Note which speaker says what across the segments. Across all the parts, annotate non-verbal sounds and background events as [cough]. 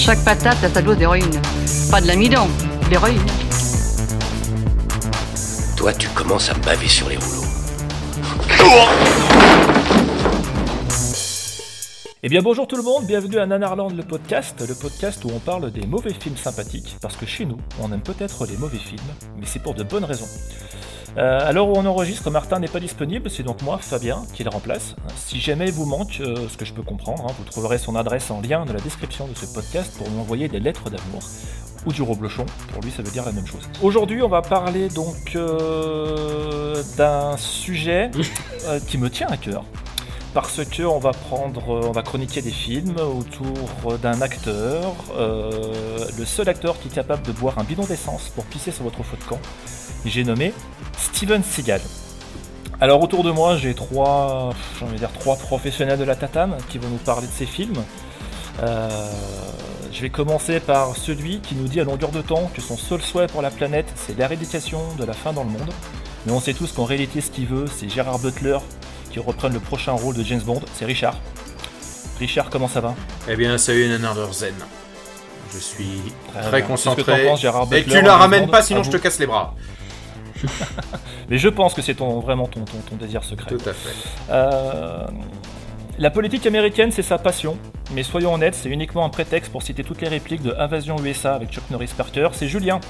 Speaker 1: Chaque patate a sa dose d'héroïne. Pas de l'amidon, d'héroïne.
Speaker 2: Toi, tu commences à me baver sur les rouleaux.
Speaker 3: Eh bien bonjour tout le monde, bienvenue à Nanarland le podcast, le podcast où on parle des mauvais films sympathiques, parce que chez nous, on aime peut-être les mauvais films, mais c'est pour de bonnes raisons. Euh, à l'heure où on enregistre, Martin n'est pas disponible, c'est donc moi, Fabien, qui le remplace. Si jamais il vous manque, euh, ce que je peux comprendre, hein, vous trouverez son adresse en lien dans la description de ce podcast pour lui envoyer des lettres d'amour, ou du reblochon, pour lui ça veut dire la même chose. Aujourd'hui on va parler donc euh, d'un sujet [laughs] euh, qui me tient à cœur parce que on va prendre, on va chroniquer des films autour d'un acteur, le seul acteur qui est capable de boire un bidon d'essence pour pisser sur votre feu de camp. J'ai nommé Steven Seagal. Alors autour de moi, j'ai trois, envie de dire trois professionnels de la tatane qui vont nous parler de ces films. Euh, je vais commencer par celui qui nous dit à longueur de temps que son seul souhait pour la planète, c'est l'éradication de la faim dans le monde. Mais on sait tous qu'en réalité, ce qu'il veut, c'est Gérard Butler qui reprenne le prochain rôle de James Bond, c'est Richard. Richard, comment ça va?
Speaker 4: Eh bien, salut Nanarder Zen. Je suis
Speaker 3: Très
Speaker 4: très concentré.
Speaker 3: Penses, Gérard
Speaker 4: Et tu la ramènes
Speaker 3: Bond?
Speaker 4: pas, sinon
Speaker 3: À
Speaker 4: je te casse les bras. [laughs]
Speaker 3: Mais je pense que c'est ton, vraiment ton, ton, ton désir secret.
Speaker 4: Tout à fait.
Speaker 3: Euh, la politique américaine, c'est sa passion. Mais soyons honnêtes, c'est uniquement un prétexte pour citer toutes les répliques de Invasion USA avec Chuck Norris Parker. C'est Julien.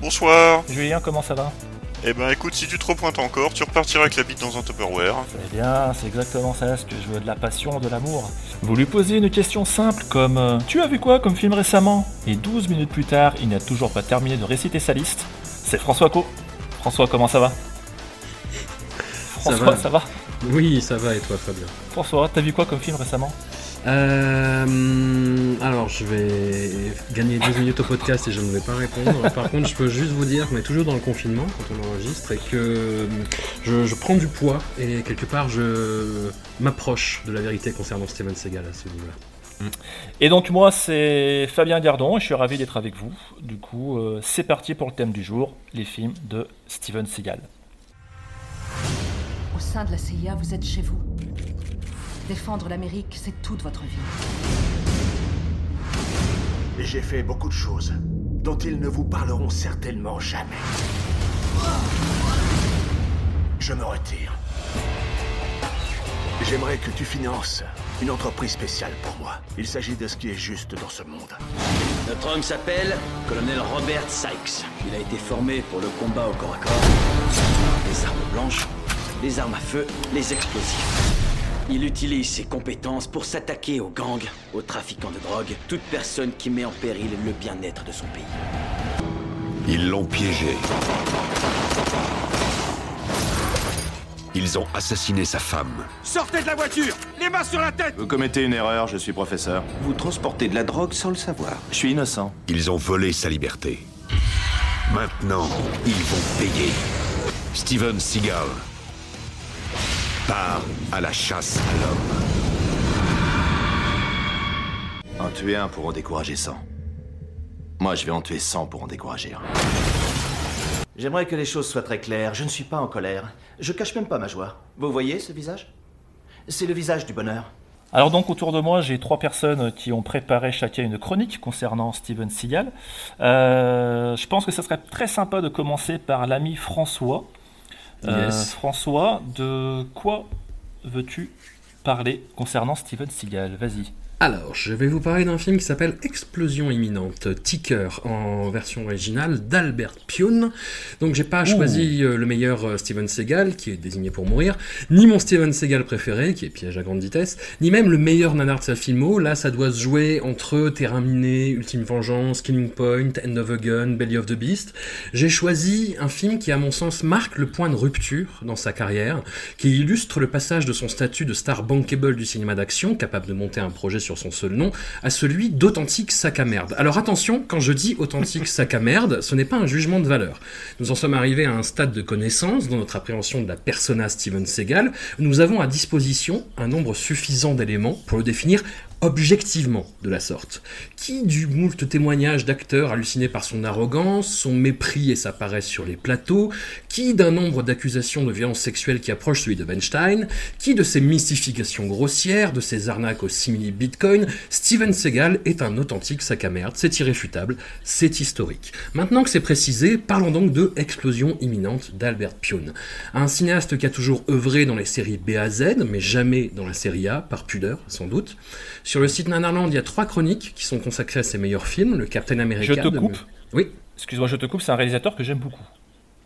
Speaker 5: Bonsoir.
Speaker 3: Julien, comment ça va?
Speaker 5: Eh ben écoute, si tu te repointes encore, tu repartiras avec la bite dans un Tupperware.
Speaker 3: Très bien, c'est exactement ça ce que je veux, de la passion, de l'amour. Vous lui posez une question simple comme euh, Tu as vu quoi comme film récemment? Et 12 minutes plus tard, il n'a toujours pas terminé de réciter sa liste. C'est François Co. François, comment ça va François,
Speaker 6: va.
Speaker 3: ça va
Speaker 6: Oui, ça va et toi, Fabien
Speaker 3: François, t'as vu quoi comme film récemment
Speaker 6: euh, Alors, je vais gagner 12 minutes au podcast et je ne vais pas répondre. Par contre, je peux juste vous dire qu'on est toujours dans le confinement quand on enregistre et que je, je prends du poids et quelque part je m'approche de la vérité concernant Steven Seagal à ce niveau-là.
Speaker 3: Et donc moi c'est Fabien Gardon et je suis ravi d'être avec vous. Du coup euh, c'est parti pour le thème du jour, les films de Steven Seagal.
Speaker 7: Au sein de la CIA, vous êtes chez vous. Défendre l'Amérique, c'est toute votre vie.
Speaker 8: J'ai fait beaucoup de choses dont ils ne vous parleront certainement jamais. Je me retire. J'aimerais que tu finances une entreprise spéciale pour moi. Il s'agit de ce qui est juste dans ce monde.
Speaker 9: Notre homme s'appelle Colonel Robert Sykes. Il a été formé pour le combat au corps à corps. Les armes blanches, les armes à feu, les explosifs. Il utilise ses compétences pour s'attaquer aux gangs, aux trafiquants de drogue, toute personne qui met en péril le bien-être de son pays.
Speaker 10: Ils l'ont piégé. Ils ont assassiné sa femme.
Speaker 11: Sortez de la voiture Les mains sur la tête
Speaker 12: Vous commettez une erreur, je suis professeur.
Speaker 2: Vous transportez de la drogue sans le savoir.
Speaker 12: Je suis innocent.
Speaker 10: Ils ont volé sa liberté. Maintenant, ils vont payer. Steven Seagal part à la chasse à l'homme.
Speaker 12: En tuer un pour en décourager 100. Moi, je vais en tuer 100 pour en décourager un.
Speaker 13: J'aimerais que les choses soient très claires. Je ne suis pas en colère. Je cache même pas ma joie. Vous voyez ce visage? C'est le visage du bonheur.
Speaker 3: Alors donc autour de moi j'ai trois personnes qui ont préparé chacun une chronique concernant Steven Seagal. Euh, je pense que ce serait très sympa de commencer par l'ami François. Euh,
Speaker 6: Yes.
Speaker 3: François, de quoi veux-tu parler concernant Steven Seagal? Vas-y.
Speaker 6: Alors, je vais vous parler d'un film qui s'appelle Explosion imminente, Ticker, en version originale d'Albert Pune. Donc, j'ai pas choisi euh, le meilleur euh, Steven Seagal, qui est désigné pour mourir, ni mon Steven Seagal préféré, qui est Piège à grande vitesse, ni même le meilleur nanar de sa filmo. Là, ça doit se jouer entre Terrain miné, Ultime vengeance, Killing Point, End of a Gun, Belly of the Beast. J'ai choisi un film qui, à mon sens, marque le point de rupture dans sa carrière, qui illustre le passage de son statut de star bankable du cinéma d'action, capable de monter un projet sur sur son seul nom, à celui d'authentique sac à merde. Alors attention, quand je dis authentique [laughs] sac à merde, ce n'est pas un jugement de valeur. Nous en sommes arrivés à un stade de connaissance dans notre appréhension de la persona Steven Seagal. Nous avons à disposition un nombre suffisant d'éléments pour le définir objectivement de la sorte. Qui du moult témoignages d'acteurs hallucinés par son arrogance, son mépris et sa paresse sur les plateaux, qui d'un nombre d'accusations de violence sexuelle qui approche celui de Weinstein, qui de ses mystifications grossières, de ses arnaques au simili bitcoin, Steven Seagal est un authentique sac à merde, c'est irréfutable, c'est historique. Maintenant que c'est précisé, parlons donc de Explosion imminente d'Albert Pion. Un cinéaste qui a toujours œuvré dans les séries B à Z, mais jamais dans la série A, par pudeur sans doute. Sur le site Nanarland, il y a trois chroniques qui sont consacrées à ses meilleurs films. Le Captain America.
Speaker 3: Je te coupe.
Speaker 6: Oui.
Speaker 3: Excuse-moi, je te coupe. C'est un réalisateur que j'aime beaucoup.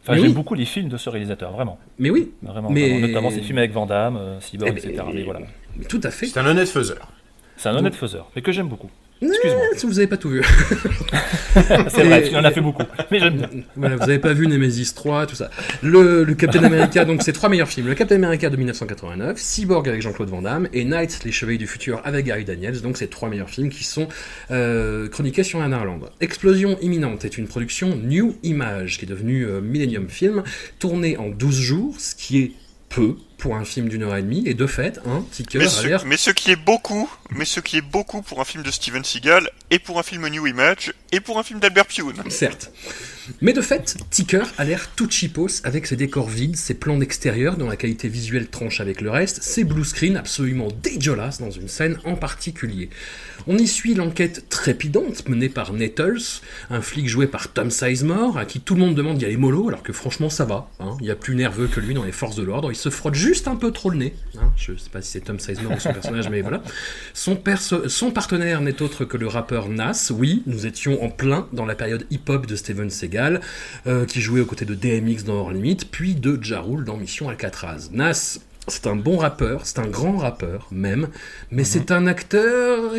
Speaker 3: Enfin, j'aime beaucoup les films de ce réalisateur, vraiment.
Speaker 6: Mais oui.
Speaker 3: Vraiment.
Speaker 6: Mais...
Speaker 3: vraiment, notamment ses films avec Van Damme, euh, Cyborg,
Speaker 6: Eh ben,
Speaker 3: etc. Mais voilà.
Speaker 6: Mais tout à fait.
Speaker 4: C'est un honnête faiseur.
Speaker 3: C'est un honnête faiseur, mais que j'aime beaucoup.
Speaker 6: Excuse-moi. vous n'avez pas tout vu. [laughs]
Speaker 3: c'est vrai, tu en as fait beaucoup. Mais j'aime bien.
Speaker 6: Voilà, vous n'avez pas vu Nemesis 3, tout ça. Le, le Captain America, donc c'est trois meilleurs films. Le Captain America de 1989, Cyborg avec Jean-Claude Van Damme et Knights, les Chevaliers du Futur avec Gary Daniels. Donc c'est trois meilleurs films qui sont euh, chroniqués sur Nanarland. Explosion imminente est une production New Image qui est devenue euh, Millennium Film, tournée en 12 jours, ce qui est peu pour un film d'une heure et demie, et de fait, un ticker
Speaker 5: Mais
Speaker 6: a
Speaker 5: ce,
Speaker 6: l'air...
Speaker 5: mais ce qui est beaucoup, mais ce qui est beaucoup pour un film de Steven Seagal, et pour un film New Image, et pour un film d'Albert Pune.
Speaker 6: Certes. Mais de fait, Ticker a l'air tout cheapos avec ses décors vides, ses plans d'extérieur dont la qualité visuelle tranche avec le reste, ses blue screens absolument dégueulasses dans une scène en particulier. On y suit l'enquête trépidante menée par Nettles, un flic joué par Tom Sizemore, à qui tout le monde demande d'y aller mollo, alors que franchement ça va. hein. Il y a plus nerveux que lui dans les forces de l'ordre, il se frotte juste un peu trop le nez. hein. Je sais pas si c'est Tom Sizemore ou son personnage, mais voilà. Son, partenaire n'est autre que le rappeur Nas. Oui, nous étions en plein dans la période hip-hop de Steven Seagal, euh, qui jouait aux côtés de DMX dans Hors Limite, puis de Ja Rule dans Mission Alcatraz. Nas, c'est un bon rappeur, c'est un grand rappeur même, mais c'est un acteur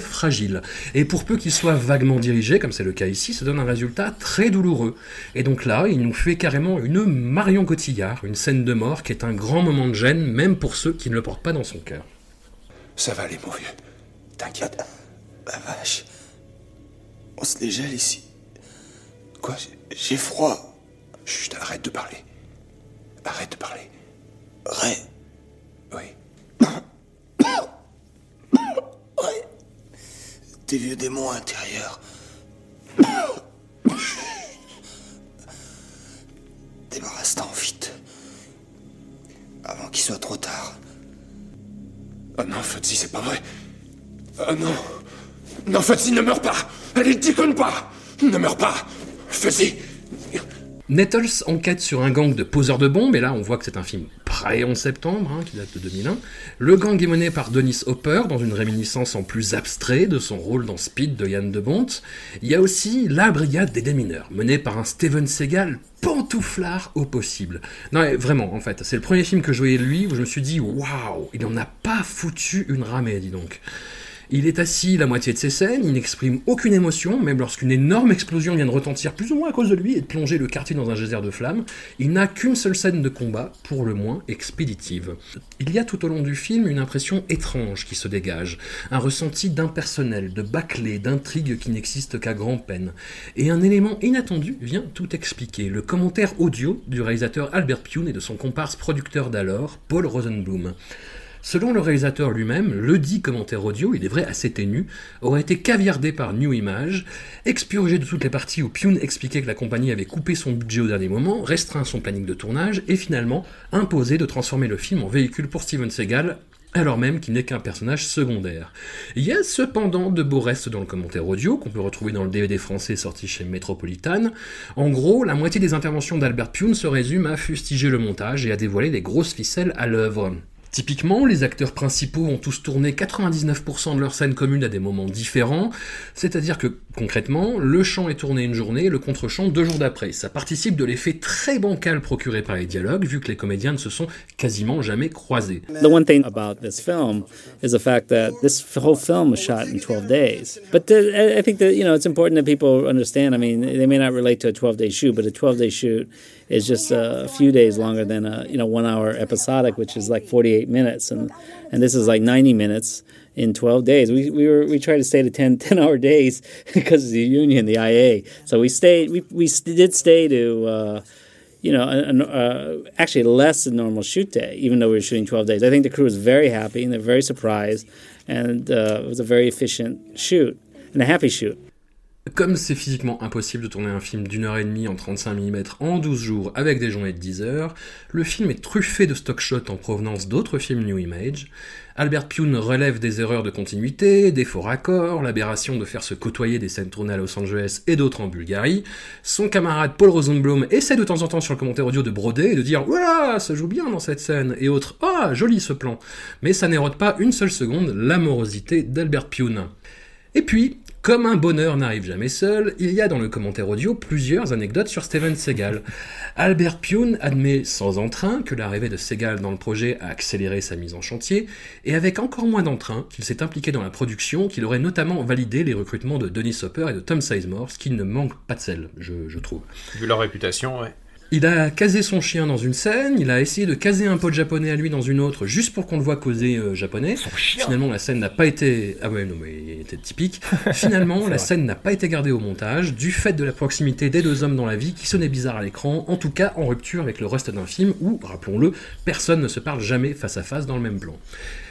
Speaker 6: fragile. Et pour peu qu'il soit vaguement dirigé, comme c'est le cas ici, ça donne un résultat très douloureux. Et donc là, il nous fait carrément une Marion Cotillard, une scène de mort qui est un grand moment de gêne, même pour ceux qui ne le portent pas dans son cœur.
Speaker 8: Ça va aller, mon vieux. T'inquiète. La vache. On se les gèle ici. Quoi j'ai- J'ai froid. Chut, arrête de parler. Arrête de parler. Ré. Oui. Ouais. Tes vieux démons intérieurs. Débarrasse-t'en vite. Avant qu'il soit trop tard. Oh non, Fuzzy, c'est pas vrai. Oh non. Non, Fuzzy, ne meurs pas. Allez, déconne pas. Ne meurs pas. Fuzzy.
Speaker 6: Nettles enquête sur un gang de poseurs de bombes, et là on voit que c'est un film pré-11 septembre, hein, qui date de 2001. Le gang est mené par Dennis Hopper, dans une réminiscence en plus abstrait de son rôle dans Speed de Yann de Bont. Il y a aussi la brigade des démineurs, menée par un Steven Seagal pantouflard au possible. Non, mais vraiment, en fait, c'est le premier film que je voyais de lui où je me suis dit, waouh, il en a pas foutu une ramée, dis donc. Il est assis la moitié de ses scènes, il n'exprime aucune émotion, même lorsqu'une énorme explosion vient de retentir plus ou moins à cause de lui et de plonger le quartier dans un geyser de flammes, il n'a qu'une seule scène de combat, pour le moins expéditive. Il y a tout au long du film une impression étrange qui se dégage, un ressenti d'impersonnel, de bâclé, d'intrigue qui n'existe qu'à grand-peine. Et un élément inattendu vient tout expliquer, le commentaire audio du réalisateur Albert Pune et de son comparse producteur d'alors, Paul Rosenblum. Selon le réalisateur lui-même, le dit commentaire audio, il est vrai assez ténu, aurait été caviardé par New Image, expurgé de toutes les parties où Pune expliquait que la compagnie avait coupé son budget au dernier moment, restreint son planning de tournage et finalement imposé de transformer le film en véhicule pour Steven Seagal, alors même qu'il n'est qu'un personnage secondaire. Il y a cependant de beaux restes dans le commentaire audio, qu'on peut retrouver dans le DVD français sorti chez Metropolitan. En gros, la moitié des interventions d'Albert Pune se résume à fustiger le montage et à dévoiler les grosses ficelles à l'œuvre. Typiquement, les acteurs principaux ont tous tourné 99% de leurs scènes communes à des moments différents, c'est-à-dire que, concrètement, le chant est tourné une journée, le contre-chant deux jours d'après. Ça participe de l'effet très bancal procuré par les dialogues, vu que les comédiens ne se sont quasiment jamais croisés.
Speaker 14: The one thing about this film is the fact that this whole film was shot in 12 days. But the, I think that you know it's important that people understand. I mean, they may not relate to a 12-day shoot, but a 12-day shoot is just a few days longer than a you know one-hour episodic, which is like 48 minutes, and and this is like 90 minutes. In 12 days. We, we were we tried to stay to 10, 10 [laughs] hour days because of the union, the IA. So we stayed. We we did stay to. Uh, you know, uh, actually less than normal shoot day, even though we were shooting 12 days. I think the crew was very happy and they're very surprised, and uh, it was a very efficient shoot and a happy shoot.
Speaker 6: Comme c'est physiquement impossible de tourner un film d'une heure et demie en 35 mm en 12 jours avec des journées de 10 heures, le film est truffé de stock shots en provenance d'autres films New Image. Albert Pune relève des erreurs de continuité, des faux raccords, l'aberration de faire se côtoyer des scènes tournées à Los Angeles et d'autres en Bulgarie. Son camarade Paul Rosenblum essaie de temps en temps sur le commentaire audio de broder et de dire Voilà, ça joue bien dans cette scène, et autres Ah, joli ce plan. Mais ça n'érode pas une seule seconde l'amorosité d'Albert Pune. Et puis, comme un bonheur n'arrive jamais seul, il y a dans le commentaire audio plusieurs anecdotes sur Steven Seagal. Albert Pune admet sans entrain que l'arrivée de Seagal dans le projet a accéléré sa mise en chantier, et avec encore moins d'entrain qu'il s'est impliqué dans la production, qu'il aurait notamment validé les recrutements de Denis Hopper et de Tom Sizemore, ce qui ne manque pas de sel, je, je trouve.
Speaker 4: Vu leur réputation, ouais.
Speaker 6: Il a casé son chien dans une scène, il a essayé de caser un pote japonais à lui dans une autre, juste pour qu'on le voit causer euh, japonais. Finalement, la scène n'a pas été. Ah ouais, non, mais il était typique. [laughs] Finalement, la scène n'a pas été gardée au montage, du fait de la proximité des deux hommes dans la vie qui sonnait bizarre à l'écran, en tout cas en rupture avec le reste d'un film où, rappelons-le, personne ne se parle jamais face à face dans le même plan.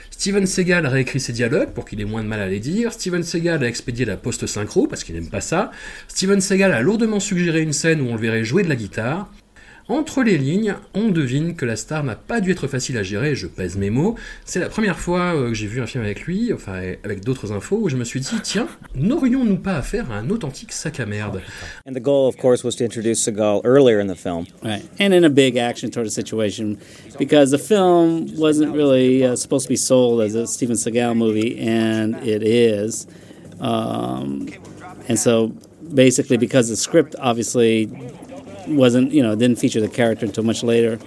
Speaker 6: Steven Seagal a réécrit ses dialogues pour qu'il ait moins de mal à les dire. Steven Seagal a expédié la post-synchro parce qu'il n'aime pas ça. Steven Seagal a lourdement suggéré une scène où on le verrait jouer de la guitare. Entre les lignes, on devine que la star n'a pas dû être facile à gérer, je pèse mes mots. C'est la première fois euh, que j'ai vu un film avec lui, enfin avec d'autres infos, où je me suis dit, tiens, n'aurions-nous pas affaire à un authentique sac à merde?
Speaker 15: And the goal, of course, was to introduce Seagal earlier in the film.
Speaker 14: Right. And in a big action sort of situation, because the film wasn't really uh, supposed to be sold as a Steven Seagal movie, and it is. Um, and so basically, because the script obviously wasn't, you know, didn't feature the character until much later.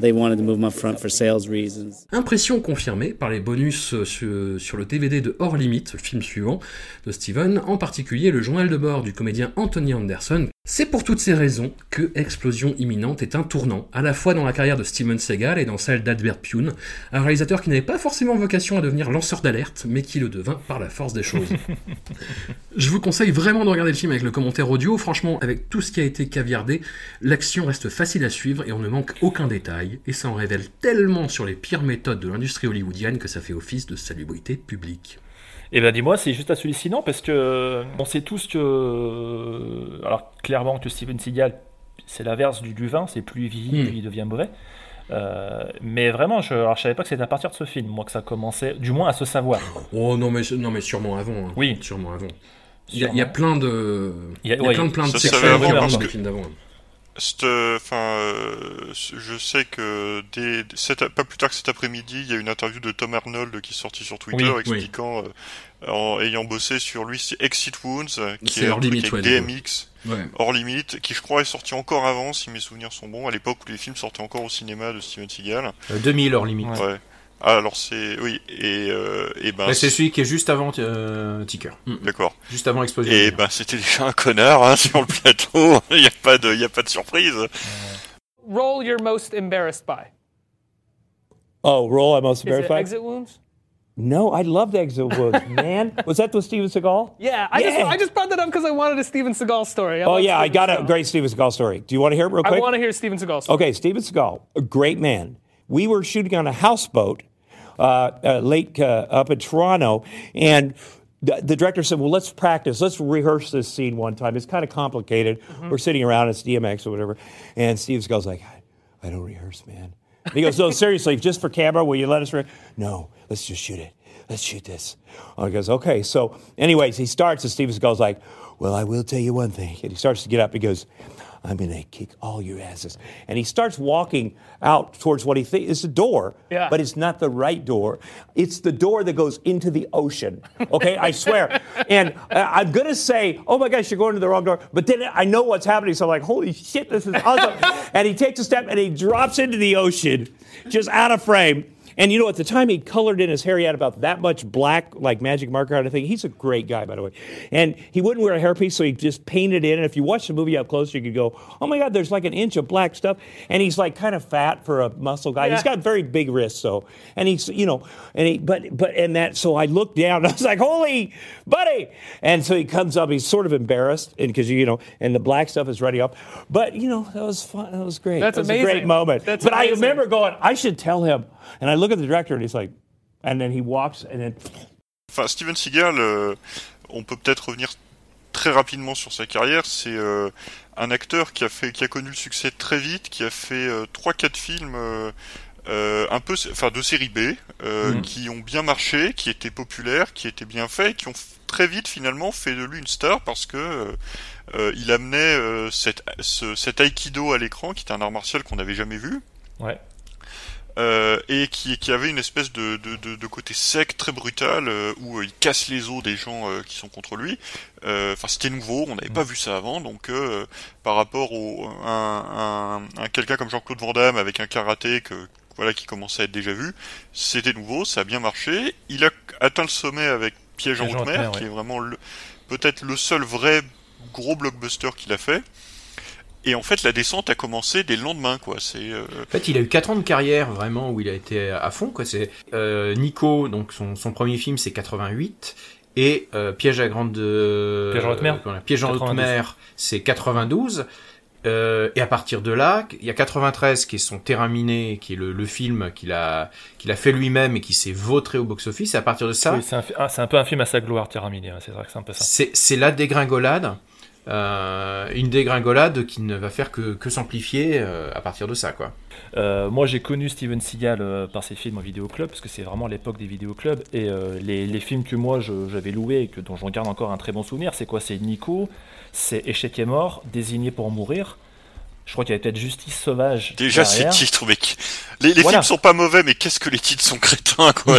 Speaker 14: They wanted to move him up front for sales reasons.
Speaker 6: Impression confirmée par les bonus euh, sur, sur, le DVD de Hors Limite, le film suivant de Steven, en particulier le journal de bord du comédien Anthony Anderson. C'est pour toutes ces raisons que Explosion imminente est un tournant, à la fois dans la carrière de Steven Seagal et dans celle d'Albert Pune, un réalisateur qui n'avait pas forcément vocation à devenir lanceur d'alerte, mais qui le devint par la force des choses. [laughs] Je vous conseille vraiment de regarder le film avec le commentaire audio, franchement, avec tout ce qui a été caviardé, l'action reste facile à suivre et on ne manque aucun détail, et ça en révèle tellement sur les pires méthodes de l'industrie hollywoodienne que ça fait office de salubrité publique.
Speaker 3: Et ben dis-moi, c'est juste hallucinant parce que on sait tous que, alors clairement que Steven Seagal, c'est l'inverse du, du vin, c'est plus il vieillit, plus il devient mauvais. Euh, mais vraiment, je, alors, je savais pas que c'était à partir de ce film, moi, que ça commençait, du moins à se savoir.
Speaker 6: Oh non mais, non mais sûrement avant. hein.
Speaker 3: Oui.
Speaker 6: Sûrement avant. Il y, a, il y a plein de...
Speaker 3: Il y a-
Speaker 6: il y a
Speaker 3: ouais,
Speaker 6: plein de, plein de films d'avant.
Speaker 5: Enfin, euh, je sais que dès, cet- pas plus tard que cet après-midi, il y a une interview de Tom Arnold qui est sortie sur Twitter
Speaker 6: Oui,
Speaker 5: expliquant, euh, en ayant bossé sur lui, c'est Exit Wounds, euh, qui est un truc avec
Speaker 6: ouais.
Speaker 5: DMX,
Speaker 6: Ouais.
Speaker 5: hors limite, qui je crois est sorti encore avant, si mes souvenirs sont bons, à l'époque où les films sortaient encore au cinéma de Steven Seagal.
Speaker 4: Euh, 2000 hors limite.
Speaker 5: Ouais. Ah, alors c'est, oui, et, euh, et ben.
Speaker 4: Ouais, c'est celui qui est juste avant euh, Ticker.
Speaker 5: D'accord.
Speaker 4: Juste avant Explosion.
Speaker 5: Et ben c'était déjà un connard hein, [laughs] sur le plateau. Il y a pas de, il y a pas de surprise.
Speaker 16: Role you're most embarrassed by.
Speaker 17: Oh, role I'm most
Speaker 16: Is it
Speaker 17: embarrassed by?
Speaker 16: exit wounds?
Speaker 17: No, I loved Exit Wounds, [laughs] man. Was that with Steven Seagal?
Speaker 16: Yeah, I just
Speaker 17: Yeah.
Speaker 16: I just brought that up because I wanted a Steven Seagal story. I
Speaker 17: Oh yeah, I
Speaker 16: Steven
Speaker 17: got a
Speaker 16: Seagal.
Speaker 17: great Steven Seagal story. Do you want to hear it real
Speaker 16: I
Speaker 17: quick?
Speaker 16: want to hear Steven Seagal story.
Speaker 17: Okay, Steven Seagal, a great man. We were shooting on a houseboat uh, uh, lake uh, up in Toronto, and the, the director said, "Well, let's practice. Let's rehearse this scene one time. It's kind of complicated.
Speaker 16: Mm-hmm.
Speaker 17: We're sitting around. It's DMX or whatever." And Steve Seagal's like, "I, I don't rehearse, man." And he goes, "No, seriously, just for camera, will you let us?" Re-? No, let's just shoot it. Let's shoot this. Oh, he goes, "Okay." So, anyways, he starts, and Steve Seagal's like, "Well, I will tell you one thing." And he starts to get up. He goes. I'm going to kick all your asses. And he starts walking out towards what he thinks is a door,
Speaker 16: Yeah.
Speaker 17: but it's not the right door. It's the door that goes into the ocean. Okay, I swear. [laughs] And uh, I'm going to say, oh my gosh, you're going to the wrong door. But then I know what's happening. So I'm like, holy shit, this is awesome. [laughs] and he takes a step and he drops into the ocean, just out of frame. And you know, at the time he colored in his hair, he had about that much black, like magic marker kind of thing. He's a great guy, by the way. And he wouldn't wear a hairpiece, so he just painted in. And if you watch the movie up close, you could go, oh my God, there's like an inch of black stuff. And he's like kind of fat for a muscle guy.
Speaker 3: Yeah.
Speaker 17: He's got very big wrists, so. And he's, you know, and he, but, but, and that, so I looked down and [laughs] I was like, holy buddy. And so he comes up, he's sort of embarrassed and because, you know, and the black stuff is ready up. But, you know, that was fun. That was great.
Speaker 16: That's
Speaker 17: that was a great moment.
Speaker 16: That's
Speaker 17: but I remember going, I should tell him. And I look at the director and he's like, and then he walks and then
Speaker 5: Enfin, Steven Seagal, euh, on peut peut-être revenir très rapidement sur sa carrière. C'est euh, un acteur qui a fait, qui a connu le succès très vite, qui a fait euh, trois, quatre films. euh, euh, un peu, enfin de série B, euh,
Speaker 6: Mhm.
Speaker 5: qui ont bien marché, qui étaient populaires, qui étaient bien faits, qui ont très vite finalement fait de lui une star parce que euh, euh, il amenait euh, cette, ce- cet aikido à l'écran, qui est un art martial qu'on n'avait jamais vu.
Speaker 3: Ouais.
Speaker 5: Euh, et qui, qui avait une espèce de, de, de, de côté sec, très brutal, euh, où euh, il casse les os des gens euh, qui sont contre lui. Euh, Enfin, c'était nouveau, on n'avait pas vu ça avant, donc euh, par rapport au un, un, un quelqu'un comme Jean-Claude Van Damme avec un karaté que voilà qui commençait à être déjà vu, c'était nouveau, ça a bien marché. Il a atteint le sommet avec Piège en haute mer, qui
Speaker 3: ouais.
Speaker 5: est vraiment peut-être le seul vrai gros blockbuster qu'il a fait. Et en fait, la descente a commencé dès le lendemain, quoi. C'est euh,
Speaker 4: En fait, il a eu 4 ans de carrière vraiment où il a été à fond. Quoi. C'est euh, Nico, donc son, son premier film, c'est 88. Et euh, Piège à grande euh,
Speaker 3: Piège en haute mer.
Speaker 4: euh, Piège en haute
Speaker 3: 92.
Speaker 4: mer, c'est 92. Euh, et à partir de là, il y a 93 qui est son Terrain miné, qui est le, le film qu'il a qu'il a fait lui-même et qui s'est vautré au box-office. Et à partir de ça,
Speaker 3: Oui, c'est un, fi- ah, c'est un peu un film à sa gloire, terminé. C'est vrai que c'est un peu ça.
Speaker 4: c'est c'est la dégringolade. Euh, une dégringolade qui ne va faire que, que s'amplifier euh, à partir de ça, quoi.
Speaker 3: Euh, moi, j'ai connu Steven Seagal euh, par ses films en vidéoclub, parce que c'est vraiment l'époque des vidéoclubs. Et euh, les, les films que moi j'avais loués et que, dont j'en garde encore un très bon souvenir, c'est quoi? C'est Nico, c'est Échec et mort, Désigné pour mourir. Je crois qu'il y avait peut-être Justice sauvage.
Speaker 5: Déjà,
Speaker 3: derrière.
Speaker 5: ces titres, mec. Les, les
Speaker 3: Voilà.
Speaker 5: films sont pas mauvais, mais qu'est-ce que les titres sont [laughs] crétins, quoi.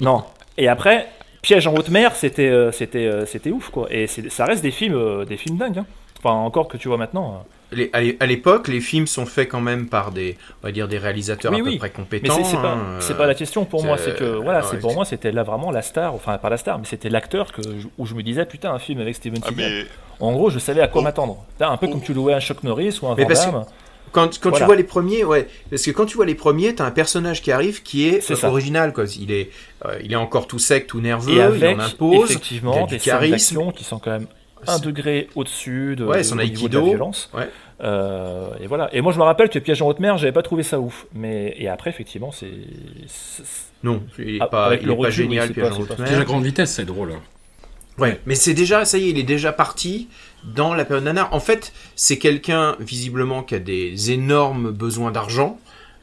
Speaker 3: non. Et après, Piège en haute mer, c'était euh, c'était euh, c'était ouf quoi. Et c'est- ça reste des films euh, des films dingues. hein. Enfin encore que tu vois maintenant. euh.
Speaker 4: Les- à l'é- à l'époque, les films sont faits quand même par des, on va dire, des réalisateurs
Speaker 3: Oui,
Speaker 4: à peu près
Speaker 3: Mais
Speaker 4: compétents.
Speaker 3: c'est pas,
Speaker 4: hein,
Speaker 3: c'est pas la question pour moi, c'est que voilà,
Speaker 4: ouais,
Speaker 3: c'est pour moi c'était là vraiment la star, enfin pas la star, mais c'était l'acteur que où je me disais putain un film avec Steven
Speaker 5: Ah,
Speaker 3: Seagal.
Speaker 5: mais-
Speaker 3: En gros, je savais à quoi m'attendre. T'as Un peu comme tu louais un Chuck Norris ou un
Speaker 4: Mais
Speaker 3: Van Damme.
Speaker 4: Quand, quand
Speaker 3: Voilà.
Speaker 4: tu vois les premiers, ouais, parce que quand tu vois les premiers, t'as un personnage qui arrive qui est, euh, original, quoi. Il est, euh, il est encore tout sec, tout nerveux,
Speaker 3: Et avec
Speaker 4: il en impose, il
Speaker 3: effectivement
Speaker 4: a du
Speaker 3: des scènes
Speaker 4: charisme.
Speaker 3: qui sont quand même un
Speaker 4: C'est-
Speaker 3: degré au-dessus de,
Speaker 4: Ouais, son
Speaker 3: au niveau de la violence.
Speaker 4: ouais.
Speaker 3: Euh, et voilà. Et moi je me rappelle que Piège en haute mer, j'avais pas trouvé ça ouf. Mais et après effectivement c'est
Speaker 4: Non, il est
Speaker 3: Ah,
Speaker 4: pas,
Speaker 3: avec
Speaker 4: il
Speaker 3: le
Speaker 4: est pas
Speaker 3: recul, oui,
Speaker 4: génial,
Speaker 3: c'est
Speaker 4: Piège
Speaker 3: pas-
Speaker 4: en haute mer.
Speaker 6: Piège à grande vitesse, c'est drôle. hein.
Speaker 4: Ouais, mais c'est déjà, ça y est, il est déjà parti dans la période nanar. En fait, c'est quelqu'un visiblement qui a des énormes besoins d'argent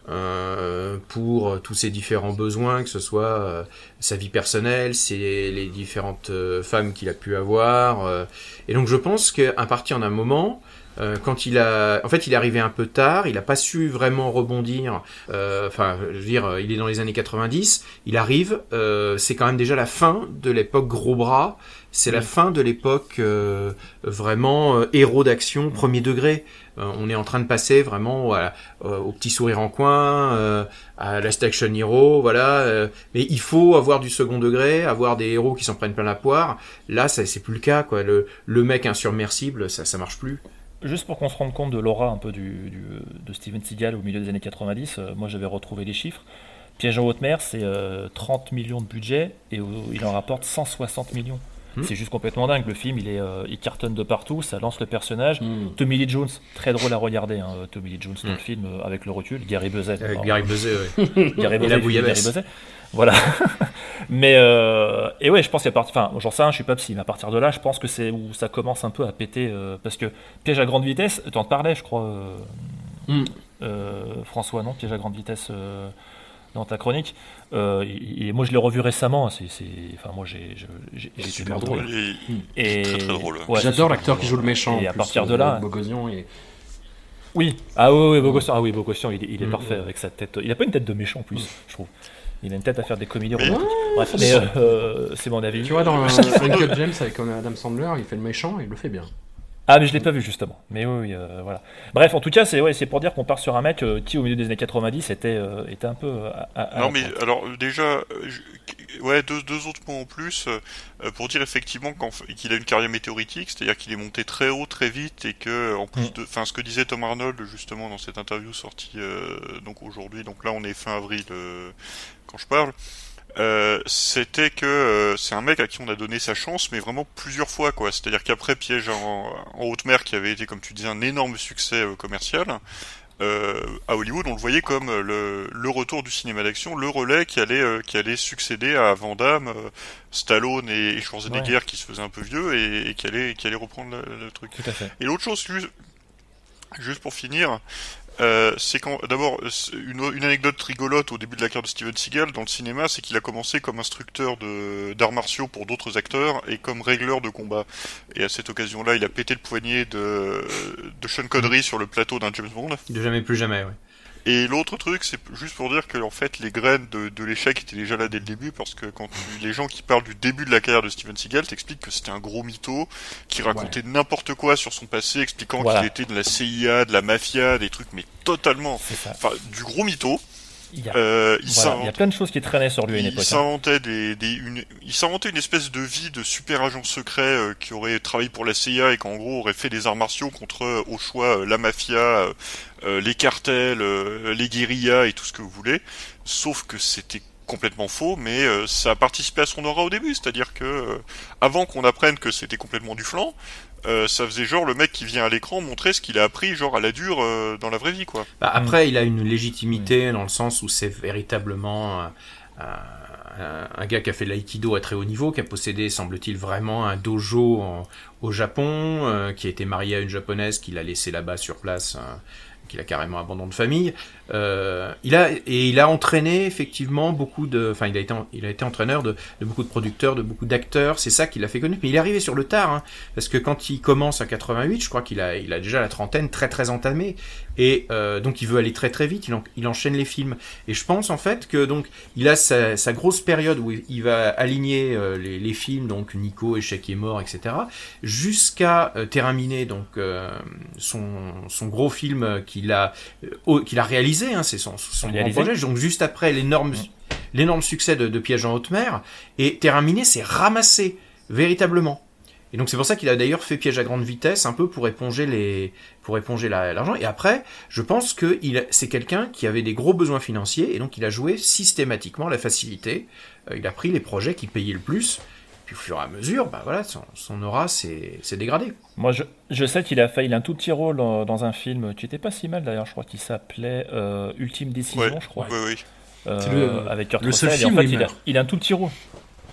Speaker 4: euh, pour euh, tous ses différents besoins, que ce soit euh, sa vie personnelle, c'est les différentes femmes qu'il a pu avoir. et donc je pense qu'à partir d'un moment, euh, quand il a, en fait, il est arrivé un peu tard, il n'a pas su vraiment rebondir. euh, Enfin, je veux dire, il est dans les années 90, il arrive, euh, c'est quand même déjà la fin de l'époque gros bras. C'est la fin de l'époque euh, vraiment euh, héros d'action premier degré. Euh, on est en train de passer vraiment voilà, euh, au petit sourire en coin, euh, à Last Action Hero, voilà. euh, mais il faut avoir du second degré, avoir des héros qui s'en prennent plein la poire. Là, ça c'est plus le cas, quoi. Le, le mec insubmersible, ça, ça marche plus.
Speaker 3: Juste pour qu'on se rende compte de l'aura un peu du, du- de Steven Seagal au milieu des années 90, euh, moi j'avais retrouvé les chiffres. Piège en haute mer, c'est euh, 30 millions de budget et euh, il en rapporte 160 millions.
Speaker 4: Hmm.
Speaker 3: C'est juste complètement dingue. Le film, il, est, euh, il cartonne de partout, ça lance le personnage.
Speaker 4: Hmm.
Speaker 3: Tommy Lee Jones, très drôle à regarder, hein, Tommy Lee Jones dans
Speaker 4: Hmm.
Speaker 3: le film, euh, avec le recul. Gary Buzet. Alors,
Speaker 4: Gary Buzet, ouais. [laughs]
Speaker 3: Gary
Speaker 4: Et
Speaker 3: Buzet,
Speaker 4: la
Speaker 3: fait
Speaker 4: bouillabaisse.
Speaker 3: Gary Buzet. Voilà. [laughs] Mais euh, et ouais, je pense qu'à partir, enfin, j'en sais rien, je suis pas psy, mais à partir de là, je pense que c'est où ça commence un peu à péter, euh, parce que piège à grande vitesse, t'en parlais, je crois, euh,
Speaker 6: Mm.
Speaker 3: euh, François, non, piège à grande vitesse euh, dans ta chronique. Euh, il- il- moi, je l'ai revu récemment. C'est, c'est- enfin, moi, j'ai,
Speaker 6: super
Speaker 3: drôle. Et
Speaker 5: très, très drôle.
Speaker 3: ouais,
Speaker 6: J'adore
Speaker 3: c'est
Speaker 6: l'acteur qui joue le méchant.
Speaker 3: Et à partir de
Speaker 6: euh,
Speaker 3: là,
Speaker 6: Bogosian et...
Speaker 3: oui. Ah oui, oui, Bogossian, ah oui, Bogossian, il, est- il est
Speaker 6: Mm.
Speaker 3: parfait avec sa tête. Il a pas une tête de méchant en plus, je trouve. Il a une tête à faire des comédies
Speaker 6: Mais-
Speaker 3: romantiques. Bref,
Speaker 6: mais
Speaker 3: euh, c'est mon avis.
Speaker 6: Tu vois, dans Uncut [laughs] James avec Adam Sandler, il fait le méchant et il le fait bien.
Speaker 3: Ah, mais je l'ai pas vu justement. Mais oui, euh, voilà. Bref, en tout cas, c'est ouais, c'est pour dire qu'on part sur un mec euh, qui, au milieu des années 90, était, euh, était un peu. euh, à- à-
Speaker 5: Non mais alors déjà, euh, je- ouais deux, deux autres points en plus euh, pour dire effectivement qu'il a une carrière météoritique, c'est-à-dire qu'il est monté très haut très vite et que en plus
Speaker 3: Mm.
Speaker 5: de, enfin ce que disait Tom Arnold justement dans cette interview sortie euh, donc aujourd'hui, donc là on est fin avril euh, quand je parle. Euh, c'était que euh, c'est un mec à qui on a donné sa chance, mais vraiment plusieurs fois, quoi. C'est-à-dire qu'après Piège en, en haute mer, qui avait été, comme tu disais, un énorme succès euh, commercial, euh, à Hollywood, on le voyait comme euh, le, le retour du cinéma d'action, le relais qui allait euh, qui allait succéder à Van Damme, Stallone et, et Schwarzenegger
Speaker 3: Ouais.
Speaker 5: qui se faisaient un peu vieux et, et qui allait qui allait reprendre le, le truc.
Speaker 3: Tout à fait.
Speaker 5: Et l'autre chose, juste, juste pour finir, euh, c'est quand d'abord une, une anecdote rigolote au début de la carrière de Steven Seagal dans le cinéma, c'est qu'il a commencé comme instructeur de d'arts martiaux pour d'autres acteurs et comme régleur de combat. Et à cette occasion-là, il a pété le poignet de de Sean Connery sur le plateau d'un James Bond.
Speaker 4: De jamais plus jamais, ouais.
Speaker 5: Et l'autre truc, c'est juste pour dire que en fait, les graines de, de l'échec étaient déjà là dès le début, parce que quand tu- les gens qui parlent du début de la carrière de Steven Seagal t'expliquent que c'était un gros mytho, qui racontait n'importe quoi sur son passé, expliquant
Speaker 3: Voilà.
Speaker 5: qu'il était de la CIA, de la mafia, des trucs, mais totalement, enfin, du gros mytho.
Speaker 3: Il y a,
Speaker 5: Euh, il
Speaker 3: voilà, il y a plein de choses qui traînaient sur lui à une
Speaker 5: il
Speaker 3: époque. hein.
Speaker 5: s'inventait des, des, une, il s'inventait une espèce de vie de super agent secret euh, qui aurait travaillé pour la CIA et qu'en gros aurait fait des arts martiaux contre, euh, au choix, la mafia, les cartels, les guérillas et tout ce que vous voulez. Sauf que c'était complètement faux, mais ça a participé à son aura au début, c'est-à-dire que avant qu'on apprenne que c'était complètement du flanc, euh, ça faisait genre le mec qui vient à l'écran montrer ce qu'il a appris genre à la dure euh, dans la vraie vie quoi.
Speaker 4: Bah, après, il a une légitimité dans le sens où c'est véritablement un, gars qui a fait de l'aïkido à très haut niveau, qui a possédé, semble-t-il, vraiment un dojo en- au Japon, euh, qui a été marié à une japonaise qu'il a laissé là-bas sur place, euh, qu'il a carrément abandonné de famille. Euh, il a et il a entraîné effectivement beaucoup de, enfin il a été il a été entraîneur de, beaucoup de producteurs, de beaucoup d'acteurs. C'est ça qui l'a fait connaître. Mais il est arrivé sur le tard, hein, parce que quand il commence à 88, je crois qu'il a il a déjà la trentaine très très entamée et euh, donc il veut aller très très vite. Il, en- il enchaîne les films et je pense en fait que donc il a sa, grosse période où il va aligner euh, les, films donc Nico, Échec est mort, etc. jusqu'à terminer donc son son gros film qu'il a qu'il a réalisé. Hein, c'est son son grand projet. Donc juste après l'énorme l'énorme succès de, de Piège en haute mer et terminé, c'est ramassé véritablement. Et donc c'est pour ça qu'il a d'ailleurs fait piège à grande vitesse, un peu pour éponger les, pour éponger la- l'argent. Et après, je pense que il, c'est quelqu'un qui avait des gros besoins financiers et donc il a joué systématiquement la facilité. Euh, il a pris les projets qui payaient le plus. Puis au fur et à mesure, bah voilà, son, son aura s'est dégradée.
Speaker 3: Moi, je, je sais qu'il a fait, il a un tout petit rôle dans, dans un film qui était pas si mal d'ailleurs, je crois qu'il s'appelait euh, Ultime Décision,
Speaker 5: Ouais,
Speaker 3: je crois.
Speaker 5: ouais, oui.
Speaker 3: Euh,
Speaker 6: le-
Speaker 3: avec Kurt
Speaker 6: le seul
Speaker 3: Russell, et en
Speaker 6: film
Speaker 3: fait,
Speaker 6: il
Speaker 3: il, a,
Speaker 6: meurt.
Speaker 3: il a un tout petit rôle.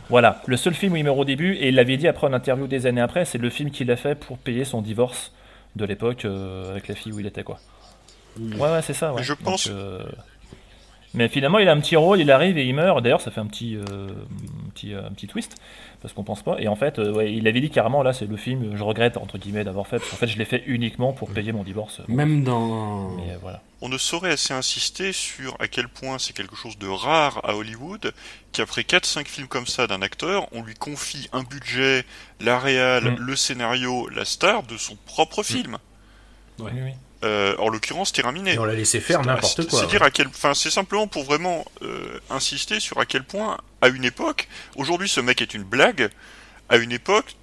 Speaker 3: Voilà, le seul film où il meurt au début, et il l'avait dit après en interview des années après, c'est le film qu'il a fait pour payer son divorce de l'époque euh, avec la fille où il était, quoi. Ouais, ouais, c'est ça, ouais.
Speaker 5: Je
Speaker 3: Donc,
Speaker 5: pense-
Speaker 3: euh, Mais finalement, il a un petit rôle, il arrive et il meurt. D'ailleurs, ça fait un petit, euh, un petit, euh, un petit twist, parce qu'on pense pas. Et en fait, euh, ouais, il avait dit carrément, là, c'est le film, je regrette, entre guillemets, d'avoir fait, parce qu'en fait, je l'ai fait uniquement pour payer mon divorce.
Speaker 6: Même dans.
Speaker 3: Mais euh, voilà.
Speaker 5: On ne saurait assez insister sur à quel point c'est quelque chose de rare à Hollywood qu'après 4-5 films comme ça d'un acteur, on lui confie un budget, la réal,
Speaker 3: Mm.
Speaker 5: le scénario, la star de son propre film.
Speaker 3: Oui, oui.
Speaker 5: Euh, en l'occurrence, Terminé.
Speaker 4: Et on l'a laissé faire
Speaker 5: C'est-
Speaker 4: n'importe quoi,
Speaker 5: C'est
Speaker 4: ouais.
Speaker 5: dire à quel, enfin, c'est simplement pour vraiment euh, insister sur à quel point, à une époque, aujourd'hui, ce mec est une blague. À une époque,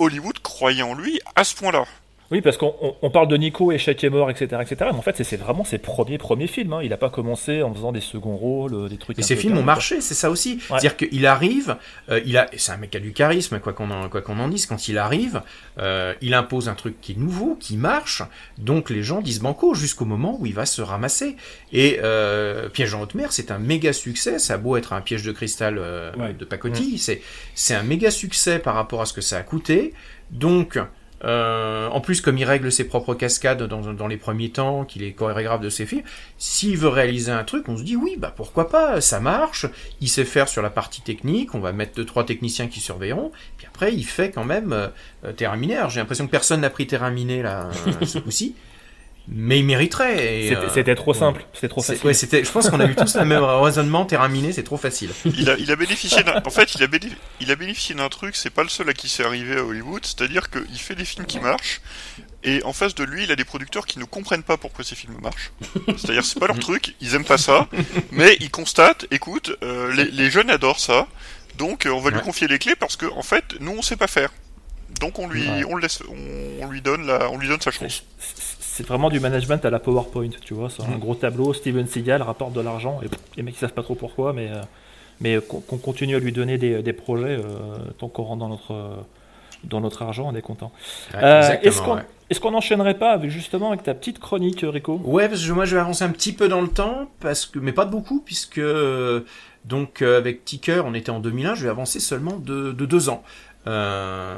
Speaker 5: Hollywood croyait en lui à ce point-là.
Speaker 3: Oui, parce qu'on on- on parle de Nico, Échec et mort, etc., etc. Mais en fait, c'est- vraiment ses premiers premiers films. hein. Il n'a pas commencé en faisant des seconds rôles, euh, des trucs.
Speaker 4: Ces
Speaker 3: peu
Speaker 4: films ont marché, c'est ça aussi.
Speaker 3: Ouais.
Speaker 4: C'est-à-dire qu'il arrive, euh, il a, c'est un mec qui a du charisme, quoi qu'on en, quoi qu'on en dise. Quand il arrive, euh, il impose un truc qui est nouveau, qui marche. Donc les gens disent banco jusqu'au moment où il va se ramasser. Et euh, Piège en haute mer, c'est un méga succès. Ça a beau être un piège de cristal euh,
Speaker 6: Ouais.
Speaker 4: de pacotille, c'est c'est un méga succès par rapport à ce que ça a coûté. Donc euh, en plus, comme il règle ses propres cascades dans, dans les premiers temps, qu'il est chorégraphe de ses films, s'il veut réaliser un truc, on se dit oui, bah pourquoi pas, ça marche, il sait faire sur la partie technique, on va mettre deux trois techniciens qui surveilleront, puis après il fait quand même euh, euh, Terra J'ai l'impression que personne n'a pris Terra là [laughs] ce coup-ci. Mais il mériterait.
Speaker 3: C'était-
Speaker 4: euh,
Speaker 3: c'était trop
Speaker 4: ouais.
Speaker 3: simple, c'était trop facile.
Speaker 4: Ouais, c'était. Je pense qu'on a eu tous le même [laughs] raisonnement. Terminé, c'est trop facile.
Speaker 5: Il a, il a bénéficié d'un, en fait, il a, béné- il a bénéficié d'un truc, c'est pas le seul à qui c'est arrivé à Hollywood, c'est-à-dire qu'il fait des films qui marchent, et en face de lui, il a des producteurs qui ne comprennent pas pourquoi ces films marchent. C'est-à-dire, c'est pas leur truc, ils aiment pas ça, mais ils constatent, écoute, euh, les, les jeunes adorent ça, donc euh, on va lui confier les clés parce que, en fait, nous on sait pas faire. Donc on lui,
Speaker 3: Ouais.
Speaker 5: on le laisse, on, on lui donne la, on lui donne sa chance.
Speaker 3: C'est vraiment du management à la PowerPoint, tu vois. C'est un
Speaker 4: Mm.
Speaker 3: gros tableau, Steven Seagal rapporte de l'argent, et pff, les mecs ils savent pas trop pourquoi, mais, euh, mais qu'on qu'on continue à lui donner des, des projets, euh, tant qu'on rentre dans notre, euh, dans notre argent, on est content.
Speaker 4: Ouais,
Speaker 3: Euh, Est-ce qu'on
Speaker 4: ouais.
Speaker 3: est-ce qu'on n'enchaînerait pas avec, justement avec ta petite chronique, Rico?
Speaker 4: Ouais, parce que moi je vais avancer un petit peu dans le temps, parce que mais pas de beaucoup, puisque euh, donc euh, avec Ticker, on était en 2001, je vais avancer seulement de, de deux ans. Euh,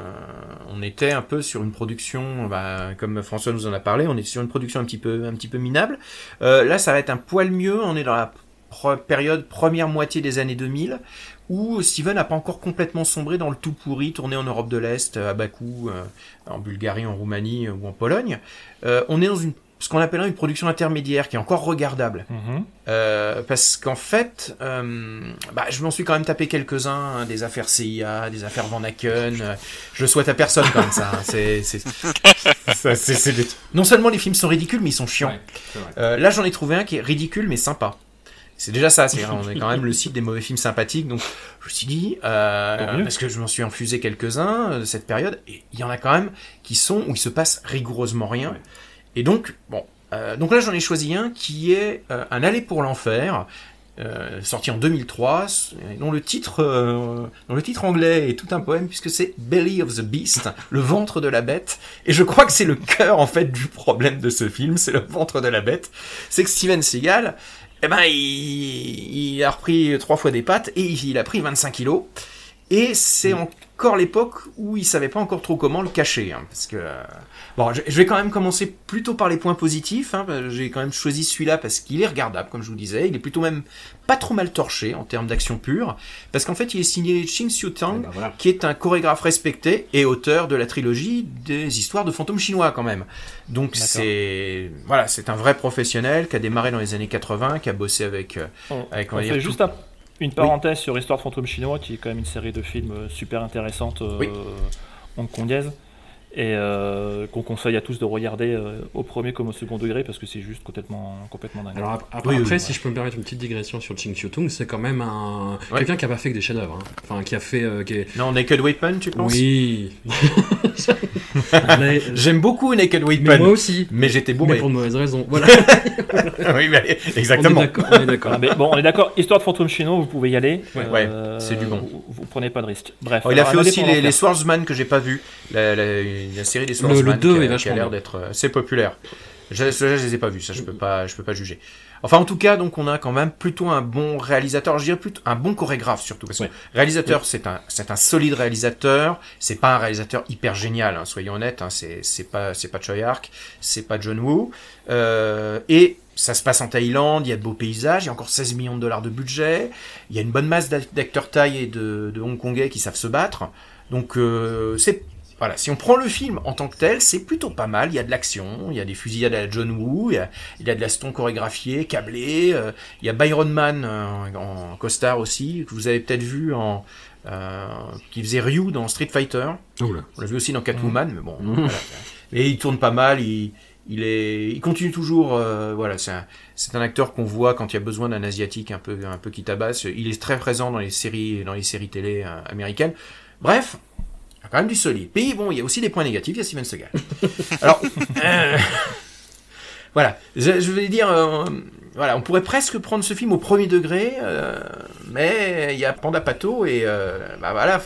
Speaker 4: on était un peu sur une production, bah, comme François nous en a parlé, on est sur une production un petit peu, un petit peu minable. Euh, là, ça va être un poil mieux. On est dans la période première moitié des années 2000 où Steven n'a pas encore complètement sombré dans le tout pourri tourné en Europe de l'Est, à Bakou, euh, en Bulgarie, en Roumanie euh, ou en Pologne. Euh, on est dans une ce qu'on appellerait une production intermédiaire qui est encore regardable.
Speaker 3: Mhm.
Speaker 4: Euh, parce qu'en fait, euh, bah, je m'en suis quand même tapé quelques-uns, hein, des affaires CIA, des affaires Van Aken. euh, je le souhaite à personne même ça. hein, c'est, c'est, [laughs] ça, c'est- c'est des- Non seulement les films sont ridicules, mais ils sont chiants. Euh, là, j'en ai trouvé un qui est ridicule mais sympa. C'est déjà ça, c'est on est quand même le site des mauvais films sympathiques, donc je me suis dit, euh, parce que je m'en suis infusé quelques-uns de cette période, et il y en a quand même qui sont où il se passe rigoureusement rien. Et donc, bon, euh, donc là j'en ai choisi un qui est euh, Un aller pour l'enfer, euh, sorti en 2003, dont le titre, euh, dont le titre anglais est tout un poème puisque c'est Belly of the Beast, [laughs] le ventre de la bête. Et je crois que c'est le cœur en fait du problème de ce film, c'est le ventre de la bête. C'est que Steven Seagal, eh ben, il, il a repris trois fois des pattes et il a pris 25 kilos. Et c'est encore l'époque où il savait pas encore trop comment le cacher, hein, parce que bon, je, je vais quand même commencer plutôt par les points positifs. Hein, J'ai quand même choisi celui-là parce qu'il est regardable, comme je vous disais. Il est plutôt même pas trop mal torché en termes d'action pure, parce qu'en fait, il est signé Ching Xiu Tang, qui est un chorégraphe respecté et auteur de la trilogie des histoires de fantômes chinois quand même. Donc c'est voilà, c'est un vrai professionnel qui a démarré dans les années 80, qui a bossé avec euh,
Speaker 3: On,
Speaker 4: avec
Speaker 3: on fait
Speaker 4: dire,
Speaker 3: juste
Speaker 4: tout-
Speaker 3: un- une parenthèse sur Histoire de fantôme chinois, qui est quand même une série de films euh, super intéressante euh,
Speaker 4: Oui.
Speaker 3: hongkongaise, et euh, qu'on conseille à tous de regarder euh, au premier comme au second degré, parce que c'est juste complètement, complètement dingue.
Speaker 6: Alors ap- après, si je peux me permettre une petite digression sur Ching Chiu Tung, c'est quand même un
Speaker 4: Ouais.
Speaker 6: quelqu'un qui a pas fait que des chefs-d'œuvre. hein. Enfin, qui a fait. euh, qui est-
Speaker 4: Non, Naked Weapon, tu penses?
Speaker 6: Oui. [laughs] Mais-
Speaker 4: J'aime beaucoup Naked Weapon.
Speaker 6: Mais moi aussi.
Speaker 4: Mais j'étais bourré.
Speaker 6: Mais pour de mauvaises raisons. [laughs] Voilà.
Speaker 4: oui, mais exactement.
Speaker 6: On est d'accord. on est d'accord. [laughs]
Speaker 3: Ah, bon, on est d'accord, Histoire de fantôme chinois, vous pouvez y aller.
Speaker 4: Ouais,
Speaker 3: Euh,
Speaker 4: ouais, c'est du bon.
Speaker 3: Vous, vous prenez pas de risque. Bref.
Speaker 4: Oh, il a fait aussi les, Swordsman que j'ai pas vu. La, la- la série des Swordsman
Speaker 6: le deux
Speaker 4: qui a, a l'air d'être euh, assez populaire. Je, je, les ai pas vus, ça je peux pas, je peux pas juger. Enfin, en tout cas, donc on a quand même plutôt un bon réalisateur. Je dirais plutôt un bon chorégraphe surtout parce que réalisateur, c'est un, c'est un solide réalisateur. C'est pas un réalisateur hyper génial, hein, soyons honnêtes. Hein, c'est, c'est pas, c'est pas Choi Ark, c'est pas John Woo. Euh, et ça se passe en Thaïlande, il y a de beaux paysages, il y a encore 16 millions de dollars de budget, il y a une bonne masse d'ac- d'acteurs thaïs et de, de hongkongais qui savent se battre. Donc euh, c'est voilà, si on prend le film en tant que tel, c'est plutôt pas mal. Il y a de l'action, il y a des fusillades à la John Woo, il y a, il y a de la ston chorégraphiée, câblée. euh, il y a Byron Mann euh, en costard aussi, que vous avez peut-être vu en euh, qui faisait Ryu dans Street Fighter.
Speaker 6: Oula.
Speaker 4: On l'a vu aussi dans Catwoman, mais bon. voilà. Et il tourne pas mal. Il, il est, il continue toujours. euh, voilà, c'est un, un acteur qu'on voit quand il y a besoin d'un asiatique un peu, un peu qui tabasse. Il est très présent dans les séries, dans les séries télé euh, américaines. Bref, quand même du solide. Puis bon, il y a aussi des points négatifs. Il y a Steven Seagal. Alors, [laughs] euh, voilà, je, je vais dire, euh, voilà, on pourrait presque prendre ce film au premier degré, euh, mais il y a Panda Pato et bah voilà,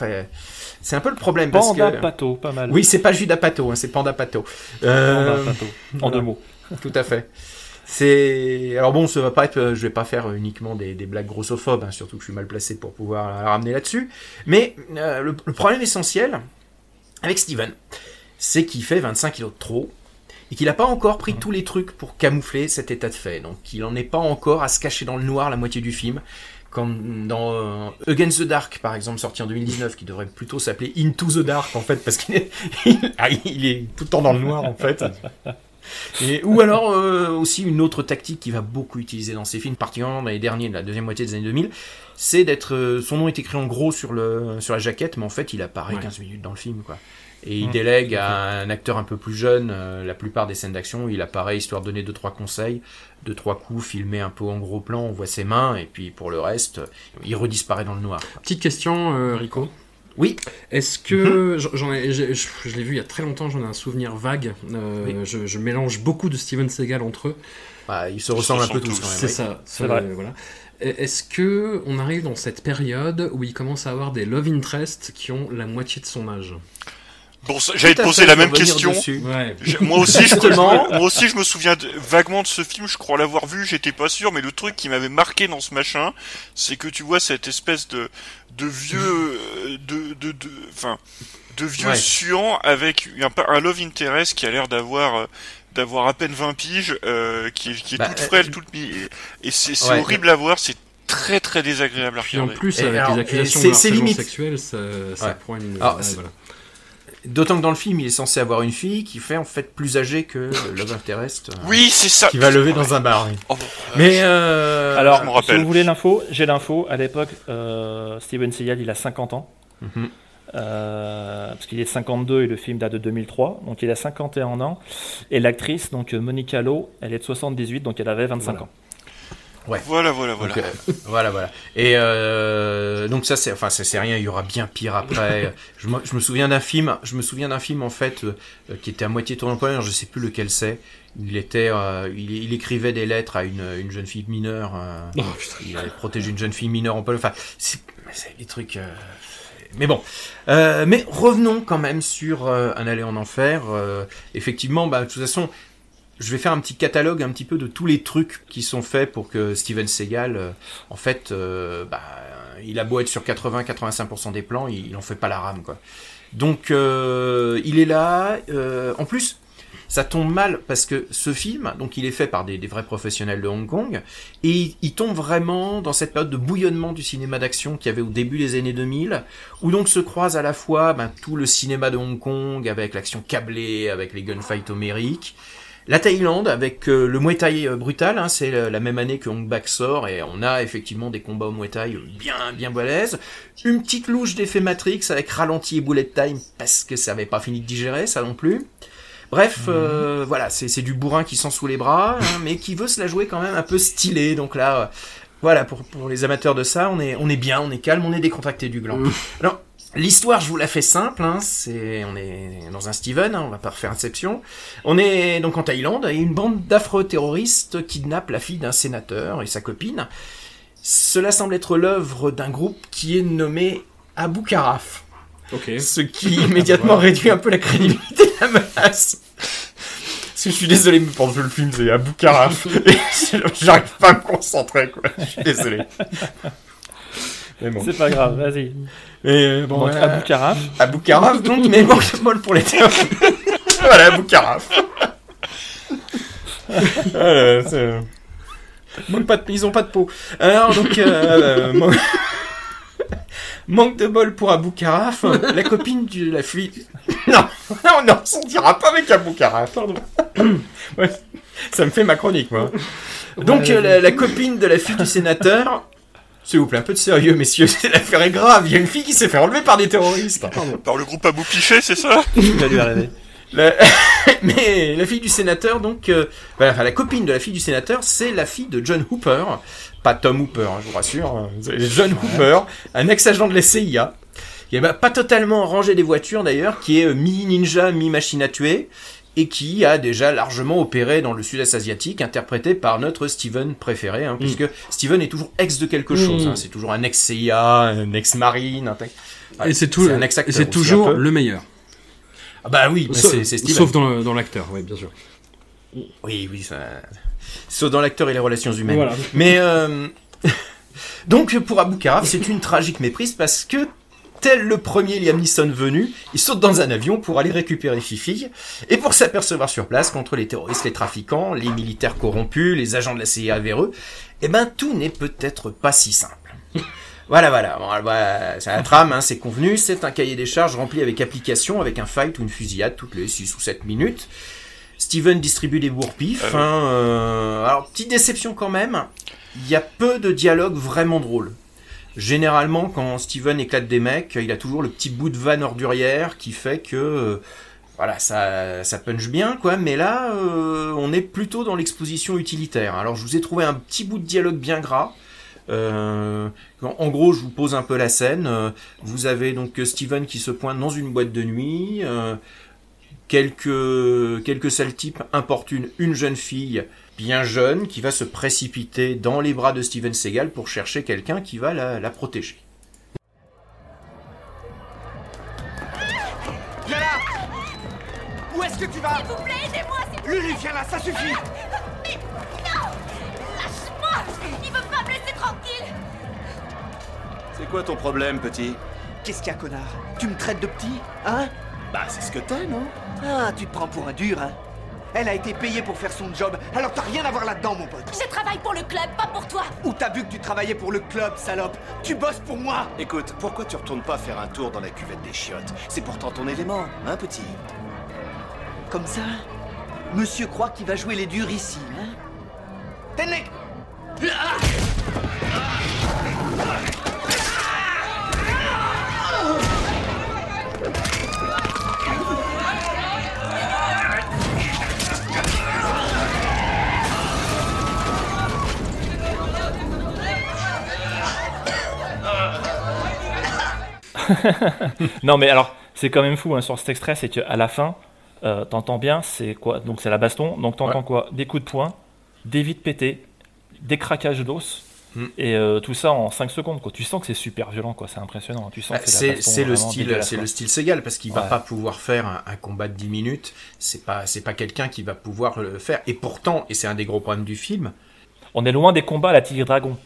Speaker 4: c'est un peu le problème parce
Speaker 3: Panda
Speaker 4: que
Speaker 3: Pato, pas mal.
Speaker 4: Oui, c'est pas Judas Pato, hein, c'est Panda Pato.
Speaker 3: Panda Pato, en deux mots.
Speaker 4: Tout à fait. C'est alors bon, ça va pas être, je vais pas faire uniquement des, des blagues grossophobes, hein, surtout que je suis mal placé pour pouvoir la ramener là-dessus. Mais euh, le, le problème essentiel avec Steven, c'est qu'il fait 25 kilos de trop et qu'il n'a pas encore pris tous les trucs pour camoufler cet état de fait. Donc il en est pas encore à se cacher dans le noir la moitié du film. Comme dans euh, Against the Dark, par exemple, sorti en 2019, qui devrait plutôt s'appeler Into the Dark, en fait, parce qu'il est, [laughs] ah, il est tout le temps dans le noir, en fait. [laughs] Et, ou alors euh, aussi une autre tactique qui va beaucoup utiliser dans ces films, particulièrement dans les derniers, de la deuxième moitié des années 2000, c'est d'être... euh, son nom est écrit en gros sur, le, sur la jaquette, mais en fait il apparaît
Speaker 6: Ouais.
Speaker 4: 15 minutes dans le film. quoi. Et il
Speaker 6: Mm.
Speaker 4: délègue à un acteur un peu plus jeune euh, la plupart des scènes d'action. Il apparaît histoire de donner deux trois conseils, deux trois coups filmés un peu en gros plan, on voit ses mains, et puis pour le reste, il redisparaît dans le noir.
Speaker 6: Petite question, Rico.
Speaker 4: Oui.
Speaker 6: Est-ce que j'en- j'en ai, j'ai- je, je l'ai vu il y a très longtemps, j'en ai un souvenir vague. Euh,
Speaker 4: Oui.
Speaker 6: je, je mélange beaucoup de Steven Seagal entre eux.
Speaker 4: Bah, ils se ressemblent un peu tous, quand même,
Speaker 6: C'est
Speaker 4: oui.
Speaker 6: ça.
Speaker 3: C'est
Speaker 6: euh,
Speaker 3: vrai.
Speaker 6: Voilà. Est-ce que on arrive dans cette période où il commence à avoir des love interests qui ont la moitié de son âge?
Speaker 5: Bon, j'allais te poser la même question.
Speaker 6: Ouais.
Speaker 5: Moi aussi, je,
Speaker 6: Justement.
Speaker 5: moi aussi, je me souviens de- vaguement de ce film. Je crois l'avoir vu. J'étais pas sûr, mais le truc qui m'avait marqué dans ce machin, c'est que tu vois cette espèce de de vieux, euh, de de de, enfin, de vieux
Speaker 4: Ouais.
Speaker 5: suant avec un, love interest qui a l'air d'avoir euh, d'avoir à peine 20 piges, euh, qui est, qui est
Speaker 4: Bah,
Speaker 5: toute
Speaker 4: euh,
Speaker 5: frêle, toute mi- et, et c'est c'est
Speaker 4: Ouais.
Speaker 5: horrible à voir. C'est très très désagréable à
Speaker 6: Puis en
Speaker 5: regarder.
Speaker 6: plus,
Speaker 4: Et
Speaker 6: avec
Speaker 4: alors,
Speaker 6: les accusations de ça, ça
Speaker 4: Ouais.
Speaker 6: prend une.
Speaker 4: Alors,
Speaker 6: ouais,
Speaker 4: c'est-
Speaker 6: voilà.
Speaker 4: D'autant que dans le film, il est censé avoir une fille qui fait en fait plus âgée que Love Interest. euh,
Speaker 5: Oui, c'est ça.
Speaker 4: Qui va lever dans un bar. oui.
Speaker 5: Oh,
Speaker 4: Mais euh,
Speaker 3: Alors,
Speaker 5: je me
Speaker 3: si vous voulez l'info, j'ai l'info. À l'époque, euh, Steven Seagal, il a 50 ans.
Speaker 4: Mhm.
Speaker 3: Euh, parce qu'il est de 52 et le film date de 2003. Donc il a 51 ans. Et l'actrice, donc Monica Lowe, elle est de 78, donc elle avait 25
Speaker 4: Voilà.
Speaker 3: ans.
Speaker 4: Ouais.
Speaker 5: Voilà, voilà, voilà.
Speaker 4: Donc, euh, voilà, voilà. Et euh, donc ça, c'est, enfin, ça c'est rien. Il y aura bien pire après. [laughs] je, me, je me souviens d'un film. Je me souviens d'un film en fait euh, qui était à moitié tourné en polonais. Je sais plus lequel c'est. Il était, euh, il, il écrivait des lettres à une, une jeune fille mineure.
Speaker 6: Oh,
Speaker 4: il allait protéger une jeune fille mineure en Pologne. Enfin, c'est, c'est des trucs. euh, mais bon, Euh, mais revenons quand même sur euh, un aller en enfer. Euh, effectivement, bah, de toute façon, je vais faire un petit catalogue un petit peu de tous les trucs qui sont faits pour que Steven Seagal, euh, en fait, euh, bah, il a beau être sur 80-85% des plans, il, il en fait pas la rame, quoi. Donc, euh, il est là. euh, en plus, ça tombe mal parce que ce film, donc il est fait par des, vrais professionnels de Hong Kong, et il, il tombe vraiment dans cette période de bouillonnement du cinéma d'action qu'il y avait au début des années 2000, où donc se croise à la fois ben, tout le cinéma de Hong Kong avec l'action câblée, avec les gunfights homériques, la Thaïlande avec euh, le Muay Thai euh, brutal, hein, c'est la, la même année que Hong Bak sort et on a effectivement des combats au Muay Thai bien bien balèzes. Une petite louche d'effet Matrix avec ralenti et bullet time parce que ça avait pas fini de digérer ça non plus. Bref, euh, voilà, c'est c'est du bourrin qui sent sous les bras, hein, mais qui veut se la jouer quand même un peu stylé. Donc là, euh, voilà, pour, pour les amateurs de ça, on est, on est bien, on est calme, on est décontracté du gland. Alors, l'histoire, je vous la fais simple, hein, c'est, on est dans un Steven, hein, on va pas refaire Inception. On est donc en Thaïlande et une bande d'afro-terroristes kidnappe la fille d'un sénateur et sa copine. Cela semble être l'œuvre d'un groupe qui est nommé Abu Karaf. Ce qui [laughs] immédiatement réduit un peu la crédibilité de la menace. Parce que je suis désolé, mais pendant tout le film, c'est Abu Karaf. [laughs] J'arrive pas à me concentrer, quoi. Je suis désolé. Bon.
Speaker 3: C'est pas grave, vas-y.
Speaker 4: Et euh, bon,
Speaker 3: Donc,
Speaker 4: euh,
Speaker 3: Abu Karaf.
Speaker 4: Abu Karaf, [laughs] donc, mais bon, bol pour les terroristes. [laughs] voilà, Abu Karaf. [laughs] Voilà, Manque pas de... Ils ont pas de peau. Alors, donc, euh, euh, man- manque de bol pour Abu Karaf, la copine de la fille. Non, non, non, on dira pas avec Abu Karaf, pardon. [coughs] Ouais, ça me fait ma chronique, moi. Donc,
Speaker 3: Ouais,
Speaker 4: euh, la, la copine de la fille du sénateur. S'il vous plaît, un peu de sérieux, messieurs, [laughs] l'affaire est grave. Il y a une fille qui s'est fait enlever par des terroristes.
Speaker 5: Par le groupe Abou Piché, c'est ça? [laughs]
Speaker 3: Lui arriver.
Speaker 4: La- [laughs] Mais la fille du sénateur, donc, euh, enfin, la copine de la fille du sénateur, c'est la fille de John Hooper, pas Tom Hooper, hein, je vous rassure, hein, John Hooper, un ex-agent de la CIA, qui est bah, pas totalement rangé des voitures d'ailleurs, qui est euh, mi-ninja, mi-machine à tuer, et qui a déjà largement opéré dans le sud-est asiatique, interprété par notre Steven préféré, hein, puisque Steven est toujours ex de quelque chose,
Speaker 6: Mm.
Speaker 4: hein, c'est toujours un ex-CIA, un ex-marine, un tec-
Speaker 6: Et c'est tout-
Speaker 4: un ex-acteur
Speaker 6: et c'est toujours le meilleur.
Speaker 4: Ah bah oui, bah
Speaker 6: Sauf-
Speaker 4: c'est Steven.
Speaker 6: Sauf dans, l'acteur, oui, bien sûr.
Speaker 4: Oui, oui, ça... Sauf dans l'acteur et les relations humaines.
Speaker 6: Voilà.
Speaker 4: Mais euh, [laughs] donc pour Abu Karaf, c'est une tragique méprise parce que tel le premier Liam Neeson venu, il saute dans un avion pour aller récupérer Fifi et pour s'apercevoir sur place contre les terroristes, les trafiquants, les militaires corrompus, les agents de la CIA véreux, eh ben tout n'est peut-être pas si simple. [laughs] Voilà, voilà, Bon, voilà, c'est la trame, hein, c'est convenu, c'est un cahier des charges rempli avec application, avec un fight ou une fusillade toutes les 6 ou 7 minutes. Steven distribue des bourpifs.
Speaker 5: Ouais.
Speaker 4: hein, euh, alors, petite déception quand même. Il y a peu de dialogues vraiment drôles. Généralement, quand Steven éclate des mecs, il a toujours le petit bout de vanne ordurière qui fait que euh, voilà, ça, ça punch bien, quoi. Mais là, euh, on est plutôt dans l'exposition utilitaire. Alors, je vous ai trouvé un petit bout de dialogue bien gras. Euh, en, gros, je vous pose un peu la scène. Vous avez donc Steven qui se pointe dans une boîte de nuit. Quelques, quelques sales types importunent une jeune fille bien jeune qui va se précipiter dans les bras de Steven Seagal pour chercher quelqu'un qui va la, la protéger.
Speaker 11: Viens là Où est-ce que tu vas? S'il vous plaît, aidez-moi Lulu, viens là, ça suffit.
Speaker 18: Mais non Lâche-moi. Il veut pas me laisser tranquille.
Speaker 12: C'est quoi ton problème, petit?
Speaker 11: Qu'est-ce qu'il y a, connard? Tu me traites de petit Hein?
Speaker 12: Bah, c'est ce que t'es, non?
Speaker 11: Ah, tu te prends pour un dur, hein? Elle a été payée pour faire son job, alors t'as rien à voir là-dedans, mon pote.
Speaker 18: Je travaille pour le club, pas pour toi.
Speaker 11: Où t'as vu que tu travaillais pour le club, salope. Tu bosses pour moi.
Speaker 12: Écoute, pourquoi tu retournes pas faire un tour dans la cuvette des chiottes? C'est pourtant ton élément, hein, petit?
Speaker 11: Comme ça Monsieur croit qu'il va jouer les durs ici, hein. Tenez [laughs]
Speaker 3: non, mais alors, c'est quand même fou hein, sur cet extrait, c'est qu'à la fin, euh, t'entends bien, c'est quoi? Donc c'est la baston, donc t'entends
Speaker 4: Ouais.
Speaker 3: quoi? Des coups de poing, des vides pétées, des craquages d'os.
Speaker 4: Mm.
Speaker 3: Et euh, tout ça en 5 secondes, quoi. Tu sens que c'est super violent, quoi. C'est impressionnant. Tu sens
Speaker 4: Bah,
Speaker 3: c'est
Speaker 4: C'est le style, c'est le style Seagal parce qu'il va
Speaker 3: Ouais.
Speaker 4: pas pouvoir faire un, un combat de 10 minutes. C'est pas, c'est pas quelqu'un qui va pouvoir le faire. Et pourtant, et c'est un des gros problèmes du film.
Speaker 3: On est loin des combats à la Tigre Dragon.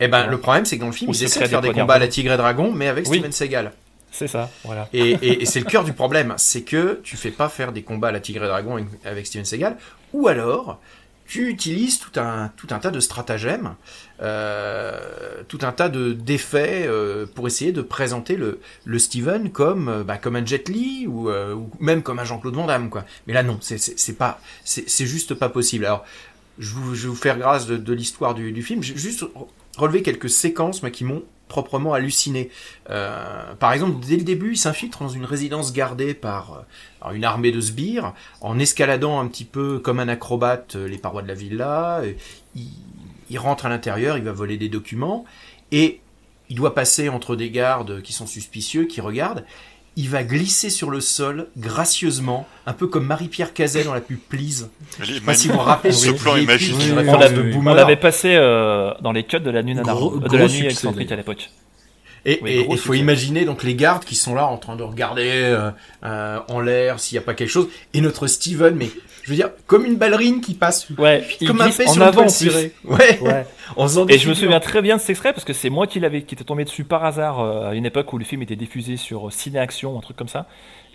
Speaker 4: Eh ben,
Speaker 3: Ouais.
Speaker 4: le problème, c'est que dans le film, ils essaient de faire
Speaker 3: des
Speaker 4: combats à la. Tigre et Dragon, mais avec
Speaker 3: Oui.
Speaker 4: Steven Seagal.
Speaker 3: C'est ça, voilà.
Speaker 4: Et, et- et c'est le cœur du problème, c'est que tu fais pas faire des combats à la Tigre et Dragon avec- Steven Seagal, ou alors tu utilises tout un, tout un tas de stratagèmes, euh, tout un tas de d'effets euh, pour essayer de présenter le, le Steven comme, euh, bah, comme un Jet Li ou, euh, ou même comme un Jean-Claude Van Damme, quoi. Mais là non, c'est- pas, c'est juste pas possible. Alors, je, vous, je vais vous faire grâce de, de l'histoire du, du film. Juste relevé quelques séquences moi, qui m'ont proprement halluciné. Euh, par exemple, dès le début, il s'infiltre dans une résidence gardée par, euh, une armée de sbires, en escaladant un petit peu comme un acrobate euh, les parois de la villa. Il, il rentre à l'intérieur, il va voler des documents, et il doit passer entre des gardes qui sont suspicieux, qui regardent. Il va glisser sur le sol gracieusement, un peu comme Marie-Pierre Cazet dans la pub Please.
Speaker 5: Elle est
Speaker 4: Je sais pas si vous vous rappelez
Speaker 5: Ce plan est
Speaker 3: On l'avait on passé euh, dans les cuts de la nuit
Speaker 6: Gros-
Speaker 3: de
Speaker 6: gros
Speaker 3: la nuit excentrique à l'époque.
Speaker 4: Et
Speaker 3: Oui,
Speaker 4: il faut imaginer donc les gardes qui sont là en train de regarder euh, euh, en l'air s'il n'y a pas quelque chose. Et notre Steven, mais je veux dire, comme une ballerine qui passe
Speaker 3: Ouais,
Speaker 4: comme un
Speaker 3: en avant
Speaker 4: cirée. Ouais.
Speaker 3: Ouais. [laughs]
Speaker 4: En faisant des
Speaker 3: Et je me souviens très bien de cet extrait parce que c'est moi qui l'avais, qui était tombé dessus par hasard euh, à une époque où le film était diffusé sur Ciné Action, un truc comme ça.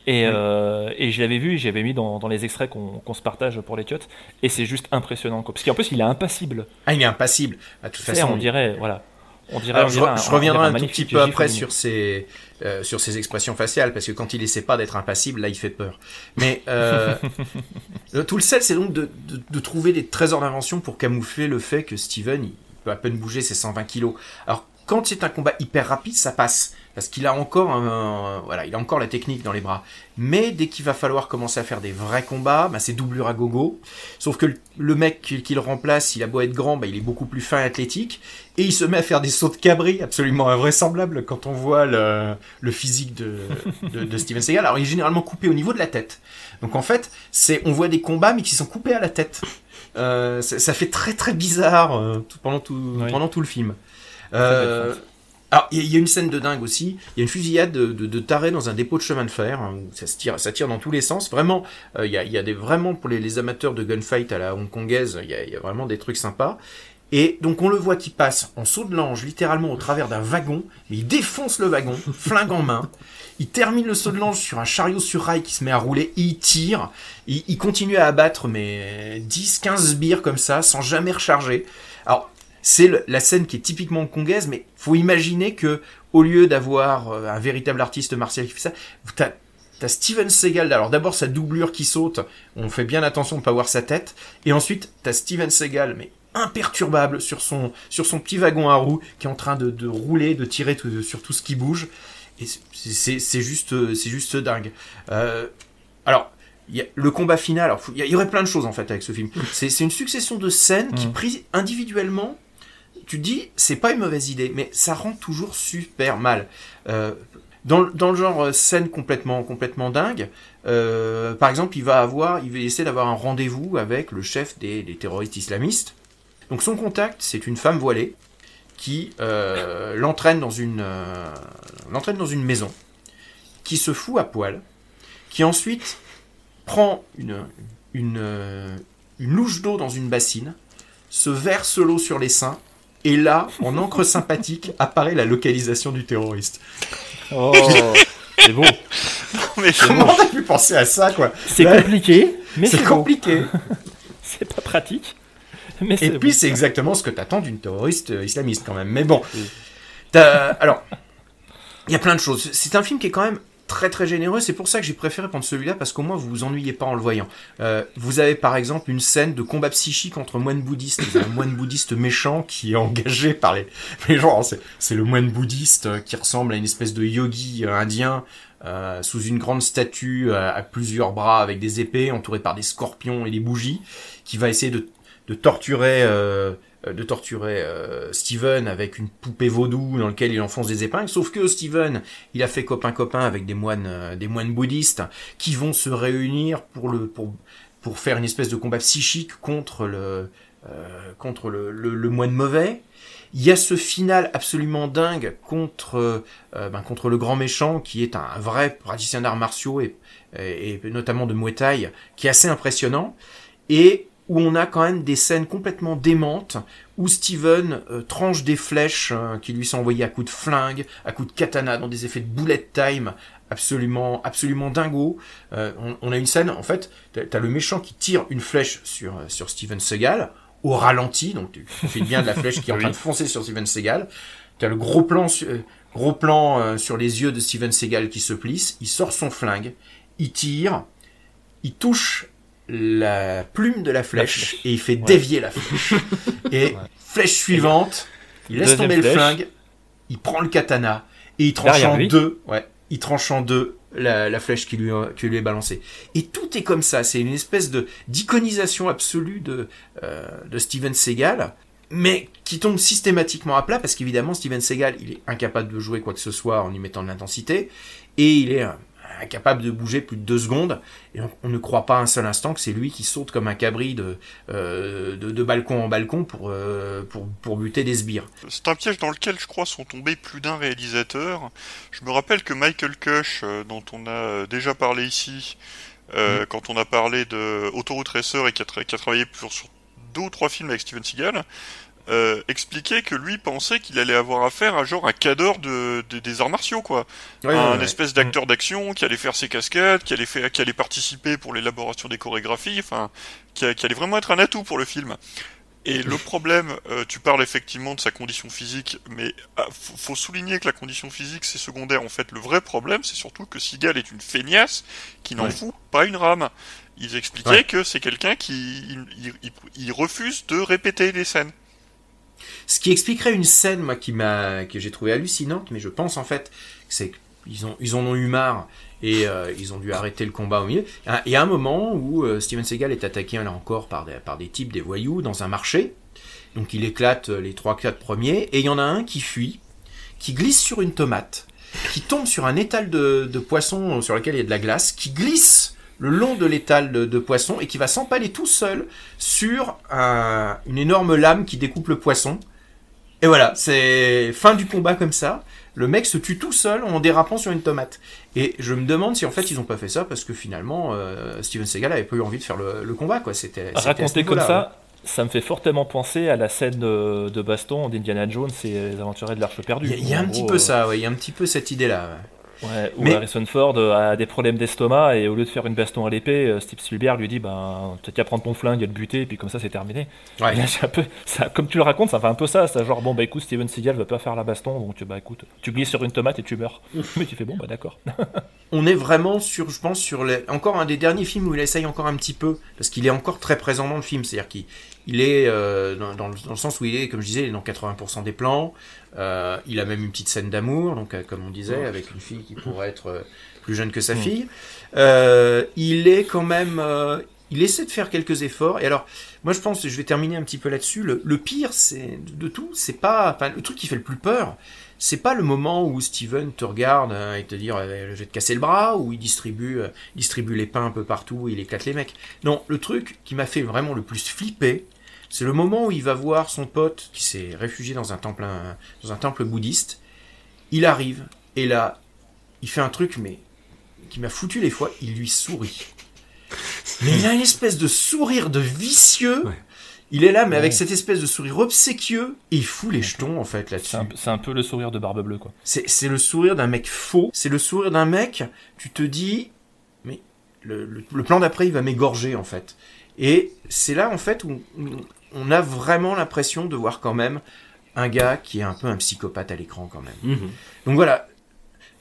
Speaker 3: Et, euh, et je l'avais vu, et j'avais mis dans, dans les extraits qu'on qu'on se partage pour les cuts. Et c'est juste impressionnant, quoi. Parce qu'en plus, il est impassible.
Speaker 4: Ah, il est impassible. De toute
Speaker 3: Tu sais,
Speaker 4: façon,
Speaker 3: on dirait, voilà. On dirait,
Speaker 4: Alors,
Speaker 3: on
Speaker 4: je,
Speaker 3: dirait
Speaker 4: re-
Speaker 3: un-
Speaker 4: je
Speaker 3: on
Speaker 4: reviendrai un tout petit peu après sur ses, euh, sur ses expressions faciales, parce que quand il essaie pas d'être impassible, là, il fait peur. Mais euh, [laughs] le- tout le sel, c'est donc de, de- de trouver des trésors d'invention pour camoufler le fait que Steven, il peut à peine bouger ses 120 kilos. Alors, quand c'est un combat hyper rapide, ça passe. Parce qu'il a encore un- voilà, il a encore la technique dans les bras. Mais dès qu'il va falloir commencer à faire des vrais combats, bah, c'est doublure à gogo. Sauf que le, mec qui, qui le remplace, il a beau être grand, bah, il est beaucoup plus fin et athlétique. Et il se met à faire des sauts de cabri absolument invraisemblables quand on voit le, le physique de, de, de Steven Seagal. Alors il est généralement coupé au niveau de la tête. Donc en fait, c'est on voit des combats mais qui sont coupés à la tête. Euh, ça, ça fait très très bizarre euh, tout- pendant, tout,
Speaker 3: Oui.
Speaker 4: pendant tout le film. Euh. Alors, il y a- une scène de dingue aussi. Il y a une fusillade de, de, tarés dans un dépôt de chemin de fer. hein, où ça, se tire, ça tire dans tous les sens. Vraiment, euh, il y, a, des vraiment pour les, amateurs de gunfight à la hongkongaise, il y, a, vraiment des trucs sympas. Et donc on le voit qui passe en saut de l'ange, littéralement au travers d'un wagon. Il défonce le wagon, [laughs] flingue en main. Il termine le saut de l'ange sur un chariot sur rail qui se met à rouler. Il tire. Il, il continue à abattre mais 10, 15 sbires comme ça, sans jamais recharger. Alors c'est la scène qui est typiquement hongkongaise, mais faut imaginer que au lieu d'avoir euh, un véritable artiste martial qui fait ça, t'as T'as Steven Seagal, alors d'abord sa doublure qui saute, on fait bien attention de pas voir sa tête, et ensuite t'as Steven Seagal, mais imperturbable sur son, sur son petit wagon à roues, qui est en train de, de rouler, de tirer tout- sur tout ce qui bouge, et c'est- juste, c'est juste dingue. Euh, alors, il y a le combat final, il y, y aurait plein de choses en fait avec ce film. C'est c'est une succession de scènes qui, prises individuellement, tu te dis, c'est pas une mauvaise idée, mais ça rend toujours super mal. Euh, dans, dans le genre euh, scène complètement, complètement dingue, euh, par exemple, il va avoir, il va essayer d'avoir un rendez-vous avec le chef des, des terroristes islamistes. Donc son contact, c'est une femme voilée qui l'entraîne dans une, l'entraîne dans une maison, qui se fout à poil, qui ensuite prend une, une, une louche d'eau dans une bassine, se verse l'eau sur les seins, et là, en encre sympathique, apparaît la localisation du terroriste.
Speaker 3: Oh, [laughs] c'est beau.
Speaker 5: Mais
Speaker 4: comment t'as pu penser à ça, quoi
Speaker 3: C'est compliqué, mais
Speaker 4: c'est compliqué. [laughs]
Speaker 3: c'est pas pratique. Mais
Speaker 4: Et
Speaker 3: c'est
Speaker 4: puis
Speaker 3: bon.
Speaker 4: c'est exactement ce que t'attends d'une terroriste euh, islamiste quand même. Mais bon, T'as- alors il y a plein de choses. C'est un film qui est quand même très très généreux. C'est pour ça que j'ai préféré prendre celui-là parce qu'au moins vous vous ennuyez pas en le voyant. Euh, vous avez par exemple une scène de combat psychique entre moines bouddhistes. Il y a un moine bouddhiste méchant qui est engagé par les, [laughs] les gens. C'est, le moine bouddhiste euh, qui ressemble à une espèce de yogi euh, indien. euh, sous une grande statue euh, à plusieurs bras avec des épées entouré par des scorpions et des bougies qui va essayer de, de torturer euh, de torturer euh, Steven avec une poupée vaudou dans lequel il enfonce des épingles. Sauf que Steven, il a fait copain copain avec des moines, euh, des moines bouddhistes qui vont se réunir pour le pour pour faire une espèce de combat psychique contre le euh, contre le, le, le moine mauvais. Il y a ce final absolument dingue contre euh, ben, contre le grand méchant qui est un vrai praticien d'arts martiaux et, et, et notamment de Muay Thai qui est assez impressionnant et où on a quand même des scènes complètement démentes, où Steven euh, tranche des flèches euh, qui lui sont envoyées à coups de flingue, à coups de katana, dans des effets de bullet time absolument, absolument dingo. Euh, on, on a une scène, en fait, t'as le méchant qui tire une flèche sur, sur Steven Seagal, au ralenti, donc tu fais bien de la flèche qui est en [laughs] train de foncer sur Steven Seagal. T'as le gros plan, gros plan sur les yeux de Steven Seagal qui se plisse, il sort son flingue, il tire, il touche la plume de la flèche, et il fait
Speaker 3: Ouais.
Speaker 4: dévier la flèche. [laughs] et flèche suivante, il laisse
Speaker 3: Deuxième
Speaker 4: tomber le
Speaker 3: flèche.
Speaker 4: flingue, il prend le katana et il tranche
Speaker 3: Derrière
Speaker 4: en
Speaker 3: lui.
Speaker 4: deux. Ouais, il tranche en deux la, la flèche qui lui, qui lui est balancée. Et tout est comme ça. C'est une espèce de d'iconisation absolue de euh, de Steven Seagal, mais qui tombe systématiquement à plat parce qu'évidemment Steven Seagal, il est incapable de jouer quoi que ce soit en y mettant de l'intensité et il est incapable de bouger plus de deux secondes et on, on ne croit pas un seul instant que c'est lui qui saute comme un cabri de, euh, de, de balcon en balcon pour, euh, pour, pour buter des sbires.
Speaker 5: C'est un piège dans lequel je crois sont tombés plus d'un réalisateur. Je me rappelle que Michael Kush, euh, dont on a déjà parlé ici, euh, quand on a parlé de Autoroute Racer et qui a, tra- qui a travaillé sur deux ou trois films avec Steven Seagal, euh, expliquait que lui pensait qu'il allait avoir affaire à genre un cadre de, de- des arts martiaux quoi,
Speaker 4: Ouais,
Speaker 5: un
Speaker 4: ouais, ouais.
Speaker 5: espèce d'acteur d'action qui allait faire ses cascades, qui allait faire, qui allait participer pour l'élaboration des chorégraphies, enfin, qui, allait vraiment être un atout pour le film. Et le [laughs] problème, euh, tu parles effectivement de sa condition physique, mais ah, faut, souligner que la condition physique c'est secondaire. En fait, le vrai problème, c'est surtout que Seagal est une feignasse qui n'en
Speaker 4: Ouais.
Speaker 5: fout pas une rame. Ils expliquaient
Speaker 4: Ouais.
Speaker 5: que c'est quelqu'un qui il, il- il- il refuse de répéter les scènes.
Speaker 4: Ce qui expliquerait une scène, moi, qui m'a, que j'ai trouvé hallucinante, mais je pense en fait c'est qu'ils ont, ils en ont eu marre et euh, ils ont dû arrêter le combat au milieu. Il y a un moment où euh, Steven Seagal est attaqué là encore par des, par des types, des voyous dans un marché. Donc il éclate euh, les trois quatre premiers et il y en a un qui fuit, qui glisse sur une tomate, qui tombe sur un étal de, de poisson sur lequel il y a de la glace, qui glisse le long de l'étal de, de poisson et qui va s'empaler tout seul sur un- une énorme lame qui découpe le poisson. Et voilà, c'est fin du combat comme ça. Le mec se tue tout seul en dérapant sur une tomate. Et je me demande si en fait ils ont pas fait ça parce que finalement euh, Steven Seagal avait pas eu envie de faire le, le combat quoi. C'était
Speaker 3: Raconté comme ça, ça me fait fortement penser à la scène de, de baston d'Indiana Jones et les aventuriers de l'Arche perdue.
Speaker 4: Il y a, y un petit peu
Speaker 3: euh,
Speaker 4: ça, ouais, il y a un petit peu cette idée-là. ouais.
Speaker 3: Ouais, où
Speaker 4: Mais-
Speaker 3: Harrison Ford euh, a des problèmes d'estomac et au lieu de faire une baston à l'épée, euh, Steve Spielberg lui dit ben t'as qu'à prendre ton flingue et le buter et puis comme ça c'est terminé.
Speaker 4: Ouais. [laughs]
Speaker 3: Là, un peu, ça, comme tu le racontes, ça fait un peu ça, c'est genre bon bah écoute Steven Seagal va pas faire la baston donc bah écoute tu glisses sur une tomate et tu meurs. [laughs] Mais tu fais bon bah d'accord. [laughs]
Speaker 4: on est vraiment sur, je pense, sur les, encore un des derniers films où il essaye encore un petit peu, parce qu'il est encore très présent dans le film, c'est-à-dire qu'il il est euh, dans, dans le, dans le sens où il est, comme je disais, il est dans 80% des plans. Euh, il a même une petite scène d'amour, donc euh, comme on disait, avec une fille qui pourrait être euh, plus jeune que sa
Speaker 3: Mm.
Speaker 4: fille. Il est quand même, il essaie de faire quelques efforts. Et alors, moi je pense, je vais terminer un petit peu là-dessus. Le, le pire, c'est de tout, c'est pas, enfin, le truc qui fait le plus peur, c'est pas le moment où Steven te regarde et te dire euh, je vais te casser le bras, ou il distribue, distribue les pains un peu partout, il éclate les mecs. Non, le truc qui m'a fait vraiment le plus flipper, c'est le moment où il va voir son pote qui s'est réfugié dans un temple, un- dans un temple bouddhiste. Il arrive et là, il fait un truc mais qui m'a foutu les fois. Il lui sourit. [laughs] Mais il a une espèce de sourire de vicieux. Il est là, mais avec cette espèce de sourire obséquieux, et il fout les jetons en fait là-dessus.
Speaker 3: C'est un, peu le sourire de Barbe Bleue, quoi.
Speaker 4: C'est c'est le sourire d'un mec faux. C'est le sourire d'un mec, tu te dis, mais le, le- le plan d'après, il va m'égorger, en fait. Et c'est là, en fait, où où on a vraiment l'impression de voir quand même un gars qui est un peu un psychopathe à l'écran, quand même.
Speaker 6: Mhm.
Speaker 4: Donc voilà.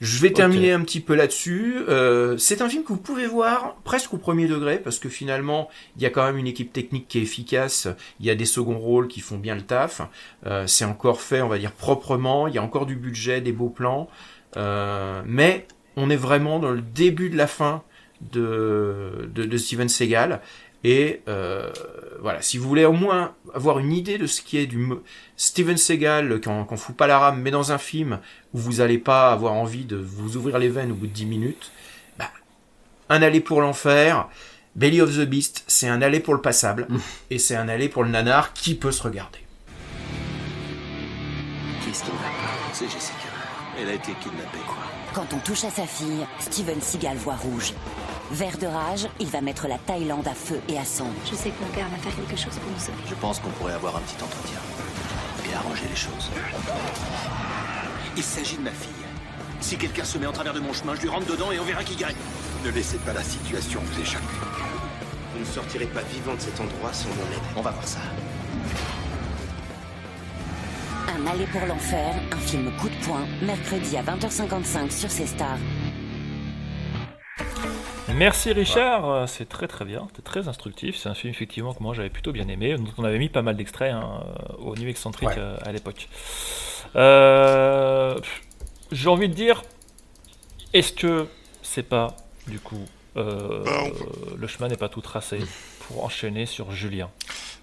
Speaker 4: Je vais terminer un petit peu là-dessus. Euh, c'est un film que vous pouvez voir presque au premier degré parce que finalement il y a quand même une équipe technique qui est efficace. Il y a des seconds rôles qui font bien le taf. Euh, c'est encore fait, on va dire proprement. Il y a encore du budget, des beaux plans. Euh, mais on est vraiment dans le début de la fin de, de, de Steven Seagal. Et voilà, si vous voulez au moins avoir une idée de ce qui est du Steven Seagal qu'on qu'on fout pas la rame, mais dans un film où vous allez pas avoir envie de vous ouvrir les veines au bout de 10 minutes, bah, un aller pour l'enfer, Belly of the Beast, c'est un aller pour le passable, et c'est un aller pour le nanar qui peut se regarder.
Speaker 8: Qu'est-ce qui ne va pas C'est Jessica. Elle a été kidnappée, quoi.
Speaker 19: Quand on touche à sa fille, Steven Seagal voit rouge. Vert de rage, il va mettre la Thaïlande à feu et à sang.
Speaker 18: Je sais que mon père va faire quelque chose pour nous sauver.
Speaker 8: Je pense qu'on pourrait avoir un petit entretien et arranger les choses. Il s'agit de ma fille. Si quelqu'un se met en travers de mon chemin, je lui rentre dedans et on verra qui gagne.
Speaker 20: Ne laissez pas la situation vous échapper. Vous ne sortirez pas vivant de cet endroit sans mon aide.
Speaker 8: On va voir ça.
Speaker 19: Un aller pour l'enfer, un film coup de poing, mercredi à 20h55 sur C Stars.
Speaker 3: Merci Richard, Euh, c'est très très bien, c'est très instructif. C'est un film effectivement que moi j'avais plutôt bien aimé. dont on avait mis pas mal d'extraits hein, euh, au Nuit Excentrique
Speaker 4: Ouais.
Speaker 3: euh, à l'époque. Euh, J'ai envie de dire, est-ce que c'est pas du coup euh,
Speaker 5: Bah,
Speaker 3: le chemin n'est pas tout tracé pour enchaîner sur Julien?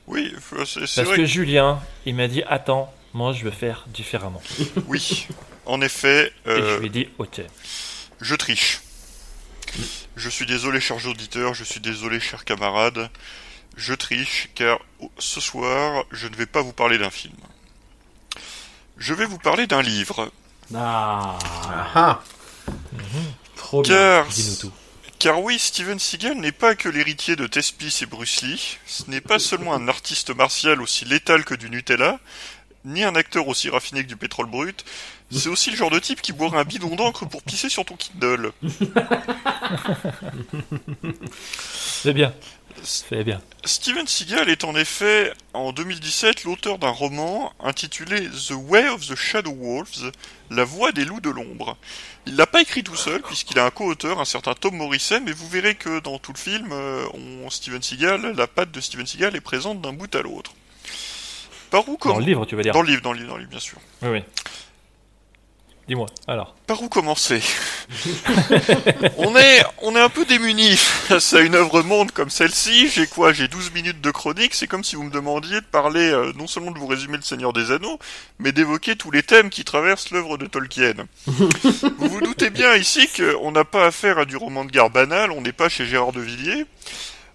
Speaker 5: Oui, c'est c'est
Speaker 3: Parce
Speaker 5: vrai.
Speaker 3: que Julien, il m'a dit attends, moi je vais faire différemment.
Speaker 5: Oui, en effet.
Speaker 3: Et je lui ai dit ok.
Speaker 5: Je triche. Je suis désolé, chers auditeurs, je suis désolé, chers camarades. Je triche car ce soir, je ne vais pas vous parler d'un film. Je vais vous parler d'un livre.
Speaker 6: Ah.
Speaker 4: Ah.
Speaker 6: Trop bien.
Speaker 5: Car,
Speaker 3: Dis-nous tout.
Speaker 5: car oui, Steven Seagal n'est pas que l'héritier de Thespis et Bruce Lee, ce n'est pas seulement un artiste martial aussi létal que du Nutella, ni un acteur aussi raffiné que du pétrole brut, c'est aussi le genre de type qui boirait un bidon d'encre pour pisser sur ton Kindle. [laughs]
Speaker 3: C'est bien. C'est bien.
Speaker 5: Steven Seagal est en effet, en 2017, l'auteur d'un roman intitulé The Way of the Shadow Wolves, La voix des loups de l'ombre. Il l'a pas écrit tout seul, puisqu'il a un co-auteur, un certain Tom Morrison, mais vous verrez que dans tout le film, euh, on, Steven Seagal, la patte de Steven Seagal est présente d'un bout à l'autre. Par où
Speaker 3: Dans le livre, tu veux dire
Speaker 5: Dans le livre, dans le livre, dans le livre, bien sûr.
Speaker 3: Oui, oui. Dis-moi, alors.
Speaker 5: Par où commencer [laughs] on, est, on est un peu démunis face à une œuvre monde comme celle-ci. J'ai quoi? J'ai 12 minutes de chronique. C'est comme si vous me demandiez de parler, euh, non seulement de vous résumer le Seigneur des Anneaux, mais d'évoquer tous les thèmes qui traversent l'œuvre de Tolkien. [laughs] vous vous doutez bien ici qu'on n'a pas affaire à du roman de gare banal, on n'est pas chez Gérard de Villiers.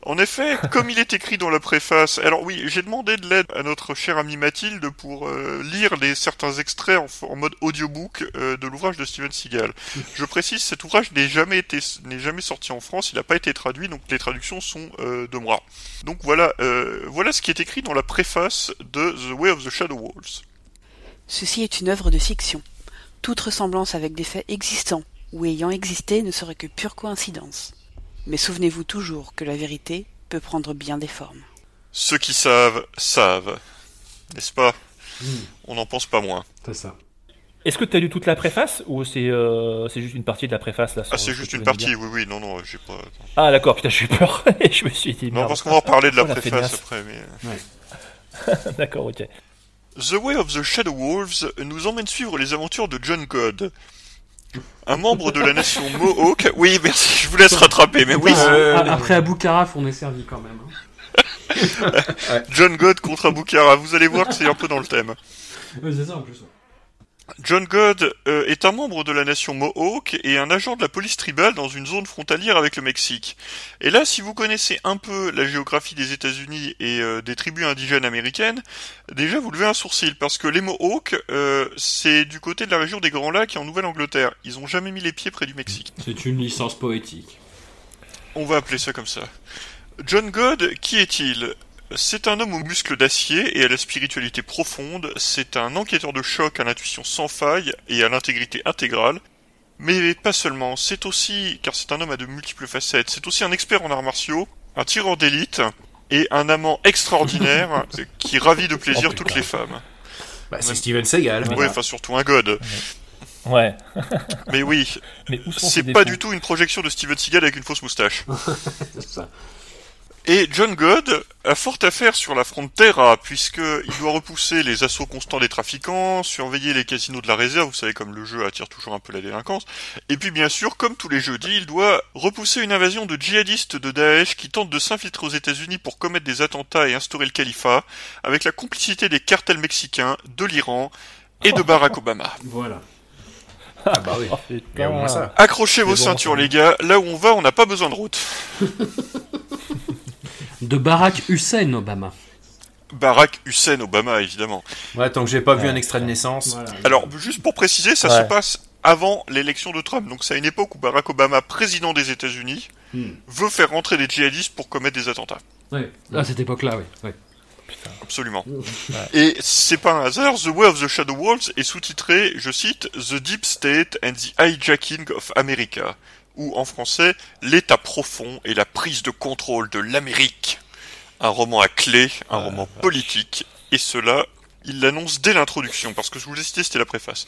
Speaker 5: En effet, [laughs] comme il est écrit dans la préface, alors oui, j'ai demandé de l'aide à notre chère amie Mathilde pour euh, lire les certains extraits en, en mode audiobook euh, de l'ouvrage de Steven Seagal. [laughs] Je précise, cet ouvrage n'est jamais été, n'est jamais sorti en France, il n'a pas été traduit, donc les traductions sont euh, de moi. Donc voilà, euh, voilà ce qui est écrit dans la préface de The Way of the Shadow Wolves.
Speaker 21: Ceci est une œuvre de fiction. Toute ressemblance avec des faits existants ou ayant existé ne serait que pure coïncidence. Mais souvenez-vous toujours que la vérité peut prendre bien des formes.
Speaker 5: Ceux qui savent, savent. N'est-ce pas? On n'en pense pas moins.
Speaker 6: C'est ça.
Speaker 3: Est-ce que tu as lu toute la préface ou c'est euh, c'est juste une partie de la préface là
Speaker 5: Ah, c'est
Speaker 3: ce
Speaker 5: juste une partie, oui, oui, non, non, j'ai pas.
Speaker 3: Ah d'accord, putain, j'ai eu peur. [laughs] je me suis dit.
Speaker 5: Non,
Speaker 3: merde.
Speaker 5: parce qu'on va en parler de la préface après, mais.
Speaker 3: Ouais. [laughs] d'accord, ok.
Speaker 5: The Way of the Shadow Wolves nous emmène suivre les aventures de John God. Un membre de la nation Mohawk. Oui, merci, je vous laisse rattraper, mais oui.
Speaker 6: Ah, Après Abu Karaf, on est servi quand même. hein. [laughs]
Speaker 5: John God contre Abukara, vous allez voir que c'est un peu dans le thème.
Speaker 6: Ouais, c'est ça en plus.
Speaker 5: John God euh, est un membre de la nation Mohawk et un agent de la police tribale dans une zone frontalière avec le Mexique. Et là, si vous connaissez un peu la géographie des États-Unis et euh, des tribus indigènes américaines, déjà vous levez un sourcil parce que les Mohawks, euh, c'est du côté de la région des Grands Lacs et en Nouvelle-Angleterre. Ils ont jamais mis les pieds près du Mexique.
Speaker 6: C'est une licence poétique.
Speaker 5: On va appeler ça comme ça. John God, qui est-il? C'est un homme aux muscles d'acier et à la spiritualité profonde. C'est un enquêteur de choc à l'intuition sans faille et à l'intégrité intégrale. Mais pas seulement, c'est aussi, car c'est un homme à de multiples facettes, c'est aussi un expert en arts martiaux, un tireur d'élite et un amant extraordinaire [laughs] qui ravit de plaisir
Speaker 4: Oh,
Speaker 5: toutes les femmes.
Speaker 4: Bah, c'est Steven Seagal.
Speaker 5: Ouais, enfin surtout un god.
Speaker 3: Ouais.
Speaker 5: Mais oui, [laughs]
Speaker 3: Mais où sont
Speaker 5: c'est
Speaker 3: ces
Speaker 5: pas
Speaker 3: défauts
Speaker 5: du tout une projection de Steven Seagal avec une fausse moustache. [laughs]
Speaker 4: c'est ça.
Speaker 5: Et John God a fort à faire sur la frontera, puisqu'il doit repousser les assauts constants des trafiquants, surveiller les casinos de la réserve, vous savez comme le jeu attire toujours un peu la délinquance, et puis bien sûr, comme tous les jeudis, il doit repousser une invasion de djihadistes de Daesh qui tentent de s'infiltrer aux États-Unis pour commettre des attentats et instaurer le califat, avec la complicité des cartels mexicains, de l'Iran et de Barack Obama.
Speaker 6: Voilà.
Speaker 4: Ah bah oui.
Speaker 3: Oh,
Speaker 4: au moins ça.
Speaker 5: Accrochez vos
Speaker 3: bon,
Speaker 5: ceintures les gars, là où on va on n'a pas besoin de route. [laughs]
Speaker 6: De Barack Hussein Obama.
Speaker 5: Barack Hussein Obama évidemment.
Speaker 4: Ouais, tant que j'ai pas vu un extrait de naissance.
Speaker 6: Voilà.
Speaker 5: Alors, juste pour préciser, ça
Speaker 3: Ouais.
Speaker 5: se passe avant l'élection de Trump. Donc, c'est à une époque où Barack Obama, président des États-Unis,
Speaker 6: Hmm.
Speaker 5: veut faire rentrer des djihadistes pour commettre des attentats.
Speaker 6: Ouais. À cette époque-là, oui. Ouais.
Speaker 5: Absolument. Et c'est pas un hasard, The Way of the Shadow Wolves est sous-titré, je cite, The Deep State and the Hijacking of America, ou en français, L'État profond et la prise de contrôle de l'Amérique. Un roman à clé, un roman politique, et cela, il l'annonce dès l'introduction, parce que je vous l'ai cité, c'était la préface.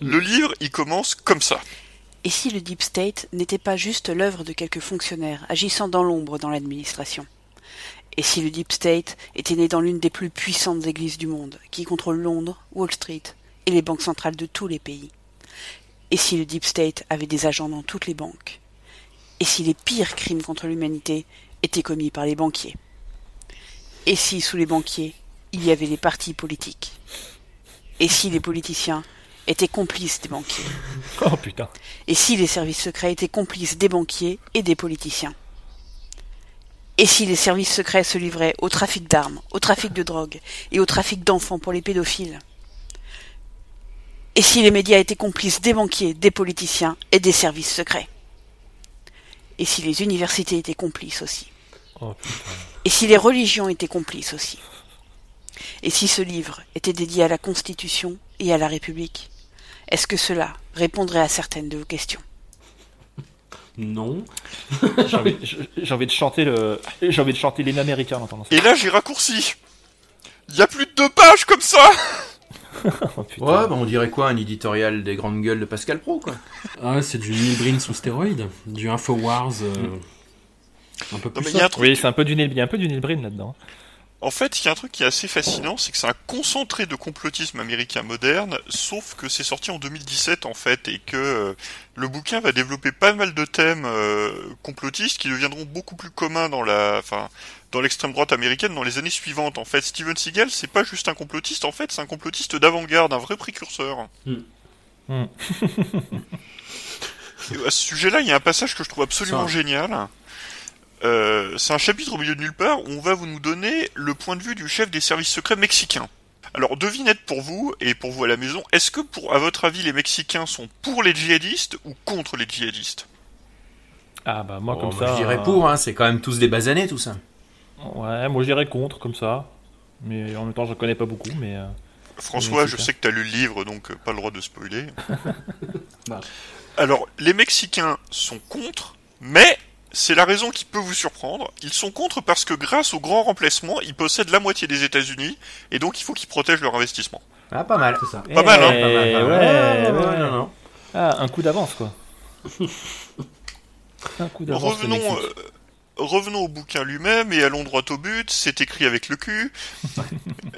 Speaker 5: Le livre, il commence comme ça.
Speaker 21: Et si le Deep State n'était pas juste l'œuvre de quelques fonctionnaires agissant dans l'ombre dans l'administration? Et si le Deep State était né dans l'une des plus puissantes églises du monde, qui contrôle Londres, Wall Street et les banques centrales de tous les pays? Et si le Deep State avait des agents dans toutes les banques? Et si les pires crimes contre l'humanité étaient commis par les banquiers? Et si, sous les banquiers, il y avait les partis politiques? Et si les politiciens étaient complices des banquiers? [laughs]
Speaker 3: Oh putain.
Speaker 21: et si les services secrets étaient complices des banquiers et des politiciens? Et si les services secrets se livraient au trafic d'armes, au trafic de drogue et au trafic d'enfants pour les pédophiles? Et si les médias étaient complices des banquiers, des politiciens et des services secrets? Et si les universités étaient complices aussi?
Speaker 3: Oh.
Speaker 21: Et si les religions étaient complices aussi? Et si ce livre était dédié à la Constitution et à la République? Est-ce que cela répondrait à certaines de vos questions?
Speaker 6: Non. [laughs]
Speaker 3: J'ai envie, de chanter le, j'ai envie de chanter l'hymne américain en entendant ça.
Speaker 5: Et là, j'ai raccourci. Il y a plus de deux pages comme ça [laughs]
Speaker 3: Oh.
Speaker 4: Ouais, bah on dirait quoi Un éditorial des grandes gueules de Pascal Pro, quoi.
Speaker 6: Ah, c'est du Neil Breen sous stéroïde. Du Infowars. euh, Un peu
Speaker 5: Non,
Speaker 6: plus
Speaker 5: mais il y a un
Speaker 6: soft.
Speaker 5: truc.
Speaker 3: Oui, c'est un peu du Neil, il y a un peu du Neil Breen là-dedans.
Speaker 5: En fait, il y a un truc qui est assez fascinant, c'est que c'est un concentré de complotisme américain moderne, sauf que c'est sorti en 2017 en fait, et que euh, le bouquin va développer pas mal de thèmes euh, complotistes qui deviendront beaucoup plus communs dans la, enfin, dans l'extrême droite américaine dans les années suivantes. En fait, Steven Seagal, c'est pas juste un complotiste, en fait, c'est un complotiste d'avant-garde, un vrai précurseur.
Speaker 3: Hmm.
Speaker 5: Et à ce sujet-là, il y a un passage que je trouve absolument
Speaker 4: Ça.
Speaker 5: génial. Euh, c'est un chapitre au milieu de nulle part où on va vous nous donner le point de vue du chef des services secrets mexicains. Alors, devinette pour vous et pour vous à la maison, est-ce que, pour, à votre avis, les Mexicains sont pour les djihadistes ou contre les djihadistes?
Speaker 3: Ah bah moi
Speaker 4: Oh,
Speaker 3: comme
Speaker 4: moi, je dirais
Speaker 3: euh,
Speaker 4: pour, hein, c'est quand même tous des basanés, tout ça.
Speaker 3: Ouais, moi je dirais contre comme ça. Mais en même temps, je connais pas beaucoup, mais. euh,
Speaker 5: François,
Speaker 3: mais
Speaker 5: je sais que tu as lu le livre, donc euh, pas le droit de spoiler. [laughs]
Speaker 6: Bah.
Speaker 5: Alors, les Mexicains sont contre, mais c'est la raison qui peut vous surprendre. Ils sont contre parce que grâce au grand remplacement, ils possèdent la moitié des États-Unis, et donc il faut qu'ils protègent leur investissement.
Speaker 4: Ah, pas mal.
Speaker 6: C'est ça.
Speaker 5: Pas mal, hein
Speaker 3: Eh,
Speaker 4: Pas mal,
Speaker 3: ouais,
Speaker 4: Ouais,
Speaker 3: ouais.
Speaker 4: non, non.
Speaker 3: Ah, un coup d'avance, quoi. [laughs] un coup d'avance.
Speaker 5: Revenons, euh, revenons au bouquin lui-même et allons droit au but. C'est écrit avec le cul. [laughs]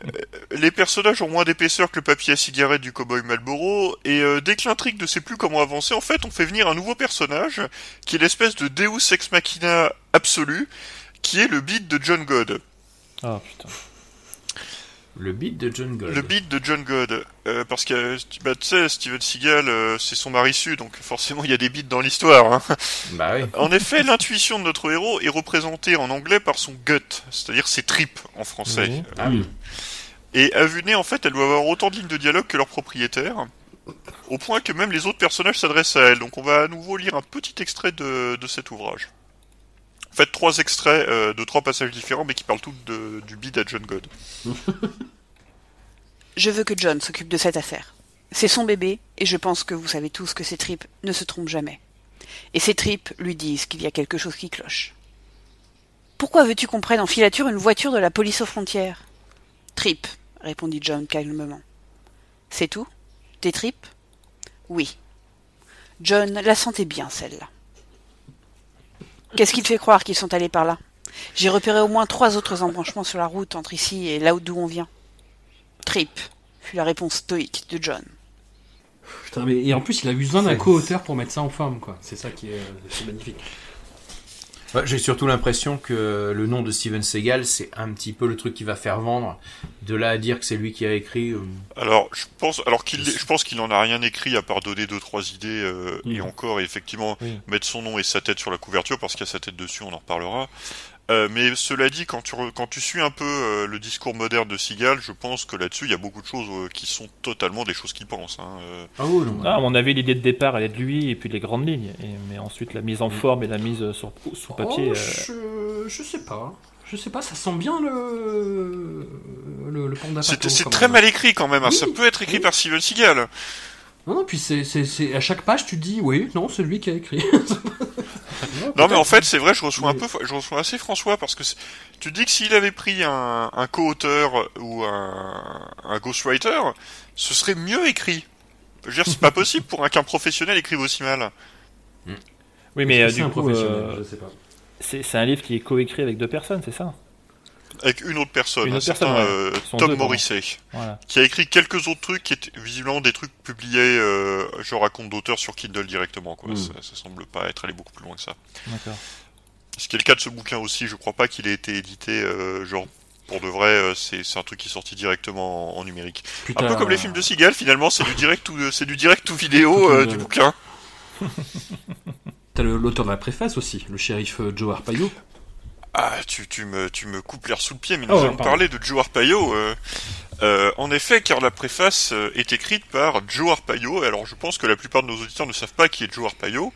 Speaker 5: Euh, les personnages ont moins d'épaisseur que le papier à cigarette du cowboy Marlboro. Et euh, dès que l'intrigue ne sait plus comment avancer, en fait, on fait venir un nouveau personnage qui est l'espèce de Deus ex machina absolu, qui est le beat de John God.
Speaker 3: Ah, putain.
Speaker 4: Le beat de John Gold.
Speaker 5: Le beat de John God. Euh, parce que, euh, bah, tu sais, Steven Seagal, euh, c'est son mari su, donc forcément il y a des beats dans l'histoire. Hein.
Speaker 4: Bah oui.
Speaker 5: En effet, l'intuition de notre héros est représentée en anglais par son gut, c'est-à-dire ses tripes en français. Euh,
Speaker 4: Ah oui.
Speaker 5: Et à vue nez, en fait, elle doit avoir autant de lignes de dialogue que leur propriétaire, au point que même les autres personnages s'adressent à elle. Donc on va à nouveau lire un petit extrait de, de cet ouvrage. En fait, trois extraits euh, de trois passages différents, mais qui parlent tous du beat à John God. [laughs]
Speaker 21: Je veux que John s'occupe de cette affaire. C'est son bébé, et je pense que vous savez tous que ses tripes ne se trompent jamais. Et ses tripes lui disent qu'il y a quelque chose qui cloche. Pourquoi veux-tu qu'on prenne en filature une voiture de la police aux frontières? Tripes, répondit John calmement. C'est tout? Tes tripes? Oui. John la sentait bien, celle-là. Qu'est-ce qui te fait croire qu'ils sont allés par là? J'ai repéré au moins trois autres embranchements sur la route entre ici et là d'où on vient. Trip, fut la réponse stoïque de John.
Speaker 6: Putain, mais, et en plus, il a eu besoin d'un co-auteur pour mettre ça en forme, quoi. C'est ça qui est, euh, magnifique.
Speaker 4: Ouais, J'ai surtout l'impression que le nom de Steven Seagal, c'est un petit peu le truc qui va faire vendre. De là à dire que c'est lui qui a écrit. euh,
Speaker 5: Alors, je pense, alors qu'il, je pense qu'il en a rien écrit à part donner deux trois idées euh, et encore, et effectivement, mettre son nom et sa tête sur la couverture parce qu'il y a sa tête dessus, on en reparlera. Euh, mais cela dit, quand tu re- quand tu suis un peu euh, le discours moderne de Seagal, je pense que là-dessus, il y a beaucoup de choses euh, qui sont totalement des choses qu'il pense. Hein, euh.
Speaker 3: Ah, à mon avis, l'idée de départ, elle est de lui, et puis les grandes lignes. Et, mais ensuite, la mise en forme et la mise sur, sous papier.
Speaker 6: Oh,
Speaker 3: euh,
Speaker 6: je, je sais pas. Je sais pas, ça sent bien le. le, le panda
Speaker 5: C'est, très
Speaker 6: même.
Speaker 5: mal écrit quand même. hein.
Speaker 6: Oui,
Speaker 5: Ça peut être écrit par Steven Seagal.
Speaker 6: Non, non, puis c'est, à chaque page, tu te dis, oui, non, c'est lui qui a écrit. [laughs]
Speaker 5: Non mais en fait c'est vrai je reçois un peu je reçois assez François parce que tu dis que s'il avait pris un, un co-auteur ou un, un ghostwriter ce serait mieux écrit. Je veux dire c'est pas [laughs] possible pour un qu'un professionnel écrive aussi mal.
Speaker 3: Oui, mais euh, du
Speaker 6: un
Speaker 3: coup,
Speaker 6: professionnel
Speaker 3: euh,
Speaker 6: Je sais pas.
Speaker 3: c'est c'est un livre qui est coécrit avec deux personnes, c'est ça?
Speaker 5: Avec une autre personne,
Speaker 3: Une
Speaker 5: un
Speaker 3: autre
Speaker 5: certain
Speaker 3: personne, ouais.
Speaker 5: euh, Tom
Speaker 3: deux.
Speaker 5: Morrissey,
Speaker 3: Voilà.
Speaker 5: qui a écrit quelques autres trucs qui étaient visiblement des trucs publiés euh, je raconte d'auteur sur Kindle directement quoi.
Speaker 3: Mm.
Speaker 5: Ça, ça semble pas être allé beaucoup plus loin que ça. Ce qui est le cas de ce bouquin aussi, je crois pas qu'il ait été édité, euh, genre, pour de vrai, euh, c'est un truc qui est sorti directement en, en numérique.
Speaker 6: Putain.
Speaker 5: Un peu comme les films de Seagal, finalement, c'est du direct ou c'est du direct ou vidéo euh, du bouquin.
Speaker 6: T'as l'auteur de la préface aussi, le shérif Joe Arpaio.
Speaker 5: Ah, tu, tu me, tu me coupes l'air sous le pied, mais
Speaker 6: Oh,
Speaker 5: nous
Speaker 6: ouais,
Speaker 5: allons parler de Joe Arpaio. euh, euh, en effet, car la préface euh, est écrite par Joe Arpaio. Alors, je pense que la plupart de nos auditeurs ne savent pas qui est Joe Arpaio.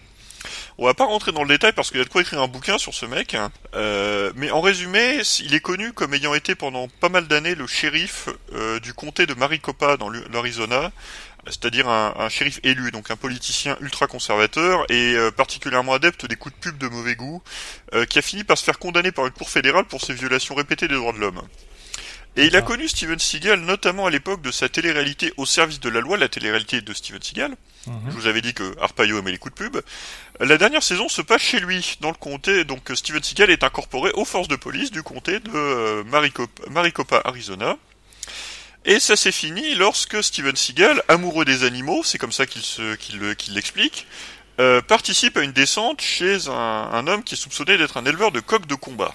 Speaker 5: On va pas rentrer dans le détail parce qu'il y a de quoi écrire un bouquin sur ce mec. hein. Euh, mais en résumé, il est connu comme ayant été pendant pas mal d'années le shérif du comté de Maricopa dans l'Arizona, c'est-à-dire un, un shérif élu, donc un politicien ultra conservateur et euh, particulièrement adepte des coups de pub de mauvais goût, euh, qui a fini par se faire condamner par une cour fédérale pour ses violations répétées des droits de l'homme. Et il a connu Steven Seagal notamment à l'époque de sa télé-réalité au service de la loi, la télé-réalité de Steven Seagal.
Speaker 3: Mhm.
Speaker 5: Je vous avais dit que Arpaio aimait les coups de pub. La dernière saison se passe chez lui, dans le comté, donc Steven Seagal est incorporé aux forces de police du comté de euh, Maricopa, Maricopa, Arizona. Et ça s'est fini lorsque Steven Seagal, amoureux des animaux, c'est comme ça qu'il se, qu'il, le- qu'il l'explique, euh, participe à une descente chez un, homme qui est soupçonné d'être un éleveur de coqs de combat.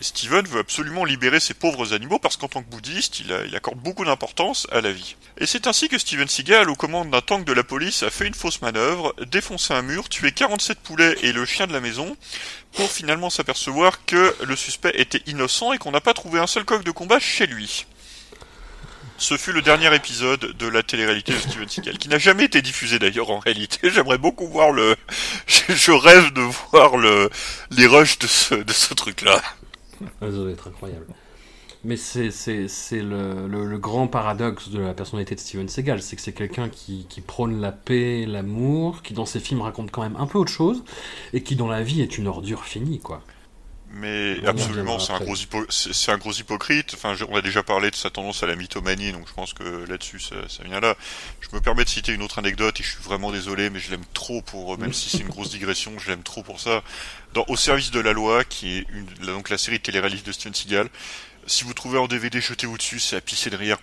Speaker 5: Et Steven veut absolument libérer ces pauvres animaux parce qu'en tant que bouddhiste, il, il accorde beaucoup d'importance à la vie. Et c'est ainsi que Steven Seagal, aux commandes d'un tank de la police, a fait une fausse manœuvre, défoncé un mur, tué 47 poulets et le chien de la maison, pour finalement s'apercevoir que le suspect était innocent et qu'on n'a pas trouvé un seul coq de combat chez lui. Ce fut le dernier épisode de la télé-réalité de Steven Seagal, qui n'a jamais été diffusé d'ailleurs en réalité. [laughs] J'aimerais beaucoup voir le... [laughs] Je rêve de voir le... les rushs de ce, truc-là.
Speaker 6: Ça doit être incroyable. Mais c'est, le, le- grand paradoxe de la personnalité de Steven Seagal, c'est que c'est quelqu'un qui prône la paix, l'amour, qui dans ses films raconte quand même un peu autre chose, et qui dans la vie est une ordure finie, quoi.
Speaker 5: Mais
Speaker 6: On
Speaker 5: absolument, c'est un gros hypo- c'est c'est un gros hypocrite. Enfin, je- on a déjà parlé de sa tendance à la mythomanie, donc je pense que là-dessus, ça, ça vient là. Je me permets de citer une autre anecdote et je suis vraiment désolé, mais je l'aime trop pour, même si c'est une [laughs] grosse digression, je l'aime trop pour ça. Dans Au service de la loi, qui est une, donc la série de télé-réaliste de Steven Seagal, si vous trouvez en DVD, jetez-vous dessus, c'est à pisser de rire.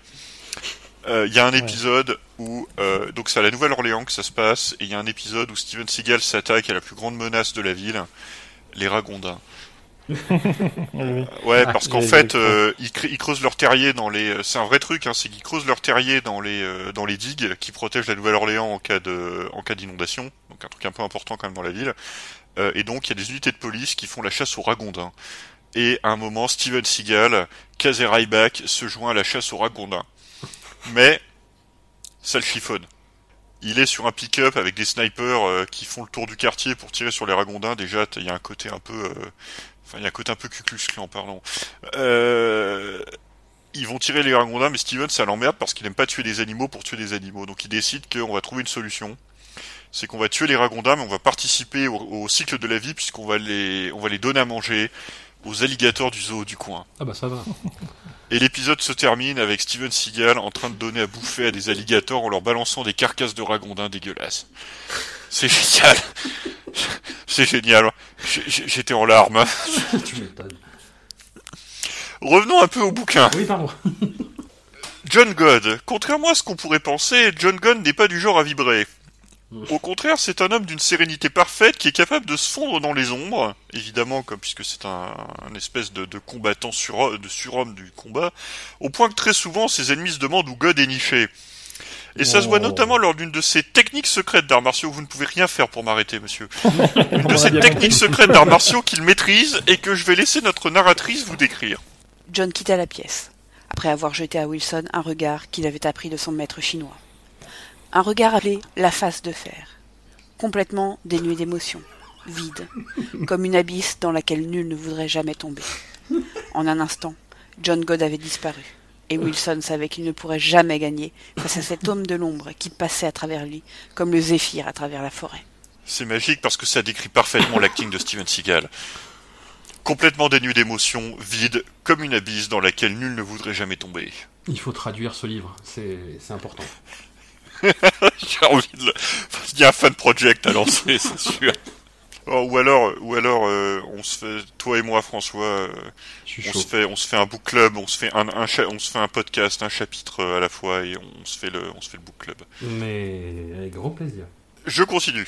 Speaker 5: Euh, Il y a un épisode où euh, donc c'est à la Nouvelle-Orléans que ça se passe et il y a un épisode où Steven Seagal s'attaque à la plus grande menace de la ville, les ragondins. Ouais, parce qu'en fait, euh, ils, creusent leur terrier dans les. euh, C'est un vrai truc, hein, c'est qu'ils creusent leur terrier dans les euh, dans les digues qui protègent la Nouvelle-Orléans en cas de en cas d'inondation. Donc un truc un peu important quand même dans la ville. Euh, et donc il y a des unités de police qui font la chasse aux ragondins. Et à un moment, Steven Seagal, Kazé Ryback, se joint à la chasse aux ragondins. Mais ça le chiffonne. Il est sur un pick-up avec des snipers euh, qui font le tour du quartier pour tirer sur les ragondins. Déjà, il y a un côté un peu, euh, enfin, il y a un côté un peu Klan, pardon. Euh, ils vont tirer les ragondins, mais Steven, ça l'emmerde parce qu'il aime pas tuer des animaux pour tuer des animaux. Donc, il décide qu'on va trouver une solution. C'est qu'on va tuer les ragondins, mais on va participer au, au cycle de la vie puisqu'on va les, on va les donner à manger aux alligators du zoo du coin.
Speaker 6: Ah bah ça va.
Speaker 5: Et l'épisode se termine avec Steven Seagal en train de donner à bouffer à des alligators en leur balançant des carcasses de ragondins dégueulasses. C'est génial. C'est génial. J'étais en larmes. Revenons un peu au bouquin.
Speaker 6: Oui, pardon.
Speaker 5: John God. Contrairement à ce qu'on pourrait penser, John Gunn n'est pas du genre à vibrer. Au contraire, c'est un homme d'une sérénité parfaite qui est capable de se fondre dans les ombres, évidemment, comme puisque c'est un, un espèce de, de combattant sur, de surhomme du combat, au point que très souvent ses ennemis se demandent où God est niché. Et ça se voit
Speaker 3: Oh.
Speaker 5: notamment lors d'une de ces techniques secrètes d'arts martiaux. Vous ne pouvez rien faire pour m'arrêter, monsieur. [laughs] Une de
Speaker 3: bien
Speaker 5: techniques secrètes d'arts martiaux qu'il maîtrise et que je vais laisser notre narratrice vous décrire.
Speaker 21: John quitta la pièce, après avoir jeté à Wilson un regard qu'il avait appris de son maître chinois. Un regard appelé la face de fer, complètement dénué d'émotion, vide, [laughs] comme une abysse dans laquelle nul ne voudrait jamais tomber. En un instant, John God avait disparu, et Wilson savait qu'il ne pourrait jamais gagner face à cet homme de l'ombre qui passait à travers lui, comme le zéphyr à travers la forêt.
Speaker 5: C'est magique parce que ça décrit parfaitement l'acting de Steven Seagal. Complètement dénué d'émotion, vide, comme une abysse dans laquelle nul ne voudrait jamais tomber.
Speaker 6: Il faut traduire ce livre, c'est c'est important. [laughs]
Speaker 5: J'ai envie de le... Il y a un fan project à lancer, [laughs] c'est sûr. Oh, ou alors, ou alors, euh, on se fait, toi et moi, François, euh, on se fait, on se fait un book club, on se fait un, un cha- on se fait un podcast, un chapitre euh, à la fois, et on se fait le, on se fait le book club.
Speaker 6: Mais avec grand plaisir.
Speaker 5: Je continue.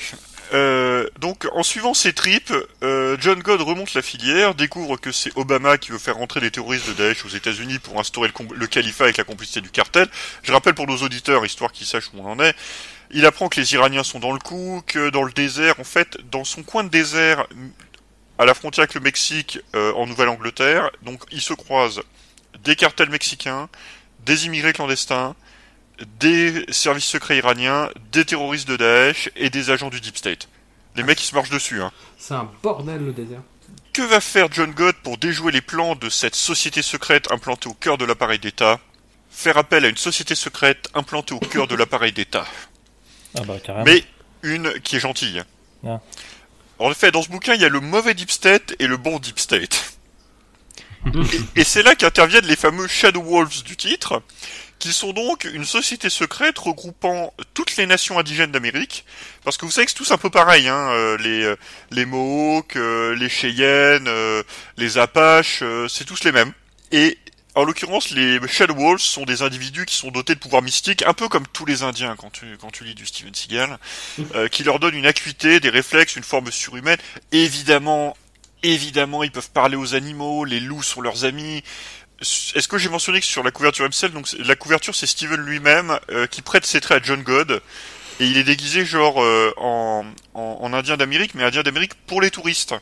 Speaker 5: Euh, donc, en suivant ses tripes, euh, John God remonte la filière, découvre que c'est Obama qui veut faire rentrer les terroristes de Daesh aux États-Unis pour instaurer le, califat avec la complicité du cartel. Je rappelle pour nos auditeurs, histoire qu'ils sachent où on en est. Il apprend que les Iraniens sont dans le coup, que dans le désert, en fait, dans son coin de désert, à la frontière avec le Mexique, euh, en Nouvelle-Angleterre, donc il se croise des cartels mexicains, des immigrés clandestins, des services secrets iraniens, des terroristes de Daesh et des agents du Deep State. Les mecs, ils se marchent dessus, hein.
Speaker 6: C'est un bordel le désert.
Speaker 5: Que va faire John God pour déjouer les plans de cette société secrète implantée au cœur de l'appareil d'État? Faire appel à une société secrète implantée au cœur de l'appareil d'État.
Speaker 3: Ah bah carrément.
Speaker 5: Mais une qui est gentille.
Speaker 3: Ah.
Speaker 5: En effet, dans ce bouquin, il y a le mauvais Deep State et le bon Deep State. [laughs] et et c'est là qu'interviennent les fameux Shadow Wolves du titre, qui sont donc une société secrète regroupant toutes les nations indigènes d'Amérique, parce que vous savez que c'est tous un peu pareil, hein, euh, les, euh, les Mohawks, euh, les Cheyennes, les Apaches, c'est tous les mêmes. Et en l'occurrence, les Shadow Wolves sont des individus qui sont dotés de pouvoirs mystiques, un peu comme tous les Indiens quand tu, quand tu lis du Steven Seagal, [laughs] euh, qui leur donnent une acuité, des réflexes, une forme surhumaine. Évidemment, évidemment, ils peuvent parler aux animaux, les loups sont leurs amis. Est-ce que j'ai mentionné que sur la couverture MCL, donc la couverture c'est Steven lui-même euh, qui prête ses traits à John God et il est déguisé genre euh, en, en, en indien d'Amérique, mais indien d'Amérique pour les touristes,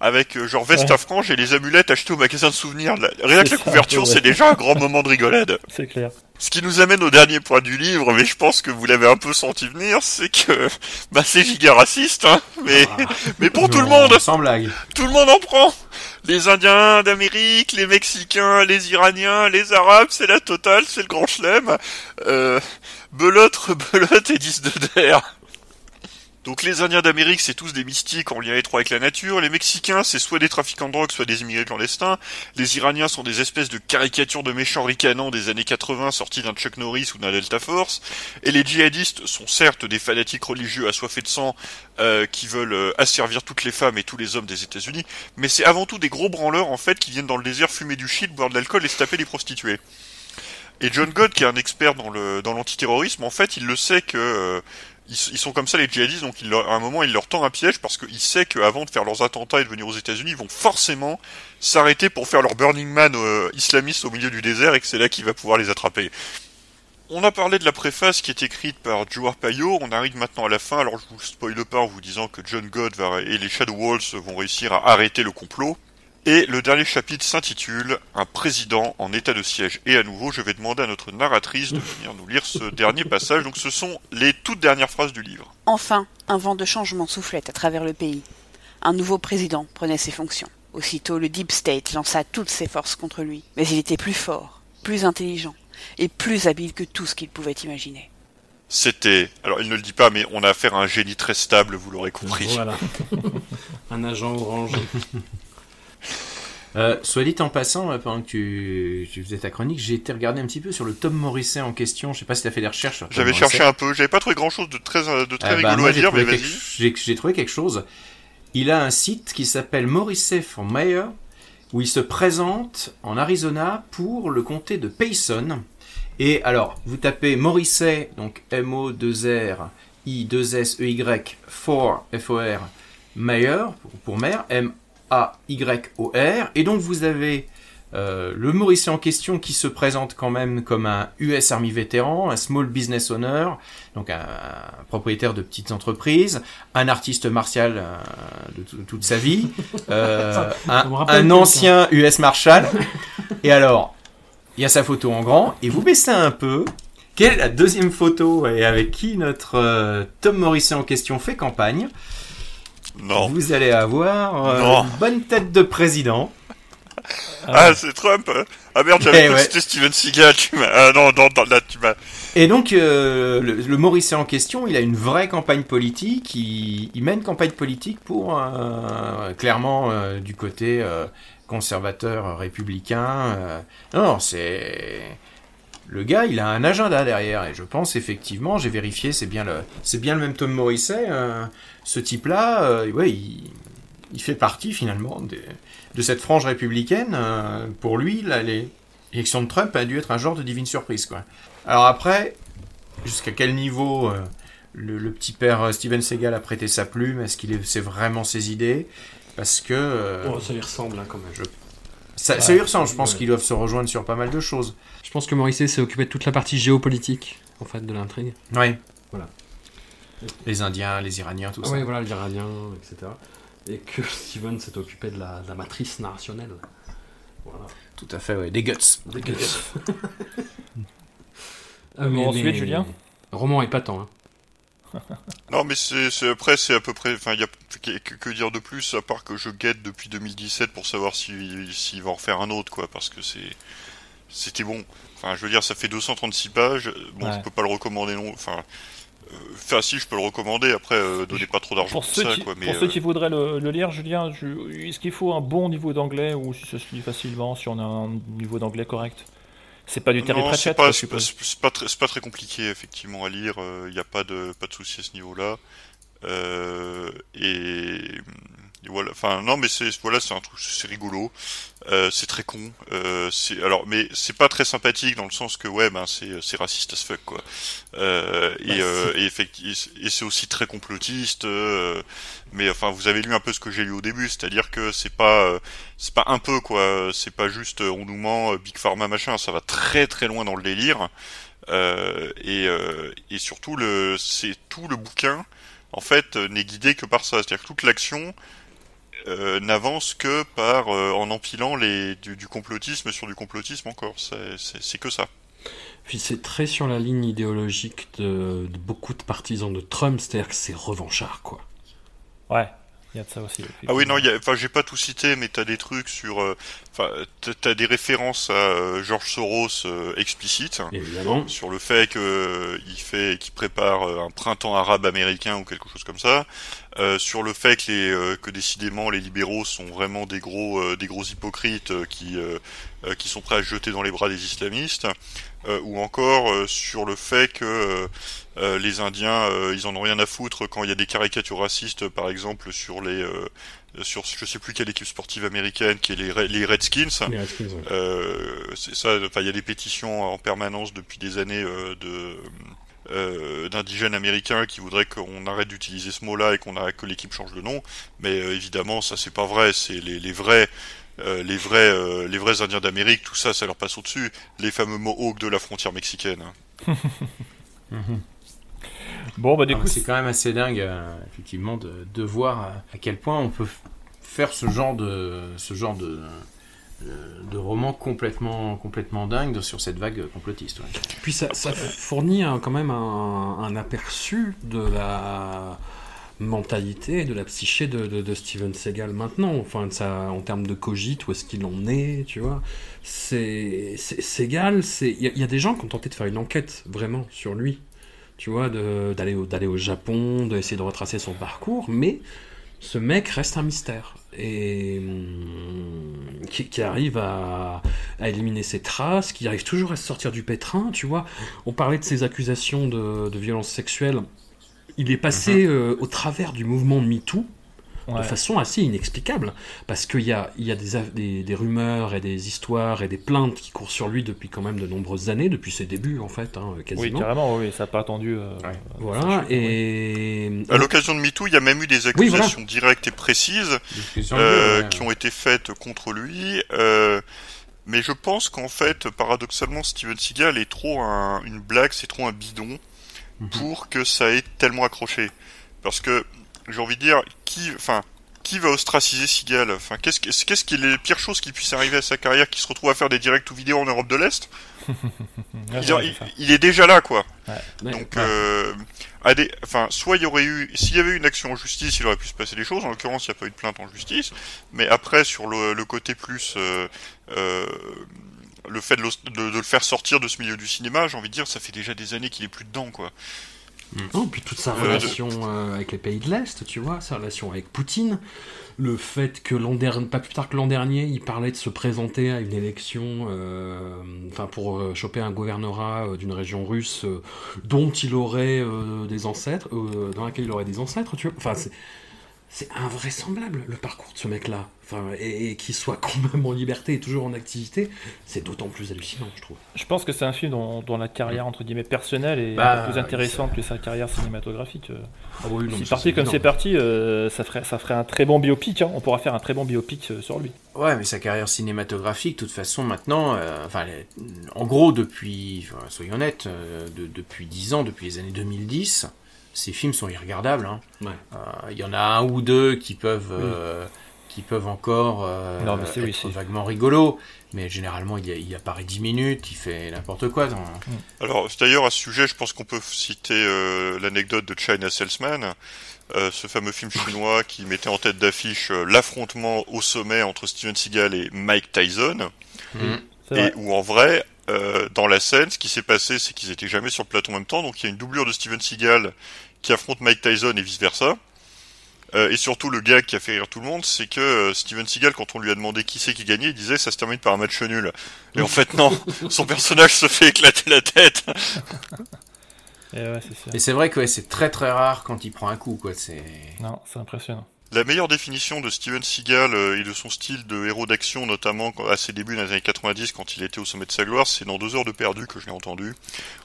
Speaker 5: avec euh, genre veste
Speaker 3: Ouais.
Speaker 5: à franges et les amulettes achetées au magasin de souvenirs. La- Rien que la couverture, c'est déjà un grand moment de rigolade. [laughs]
Speaker 3: C'est clair.
Speaker 5: Ce qui nous amène au dernier point du livre, mais je pense que vous l'avez un peu senti venir, c'est que bah c'est giga raciste, hein, mais mais pour [laughs] tout le monde.
Speaker 4: Sans blague.
Speaker 5: Tout le monde en prend. Les Indiens d'Amérique, les Mexicains, les Iraniens, les Arabes, c'est la totale, c'est le grand chelem. Euh, belote, [laughs] belote et 10 de der. Donc les Indiens d'Amérique, c'est tous des mystiques en lien étroit avec la nature. Les Mexicains, c'est soit des trafiquants de drogue, soit des immigrés clandestins. Les Iraniens sont des espèces de caricatures de méchants ricanants des années 80 sortis d'un Chuck Norris ou d'un Delta Force. Et les djihadistes sont certes des fanatiques religieux assoiffés de sang euh, qui veulent euh, asservir toutes les femmes et tous les hommes des États-Unis, mais c'est avant tout des gros branleurs en fait qui viennent dans le désert fumer du shit, boire de l'alcool et se taper des prostituées. Et John God, qui est un expert dans le dans l'antiterrorisme, en fait, il le sait que euh, ils, ils sont comme ça les djihadistes, donc à un moment il leur tend un piège parce qu'il sait qu'avant de faire leurs attentats et de venir aux États-Unis, ils vont forcément s'arrêter pour faire leur Burning Man euh, islamiste au milieu du désert et que c'est là qu'il va pouvoir les attraper. On a parlé de la préface qui est écrite par Joe Arpaio, on arrive maintenant à la fin, alors je vous spoile pas en vous disant que John God et les Shadow Walls vont réussir à arrêter le complot. Et le dernier chapitre s'intitule Un président en état de siège. Et à nouveau, je vais demander à notre narratrice de venir nous lire ce dernier passage. Donc ce sont les toutes dernières phrases du livre.
Speaker 21: Enfin, un vent de changement soufflait à travers le pays. Un nouveau président prenait ses fonctions. Aussitôt, le Deep State lança toutes ses forces contre lui. Mais il était plus fort, plus intelligent et plus habile que tout ce qu'il pouvait imaginer.
Speaker 5: C'était, alors il ne le dit pas, mais on a affaire à un génie très stable, vous l'aurez compris.
Speaker 6: Voilà. [laughs] un agent orange.
Speaker 4: Euh, soit dit en passant, euh, pendant que tu, tu faisais ta chronique, j'ai été regarder un petit peu sur le Tom Morrissey en question. Je sais pas si tu as fait des recherches
Speaker 5: J'avais cherché un peu, j'avais pas trouvé grand chose de très, euh, de très
Speaker 4: Ah bah,
Speaker 5: rigolo
Speaker 4: moi,
Speaker 5: à
Speaker 4: j'ai
Speaker 5: dire, mais
Speaker 4: trouvé
Speaker 5: vas-y.
Speaker 4: quelque- J'ai j'ai trouvé quelque chose. Il a un site qui s'appelle Morrissey for Mayor, où il se présente en Arizona pour le comté de Payson. Et alors, vous tapez Morrissey, donc M-O-2-R, I-2-S-E-Y, for, F-O-R, Mayor, pour, pour maire, M-A-Y-O-R. Et donc, vous avez euh, le Morrissey en question qui se présente quand même comme un US Army vétéran, un small business owner, donc un, un propriétaire de petites entreprises, un artiste martial euh, de tout- toute sa vie, [laughs] euh, un, ancien US Marshal. Et alors, il y a sa photo en grand, et vous baissez un peu. Quelle est la deuxième photo et avec qui notre Tom Morrissey en question fait campagne?
Speaker 5: Non.
Speaker 4: Vous allez avoir euh, une bonne tête de président.
Speaker 5: Ah, c'est Trump hein. Ah merde, j'avais
Speaker 4: Eh ouais.
Speaker 5: c'était Steven Seagal, tu m'as... Ah non, non, non, là, tu m'as...
Speaker 4: Et donc, euh, le, le Morrissey en question, il a une vraie campagne politique. Il, il mène campagne politique pour, euh, clairement, euh, du côté euh, conservateur républicain. euh. Non, non, c'est. Le gars, il a un agenda derrière. Et je pense, effectivement, j'ai vérifié, c'est bien le, c'est bien le même Tom Morrissey. Ce type-là, euh, ouais, il, il fait partie, finalement, de, de cette frange républicaine. euh, pour lui, l'élection de Trump a dû être un genre de divine surprise, quoi. Alors après, jusqu'à quel niveau euh, le, le petit père Steven Seagal a prêté sa plume? Est-ce qu'il est- c'est vraiment ses idées? Parce que... euh,
Speaker 6: Oh, ça y ressemble hein, quand même.
Speaker 4: ça, ça lui ressemble, je pense
Speaker 6: Ouais.
Speaker 4: qu'ils doivent se rejoindre sur pas mal de choses.
Speaker 6: Je pense que Morrissey s'est occupé de toute la partie géopolitique en fait de l'intrigue.
Speaker 4: Oui.
Speaker 6: Voilà.
Speaker 4: Les Indiens, les Iraniens, tout
Speaker 6: Ah
Speaker 4: ça.
Speaker 6: oui, voilà, l'Iranien, etc. Et que [laughs] Steven s'est occupé de la, de la matrice narrationnelle. Voilà.
Speaker 4: Tout à fait, oui. Des guts.
Speaker 6: Des guts. [laughs]
Speaker 3: Bon, ensuite, Julien
Speaker 6: Roman épatant. Hein. [laughs]
Speaker 5: Non, mais c'est, après, c'est à peu près. Enfin, il y a que, dire de plus à part que je guette depuis 2017 pour savoir s'il s'il va en refaire un autre, quoi, parce que c'est, c'était bon. Enfin, je veux dire, ça fait 236 pages. Bon,
Speaker 3: Ouais.
Speaker 5: je peux pas le recommander non. Enfin, enfin, si, je peux le recommander. Après, euh, donnez pas trop d'argent
Speaker 3: Pour
Speaker 5: pour,
Speaker 3: ceux,
Speaker 5: ça,
Speaker 3: qui,
Speaker 5: quoi. Mais
Speaker 3: pour
Speaker 5: euh,
Speaker 3: ceux qui voudraient le, le lire, Julien, je- est-ce qu'il faut un bon niveau d'anglais ou si ça se lit facilement, si on a un niveau d'anglais correct? C'est pas du Terry Pratchett,
Speaker 5: pas, c'est pas, pas pas très compliqué effectivement à lire. Il n'y a pas de, pas de souci à ce niveau-là. Euh, et, et voilà. Enfin, non, mais c'est, voilà, c'est un truc, c'est rigolo. Euh, c'est très con. Euh, c'est, alors, mais c'est pas très sympathique dans le sens que ouais, ben c'est, c'est raciste as fuck quoi. Euh, et,
Speaker 3: Bah,
Speaker 5: euh, et, c'est aussi très complotiste. euh, mais enfin, vous avez lu un peu ce que j'ai lu au début, c'est-à-dire que c'est pas, euh, c'est pas un peu quoi. C'est pas juste euh, on nous ment, euh, big pharma machin. Ça va très très loin dans le délire. Euh, et, euh, et surtout le, c'est tout le bouquin en fait euh, n'est guidé que par ça. C'est-à-dire que toute l'action euh, n'avance que par euh, en empilant les du, du complotisme sur du complotisme encore. C'est, c'est, c'est que ça.
Speaker 6: Puis c'est très sur la ligne idéologique de, de beaucoup de partisans de Trump, c'est-à-dire que c'est revanchard, quoi.
Speaker 3: Ouais. Il y a de ça aussi.
Speaker 5: Ah oui, non, il y a- enfin, j'ai pas tout cité, mais t'as des trucs sur, euh, enfin, t'as- t'as des références à euh, George Soros euh, explicites,
Speaker 6: Évidemment.
Speaker 5: sur le fait que euh, il fait, qu'il prépare euh, un printemps arabe américain ou quelque chose comme ça, euh, sur le fait que les, euh, que décidément les libéraux sont vraiment des gros, euh, des gros hypocrites euh, qui, euh, euh, qui sont prêts à se jeter dans les bras des islamistes, euh, ou encore euh, sur le fait que euh, les Indiens, ils en ont rien à foutre quand il y a des caricatures racistes, par exemple sur les, sur je sais plus quelle équipe sportive américaine, qui est les, les Redskins.
Speaker 6: Les Redskins.
Speaker 5: Euh, c'est ça. Enfin, il y a des pétitions en permanence depuis des années de euh, d'indigènes américains qui voudraient qu'on arrête d'utiliser ce mot-là et qu'on arrête que l'équipe change de nom. Mais euh, évidemment, ça c'est pas vrai. C'est les, les vrais. Euh, les vrais, euh, les vrais Indiens d'Amérique, tout ça, ça leur passe au-dessus. Les fameux Mohawks de la frontière mexicaine. hein. [laughs]
Speaker 3: Bon, bah du
Speaker 4: Ah,
Speaker 3: coup,
Speaker 4: c'est quand même assez dingue, euh, effectivement, de, de voir à, quel point on peut faire ce genre de, ce genre de, de, de roman complètement, complètement dingue sur cette vague complotiste. ouais.
Speaker 6: Puis ça, ça fournit un- quand même un, un aperçu de la mentalité, de la psyché de, de- Steven Seagal maintenant, enfin de en termes de cogite, où est-ce qu'il en est, tu vois. C'est Seagal, il y, a- des gens qui ont tenté de faire une enquête vraiment sur lui, tu vois, d'aller au, au Japon, d'essayer de retracer son parcours, mais ce mec reste un mystère et hum, qui, arrive à, à éliminer ses traces, qui arrive toujours à se sortir du pétrin, tu vois. On parlait de ses accusations de, de violence sexuelle. Il est passé euh, au travers du mouvement MeToo de façon assez inexplicable, parce qu'il y a, il y a des, des, des rumeurs et des histoires et des plaintes qui courent sur lui depuis quand même de nombreuses années, depuis ses débuts en fait, hein,
Speaker 3: oui,
Speaker 6: quasiment.
Speaker 3: carrément, oui, ça n'a pas attendu. euh,
Speaker 6: Voilà, et...
Speaker 5: À l'occasion de MeToo, il y a même eu des
Speaker 6: Oui, voilà.
Speaker 5: accusations directes et précises euh, qui ont été faites contre lui. euh, mais je pense qu'en fait, paradoxalement, Steven Seagal est trop un- une blague, c'est trop un bidon
Speaker 4: Mhm.
Speaker 5: Pour que ça ait tellement accroché. Parce que j'ai envie de dire, qui, enfin, qui va ostraciser Seagal? Enfin, qu'est-ce que- qu'est-ce qui est les pires choses qui puissent arriver à sa carrière, qui se retrouve à faire des directs ou vidéos en Europe de l'Est? [laughs]
Speaker 3: Ouais,
Speaker 5: il, est déjà là, quoi.
Speaker 3: Ouais.
Speaker 5: Donc, euh, à des, enfin, soit il y aurait eu, s'il y avait eu une action en justice, il aurait pu se passer des choses. En l'occurrence, il n'y a pas eu de plainte en justice. Mais après, sur le, le côté plus, euh, euh, le fait de, l'os- de- de le faire sortir de ce milieu du cinéma, j'ai envie de dire, ça fait déjà des années qu'il est plus dedans, quoi.
Speaker 6: Non, puis toute sa
Speaker 5: Euh,
Speaker 6: relation euh, avec les pays de l'Est, tu vois, sa relation avec Poutine, le fait que l'an dernier, pas plus tard que l'an dernier, il parlait de se présenter à une élection, euh, enfin pour euh, choper un gouvernorat euh, d'une région russe euh, dont il aurait euh, des ancêtres, euh, dans laquelle il aurait des ancêtres, tu vois. Enfin, c'est invraisemblable le parcours de ce mec-là. Enfin, et, et qu'il soit quand même en liberté et toujours en activité, c'est d'autant plus hallucinant, je trouve.
Speaker 3: Je pense que c'est un film dont, dont la carrière entre guillemets personnelle est
Speaker 6: Bah,
Speaker 3: plus intéressante que sa carrière cinématographique. euh.
Speaker 6: Ah oui, non, mais
Speaker 3: c'est parti comme c'est parti, euh, ça ferait ça ferait un très bon biopic. hein. On pourra faire un très bon biopic euh, sur lui.
Speaker 4: Ouais, mais sa carrière cinématographique, de toute façon, maintenant, euh, enfin, en gros, depuis, soyons honnêtes, euh, de- depuis 10 ans, depuis les années 2010, ces films sont irregardables. hein.
Speaker 6: Ouais.
Speaker 4: Euh, Il y en a un ou deux qui peuvent, euh, qui peuvent encore euh,
Speaker 3: Non, mais c'est- oui,
Speaker 4: être vaguement rigolos, mais généralement, il, y a- il apparaît 10 minutes, il fait n'importe quoi. Dans...
Speaker 5: Alors, c'est d'ailleurs, à ce sujet, je pense qu'on peut citer euh, l'anecdote de China Salesman, euh, ce fameux film chinois [laughs] qui mettait en tête d'affiche euh, l'affrontement au sommet entre Steven Seagal et Mike Tyson,
Speaker 4: Mhm.
Speaker 3: C'est
Speaker 5: et
Speaker 3: vrai.
Speaker 5: où en vrai, euh, dans la scène, ce qui s'est passé, c'est qu'ils étaient jamais sur le plateau en même temps, donc il y a une doublure de Steven Seagal qui affronte Mike Tyson et vice versa. Euh, et surtout, le gag qui a fait rire tout le monde, c'est que euh, Steven Seagal, quand on lui a demandé qui c'est qui gagnait, il disait ça se termine par un match nul. Et en fait, non, [laughs] son personnage se fait éclater la tête.
Speaker 3: Et ouais, c'est sûr.
Speaker 4: Et c'est vrai que ouais, c'est très très rare quand il prend un coup, quoi. C'est...
Speaker 3: Non, c'est impressionnant.
Speaker 5: La meilleure définition de Steven Seagal euh, et de son style de héros d'action, notamment à ses débuts dans les années 90, quand il était au sommet de sa gloire, c'est dans deux heures de perdu que je l'ai entendu,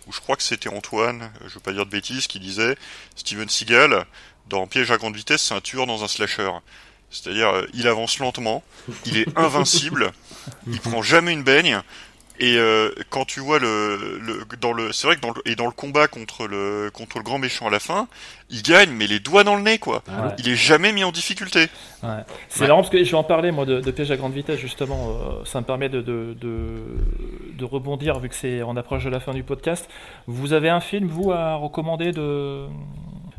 Speaker 5: où je crois que c'était Antoine, euh, je veux pas dire de bêtises, qui disait Steven Seagal, dans Piège à grande vitesse, c'est un tueur dans un slasher. C'est-à-dire, euh, il avance lentement, il est [laughs] invincible, il prend jamais une baigne, et euh, quand tu vois le, le dans le, c'est vrai que dans le, et dans le combat contre le contre le grand méchant à la fin, il gagne mais les doigts dans le nez quoi.
Speaker 3: Ah ouais.
Speaker 5: Il est jamais mis en difficulté.
Speaker 3: Ouais. C'est
Speaker 5: Ouais.
Speaker 3: marrant parce que je vais en parler moi de, de piège à grande vitesse justement. euh, ça me permet de, de, de, de rebondir vu que c'est on approche de la fin du podcast. Vous avez un film vous à recommander de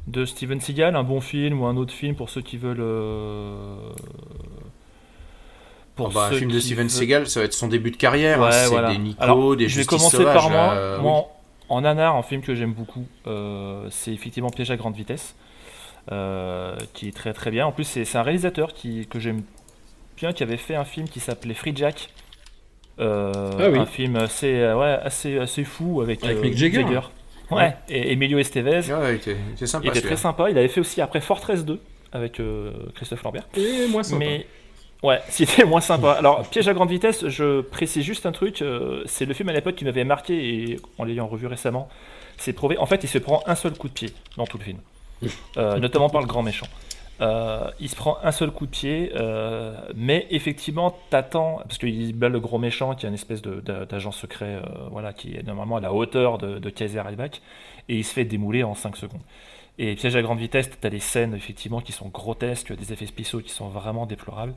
Speaker 3: de Steven Seagal, un bon film ou un autre film pour ceux qui veulent. euh,
Speaker 4: Pour bah, un film de Steven Seagal, ça va être son début de carrière. hein,
Speaker 3: Ouais,
Speaker 4: c'est
Speaker 3: voilà.
Speaker 4: des Nico,
Speaker 3: Alors,
Speaker 4: des
Speaker 3: Je vais commencer
Speaker 4: sauvages,
Speaker 3: par moi.
Speaker 4: euh,
Speaker 3: Moi,
Speaker 4: oui.
Speaker 3: en nanar, un film que j'aime beaucoup, euh, c'est effectivement Piège à grande vitesse, euh, qui est très très bien. En plus, c'est c'est un réalisateur qui, que j'aime bien, qui avait fait un film qui s'appelait Free Jack. Euh,
Speaker 6: Ah oui.
Speaker 3: Un film assez, ouais, assez, assez fou avec,
Speaker 6: Avec
Speaker 3: euh,
Speaker 6: Mick Jagger.
Speaker 3: Ouais,
Speaker 6: Ouais.
Speaker 3: et Emilio Estevez.
Speaker 4: Ouais, il était, il était sympa.
Speaker 3: Il était
Speaker 4: celui-là.
Speaker 3: très sympa. Il avait fait aussi après Fortress 2 avec euh, Christophe Lambert.
Speaker 6: Et moins sympa.
Speaker 3: Mais ouais, [laughs] c'était moins sympa. Alors, Piège à grande vitesse, je précise juste un truc. euh, c'est le film à l'époque qui m'avait marqué et en l'ayant revu récemment, c'est prouvé. En fait, il se prend un seul coup de pied dans tout le film, Euh, [laughs] notamment par le grand méchant. Euh, il se prend un seul coup de pied, mais effectivement, t'attends, parce qu'il bat le gros méchant, qui est une espèce d'agent secret, voilà, qui est normalement à la hauteur de, de Kaiser Elbach, et il se fait démouler en 5 secondes. Et Piège à grande vitesse, t'as des scènes effectivement qui sont grotesques, des effets spéciaux qui sont vraiment déplorables.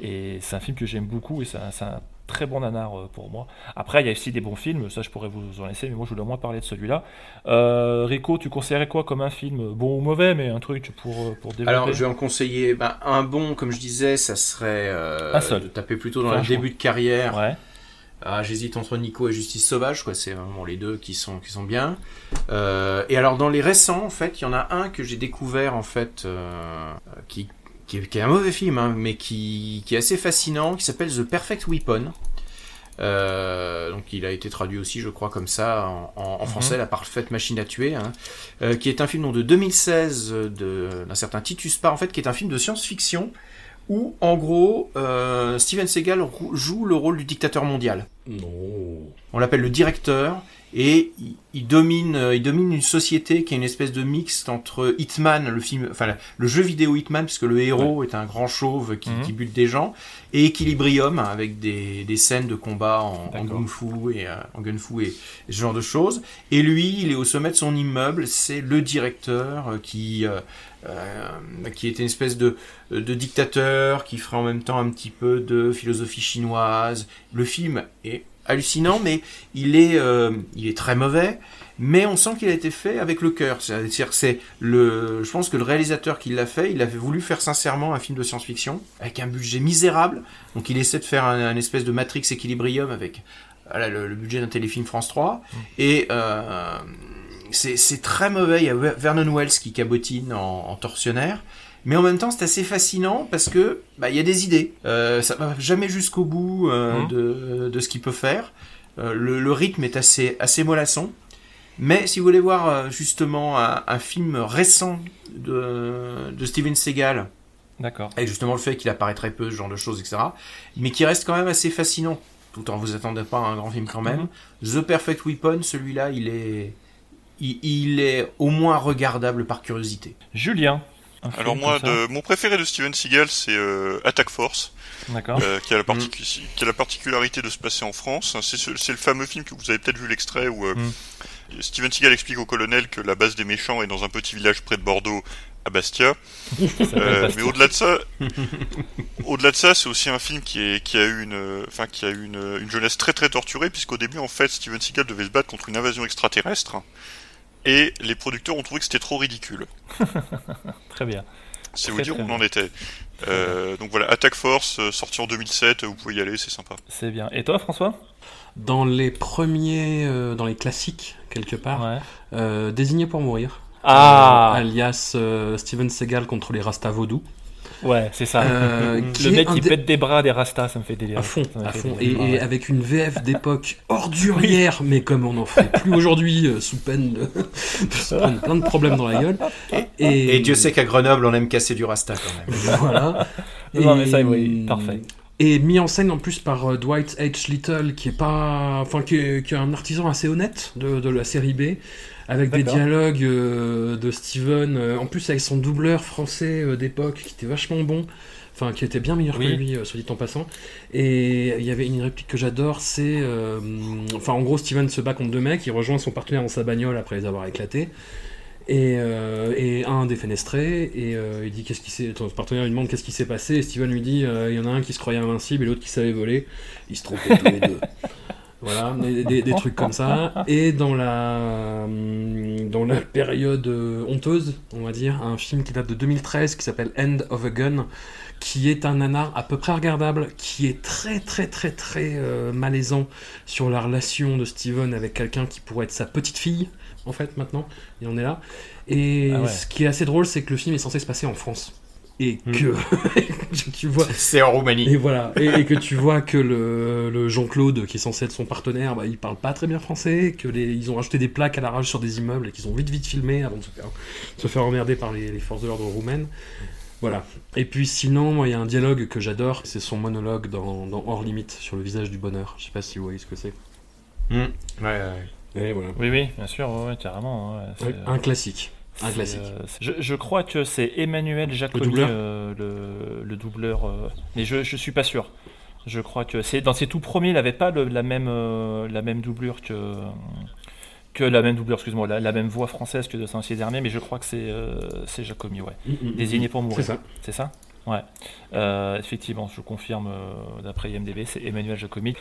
Speaker 3: Et c'est un film que j'aime beaucoup et c'est un, très bon nanar euh, pour moi. Après, il y a aussi des bons films, ça je pourrais vous en laisser, mais moi je voulais au moins parler de celui-là. Euh, Rico, tu conseillerais quoi comme un film Bon ou mauvais, mais un truc pour, euh, pour développer
Speaker 4: Alors, je vais en conseiller ben, un bon, comme je disais, ça serait euh,
Speaker 3: Un seul.
Speaker 4: de taper plutôt dans le début de carrière.
Speaker 3: Ouais.
Speaker 4: Ah, J'hésite entre Nico et Justice Sauvage, quoi. C'est vraiment les deux qui sont qui sont bien. Euh, et alors dans les récents, en fait, il y en a un que j'ai découvert en fait, euh, qui, qui, est, qui est un mauvais film, hein, mais qui, qui est assez fascinant, qui s'appelle The Perfect Weapon. Euh, donc il a été traduit aussi, je crois, comme ça en, en- en français,
Speaker 3: Mhm.
Speaker 4: La parfaite machine à tuer, hein, qui est un film donc, de 2016 de- d'un certain Titus Parr, en fait, qui est un film de science-fiction où, en gros, euh, Steven Seagal joue le rôle du dictateur mondial.
Speaker 6: Non.
Speaker 4: On l'appelle le directeur et il, il domine, euh, il domine une société qui est une espèce de mixte entre Hitman, le film, enfin le jeu vidéo Hitman, puisque le héros est un grand chauve qui,
Speaker 3: Mhm.
Speaker 4: qui bute des gens, et Equilibrium avec des, des scènes de combat en, en gun-fu et euh, en gun-fu et, et ce genre de choses. Et lui, il est au sommet de son immeuble, c'est le directeur qui euh, euh, qui était une espèce de, de dictateur, qui ferait en même temps un petit peu de philosophie chinoise. Le film est hallucinant, mais il est, euh, il est très mauvais. Mais on sent qu'il a été fait avec le cœur. C'est-à-dire, c'est le, je pense que le réalisateur qui l'a fait, il avait voulu faire sincèrement un film de science-fiction avec un budget misérable. Donc, il essaie de faire un, un espèce de Matrix Equilibrium avec voilà, le, le budget d'un téléfilm France 3. Et euh, c'est très mauvais. Il y a Ver- Vernon Wells qui cabotine en, en tortionnaire. Mais en même temps, c'est assez fascinant parce que bah, il y a des idées. Euh, ça va jamais jusqu'au bout euh,
Speaker 3: Mhm.
Speaker 4: de, de ce qu'il peut faire. Euh, le, le rythme est assez, assez mollasson. Mais si vous voulez voir euh, justement un, un film récent de, de Steven Seagal,
Speaker 3: D'accord.
Speaker 4: avec justement le fait qu'il apparaît très peu, ce genre de choses, etc., mais qui reste quand même assez fascinant, tout en vous attendez pas à un grand film quand même. The Perfect Weapon, celui-là, il est, il, il est au moins regardable par curiosité.
Speaker 3: Julien.
Speaker 5: Alors moi, de, mon préféré de Steven Seagal, c'est euh, Attack Force. Euh, qui, a la particu- qui a la particularité de se passer en France. C'est ce- c'est le fameux film que vous avez peut-être vu l'extrait où euh, Steven Seagal explique au colonel que la base des méchants est dans un petit village près de Bordeaux, à Bastia. [laughs] Euh, mais au-delà de ça, [laughs] au-delà de ça, c'est aussi un film qui, est, qui a eu une, enfin qui a eu une, une jeunesse très très torturée, puisqu'au début en fait Steven Seagal devait se battre contre une invasion extraterrestre, et les producteurs ont trouvé que c'était trop ridicule. [laughs]
Speaker 3: Très bien.
Speaker 5: C'est vous dire où on en était. Euh, donc voilà, Attack Force, euh, sorti en 2007, vous pouvez y aller, c'est sympa.
Speaker 3: C'est bien. Et toi, François?
Speaker 6: Dans les premiers, euh, dans les classiques, quelque part, euh, Désigné pour mourir.
Speaker 3: Ah.
Speaker 6: Euh, alias euh, Steven Seagal contre les Rasta Vaudou.
Speaker 3: Ouais, c'est ça.
Speaker 6: Euh,
Speaker 3: le mec qui
Speaker 6: des-
Speaker 3: pète des bras des rastas, ça me fait délire.
Speaker 6: À fond, à
Speaker 3: fait
Speaker 6: fond. Et,
Speaker 3: délire.
Speaker 6: et
Speaker 3: Ouais.
Speaker 6: avec une VF d'époque [laughs] ordurière, mais comme on n'en ferait plus [laughs] aujourd'hui, euh, sous peine de, de se prendre plein de problèmes dans la gueule.
Speaker 4: Et, Dieu sait qu'à Grenoble, on aime casser du rasta quand même. [laughs]
Speaker 6: Voilà.
Speaker 3: Non, mais ça, oui, parfait.
Speaker 6: Et mis en scène en plus par euh, Dwight H. Little, qui est pas, enfin, qui est, qui est un artisan assez honnête de, de la série B, avec des dialogues euh, de Steven, euh, en plus avec son doubleur français euh, d'époque, qui était vachement bon. Enfin, qui était bien meilleur
Speaker 3: Oui.
Speaker 6: que lui, soit dit en passant. Et il y avait une réplique que j'adore, c'est... Enfin, en gros, Steven se bat contre deux mecs, il rejoint son partenaire dans sa bagnole après les avoir éclatés. Et, et un défenestré, et il dit qu'est-ce qui s'est. Son partenaire lui demande qu'est-ce qui s'est passé, et Steven lui dit il y en a un qui se croyait invincible et l'autre qui savait voler. Ils se trompaient tous les deux. [laughs] Voilà, des, des- des trucs comme ça. Et dans la, hum, dans la période euh, honteuse, on va dire, un film qui date de 2013 qui s'appelle End of a Gun, qui est un nanar à peu près regardable, qui est très très très très euh, malaisant sur la relation de Steven avec quelqu'un qui pourrait être sa petite fille, en fait, maintenant. Il en est là. Et
Speaker 4: Ah ouais.
Speaker 6: ce qui est assez drôle, c'est que le film est censé se passer en France. Et
Speaker 4: Hmm.
Speaker 6: que [laughs] tu vois.
Speaker 4: C'est en Roumanie.
Speaker 6: Et voilà. Et, et que tu vois que le, le Jean-Claude, qui est censé être son partenaire, bah, il parle pas très bien français, que les, ils ont rajouté des plaques à la rage sur des immeubles et qu'ils ont vite vite filmé avant de se faire, se faire emmerder par les, les forces de l'ordre roumaines. Voilà. Et puis sinon, il y a un dialogue que j'adore, c'est son monologue dans, dans Hors Limite sur le visage du bonheur. Je sais pas si vous voyez ce que c'est.
Speaker 4: Hmm. Ouais, ouais.
Speaker 6: Et voilà.
Speaker 3: Oui, oui, bien sûr, ouais, carrément. Ouais,
Speaker 6: un classique. Un classique.
Speaker 3: euh, je, je crois que c'est Emmanuel
Speaker 6: doubleur
Speaker 3: euh, le, le doubleur, euh, mais je, je suis pas sûr. Je crois que c'est dans ses tout premiers, il n'avait pas le- la même euh, la même doublure que que la même doublure, excuse-moi, la, la même voix française que de Saint-Cyr dernier, mais je crois que c'est euh, c'est Jacobi, ouais.
Speaker 6: Mm, mm,
Speaker 3: Désigné
Speaker 6: mm.
Speaker 3: pour mourir.
Speaker 6: C'est ça.
Speaker 3: C'est ça? Ouais. Euh, effectivement, je confirme euh, d'après IMDb, c'est Emmanuel Jacobi.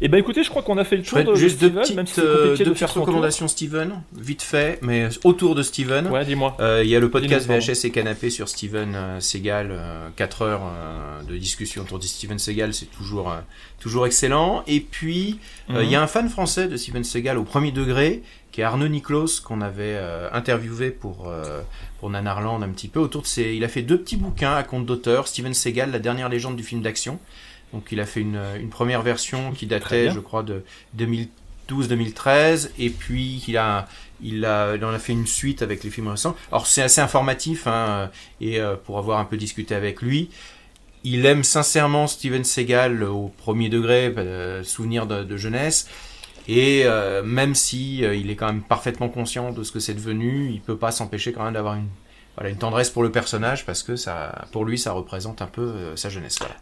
Speaker 3: Et ben écoutez, je crois qu'on a fait le tour de
Speaker 4: juste
Speaker 3: Steven,
Speaker 4: petites,
Speaker 3: même si c'est
Speaker 4: euh,
Speaker 3: compliqué
Speaker 4: deux
Speaker 3: de faire
Speaker 4: recommandations Steven, vite fait, mais autour de Steven.
Speaker 3: Ouais, dis-moi.
Speaker 4: Euh, Il y a le podcast VHS et Canapé sur Steven euh, Seagal, 4 heures euh, de discussion autour de Steven Seagal, c'est toujours, euh, toujours excellent. Et puis, euh, il y a un fan français de Steven Seagal au premier degré, qui est Arnaud Niklos, qu'on avait euh, interviewé pour, euh, pour Nanarland un petit peu. Autour de ses... Il a fait deux petits bouquins à compte d'auteur, Steven Seagal, la dernière légende du film d'action. Donc il a fait une, une première version qui datait, je crois, de 2012-2013, et puis il a, il a, il en a fait une suite avec les films récents. Alors c'est assez informatif, hein, et euh, pour avoir un peu discuté avec lui, il aime sincèrement Steven Seagal au premier degré, euh, souvenir de, de jeunesse. Et euh, même si euh, il est quand même parfaitement conscient de ce que c'est devenu, il peut pas s'empêcher quand même d'avoir une, voilà, une tendresse pour le personnage parce que ça, pour lui, ça représente un peu euh, sa jeunesse. Voilà.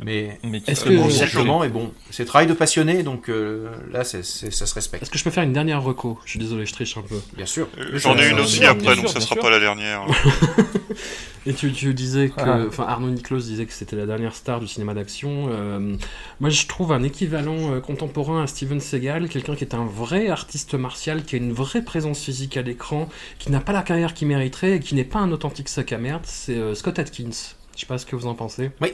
Speaker 4: Mais,
Speaker 6: Est-ce
Speaker 4: euh,
Speaker 6: que-
Speaker 4: bon, exactement, et bon, c'est travail de passionné, donc euh, là, ça se respecte.
Speaker 6: Est-ce que je peux faire une dernière reco? Je suis désolé, je triche un peu.
Speaker 4: Bien sûr.
Speaker 5: Euh, J'en ai une aussi après, donc ça sera pas la dernière. [laughs]
Speaker 6: Et tu, tu disais que,
Speaker 5: Ah.
Speaker 6: enfin Arnaud Niklos disait que c'était la dernière star du cinéma d'action. Euh, moi, je trouve un équivalent euh, contemporain à Steven Seagal, quelqu'un qui est un vrai artiste martial, qui a une vraie présence physique à l'écran, qui n'a pas la carrière qu'il mériterait et qui n'est pas un authentique sac à merde. C'est euh, Scott Atkins. Je sais pas ce que vous en pensez.
Speaker 4: Oui.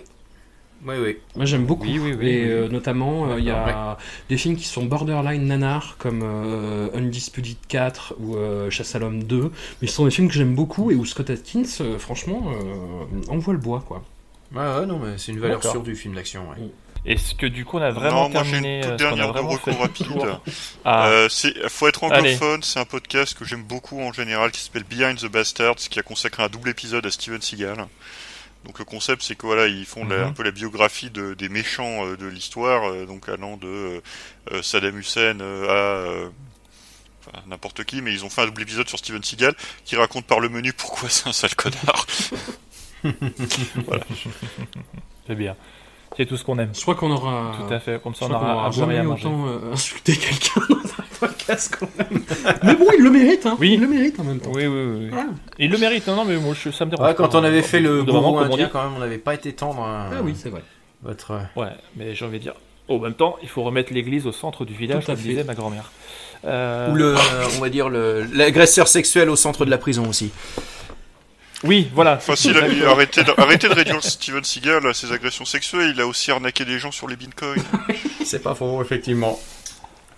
Speaker 4: Oui, oui.
Speaker 6: Moi j'aime beaucoup.
Speaker 4: Oui, oui, oui,
Speaker 6: et
Speaker 4: oui.
Speaker 6: euh, notamment, euh, il y a des films qui sont borderline nanar, comme euh, Undisputed 4 ou euh, Chasse à l'homme 2. Mais ce sont des films que j'aime beaucoup et où Scott Atkins, euh, franchement, euh, envoie le bois, quoi.
Speaker 4: Ouais, ouais, non, mais c'est une valeur sûre du film d'action. ouais.
Speaker 3: Est-ce que du coup on a vraiment
Speaker 5: non, moi j'ai
Speaker 3: terminé
Speaker 5: une toute dernière de recours rapide. [laughs]
Speaker 3: Ah.
Speaker 5: Euh, faut être anglophone, c'est un podcast que j'aime beaucoup en général qui s'appelle Behind the Bastards, qui a consacré un double épisode à Steven Seagal. Donc le concept c'est que voilà ils font la-
Speaker 3: Mhm.
Speaker 5: un peu la biographie de, des méchants euh, de l'histoire, euh, donc allant de euh, Saddam Hussein euh, à euh, enfin, n'importe qui, mais ils ont fait un double épisode sur Steven Seagal qui raconte par le menu pourquoi c'est un sale connard. [laughs]
Speaker 3: voilà. C'est bien. C'est tout ce qu'on aime.
Speaker 6: Je crois qu'on aura.
Speaker 3: Tout à fait. Comme ça
Speaker 6: je
Speaker 3: on aura
Speaker 6: jamais
Speaker 3: à manger.
Speaker 6: autant euh, insulté quelqu'un [laughs] podcast quand même. mais bon, il le mérite, hein.
Speaker 3: Oui.
Speaker 6: Il le mérite en même temps.
Speaker 3: Oui, oui, oui. oui.
Speaker 6: Voilà.
Speaker 3: Il le mérite, non, non, mais moi je, ça me dérange
Speaker 4: Ouais, quand
Speaker 3: pas,
Speaker 4: on avait
Speaker 3: hein,
Speaker 4: fait le gourou indien, quand même, on n'avait pas été tendre. hein,
Speaker 6: Ah oui, c'est vrai.
Speaker 4: Votre. euh,
Speaker 3: Ouais, mais j'ai envie de dire. En même temps, il faut remettre l'église au centre du village, comme disait ma grand-mère. Euh,
Speaker 4: Ou le, on va dire le, l'agresseur sexuel au centre de la prison aussi.
Speaker 3: Oui, voilà.
Speaker 5: Lui, arrêtez de, arrêtez de réduire Steven Seagal à ses agressions sexuelles, il a aussi arnaqué des gens sur les bitcoins. [laughs]
Speaker 4: C'est pas faux, effectivement.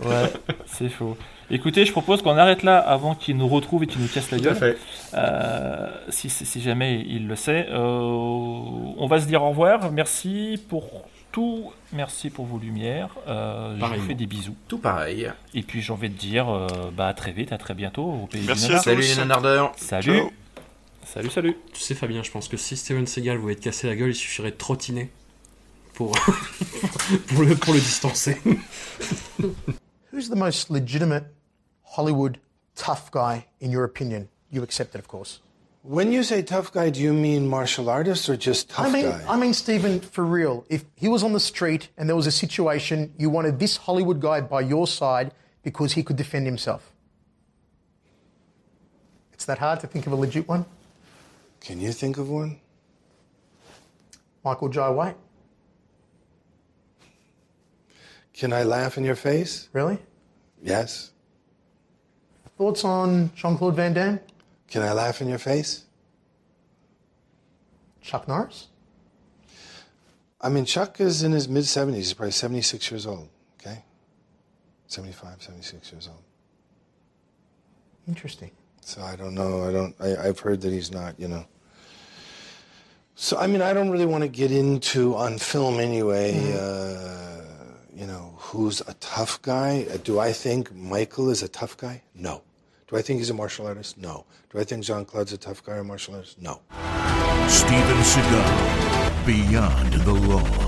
Speaker 3: Ouais, c'est faux. Écoutez, je propose qu'on arrête là avant qu'il nous retrouve et qu'il nous casse la
Speaker 4: Tout à
Speaker 3: gueule.
Speaker 4: fait.
Speaker 3: Euh, si, si si jamais il le sait. Euh, on va se dire au revoir. Merci pour tout. Merci pour vos lumières. Euh, je vous fais des bisous.
Speaker 4: Tout pareil.
Speaker 3: Et puis j'ai envie de dire euh, bah, à très vite, à très bientôt au pays
Speaker 4: Merci
Speaker 3: du.
Speaker 4: Salut les nanardeurs.
Speaker 3: Salut.
Speaker 4: Ciao.
Speaker 3: Salut, salut.
Speaker 6: Tu sais, Fabien, je pense que si Steven Seagal voulait te casser la gueule, il suffirait de trottiner pour, [laughs] pour, le, pour le distancer. [laughs]
Speaker 22: Who's the most legitimate Hollywood tough guy, in your opinion? You accept it, of course.
Speaker 23: When you say tough guy, do you mean martial artist or just tough
Speaker 22: I mean,
Speaker 23: guy?
Speaker 22: I mean, Stephen, for real. If he was on the street and there was a situation, you wanted this Hollywood guy by your side because he could defend himself. It's that hard to think of a legit one.
Speaker 23: Can you think of one?
Speaker 22: Michael Jai White.
Speaker 23: Can I laugh in your face?
Speaker 22: Really?
Speaker 23: Yes.
Speaker 22: Thoughts on Jean Claude Van Damme?
Speaker 23: Can I laugh in your face?
Speaker 22: Chuck Norris?
Speaker 23: I mean, Chuck is in his mid 70s. He's probably 76 years old, okay? 75, 76 years old.
Speaker 22: Interesting.
Speaker 23: So I don't know. I don't. I, I've heard that he's not. You know. So I mean, I don't really want to get into on film anyway. Uh, you know, who's a tough guy? Uh, Do I think Michael is a tough guy? No. Do I think he's a martial artist? No. Do I think Jean Claude's a tough guy or martial artist? No.
Speaker 10: Steven Seagal, Beyond the Law.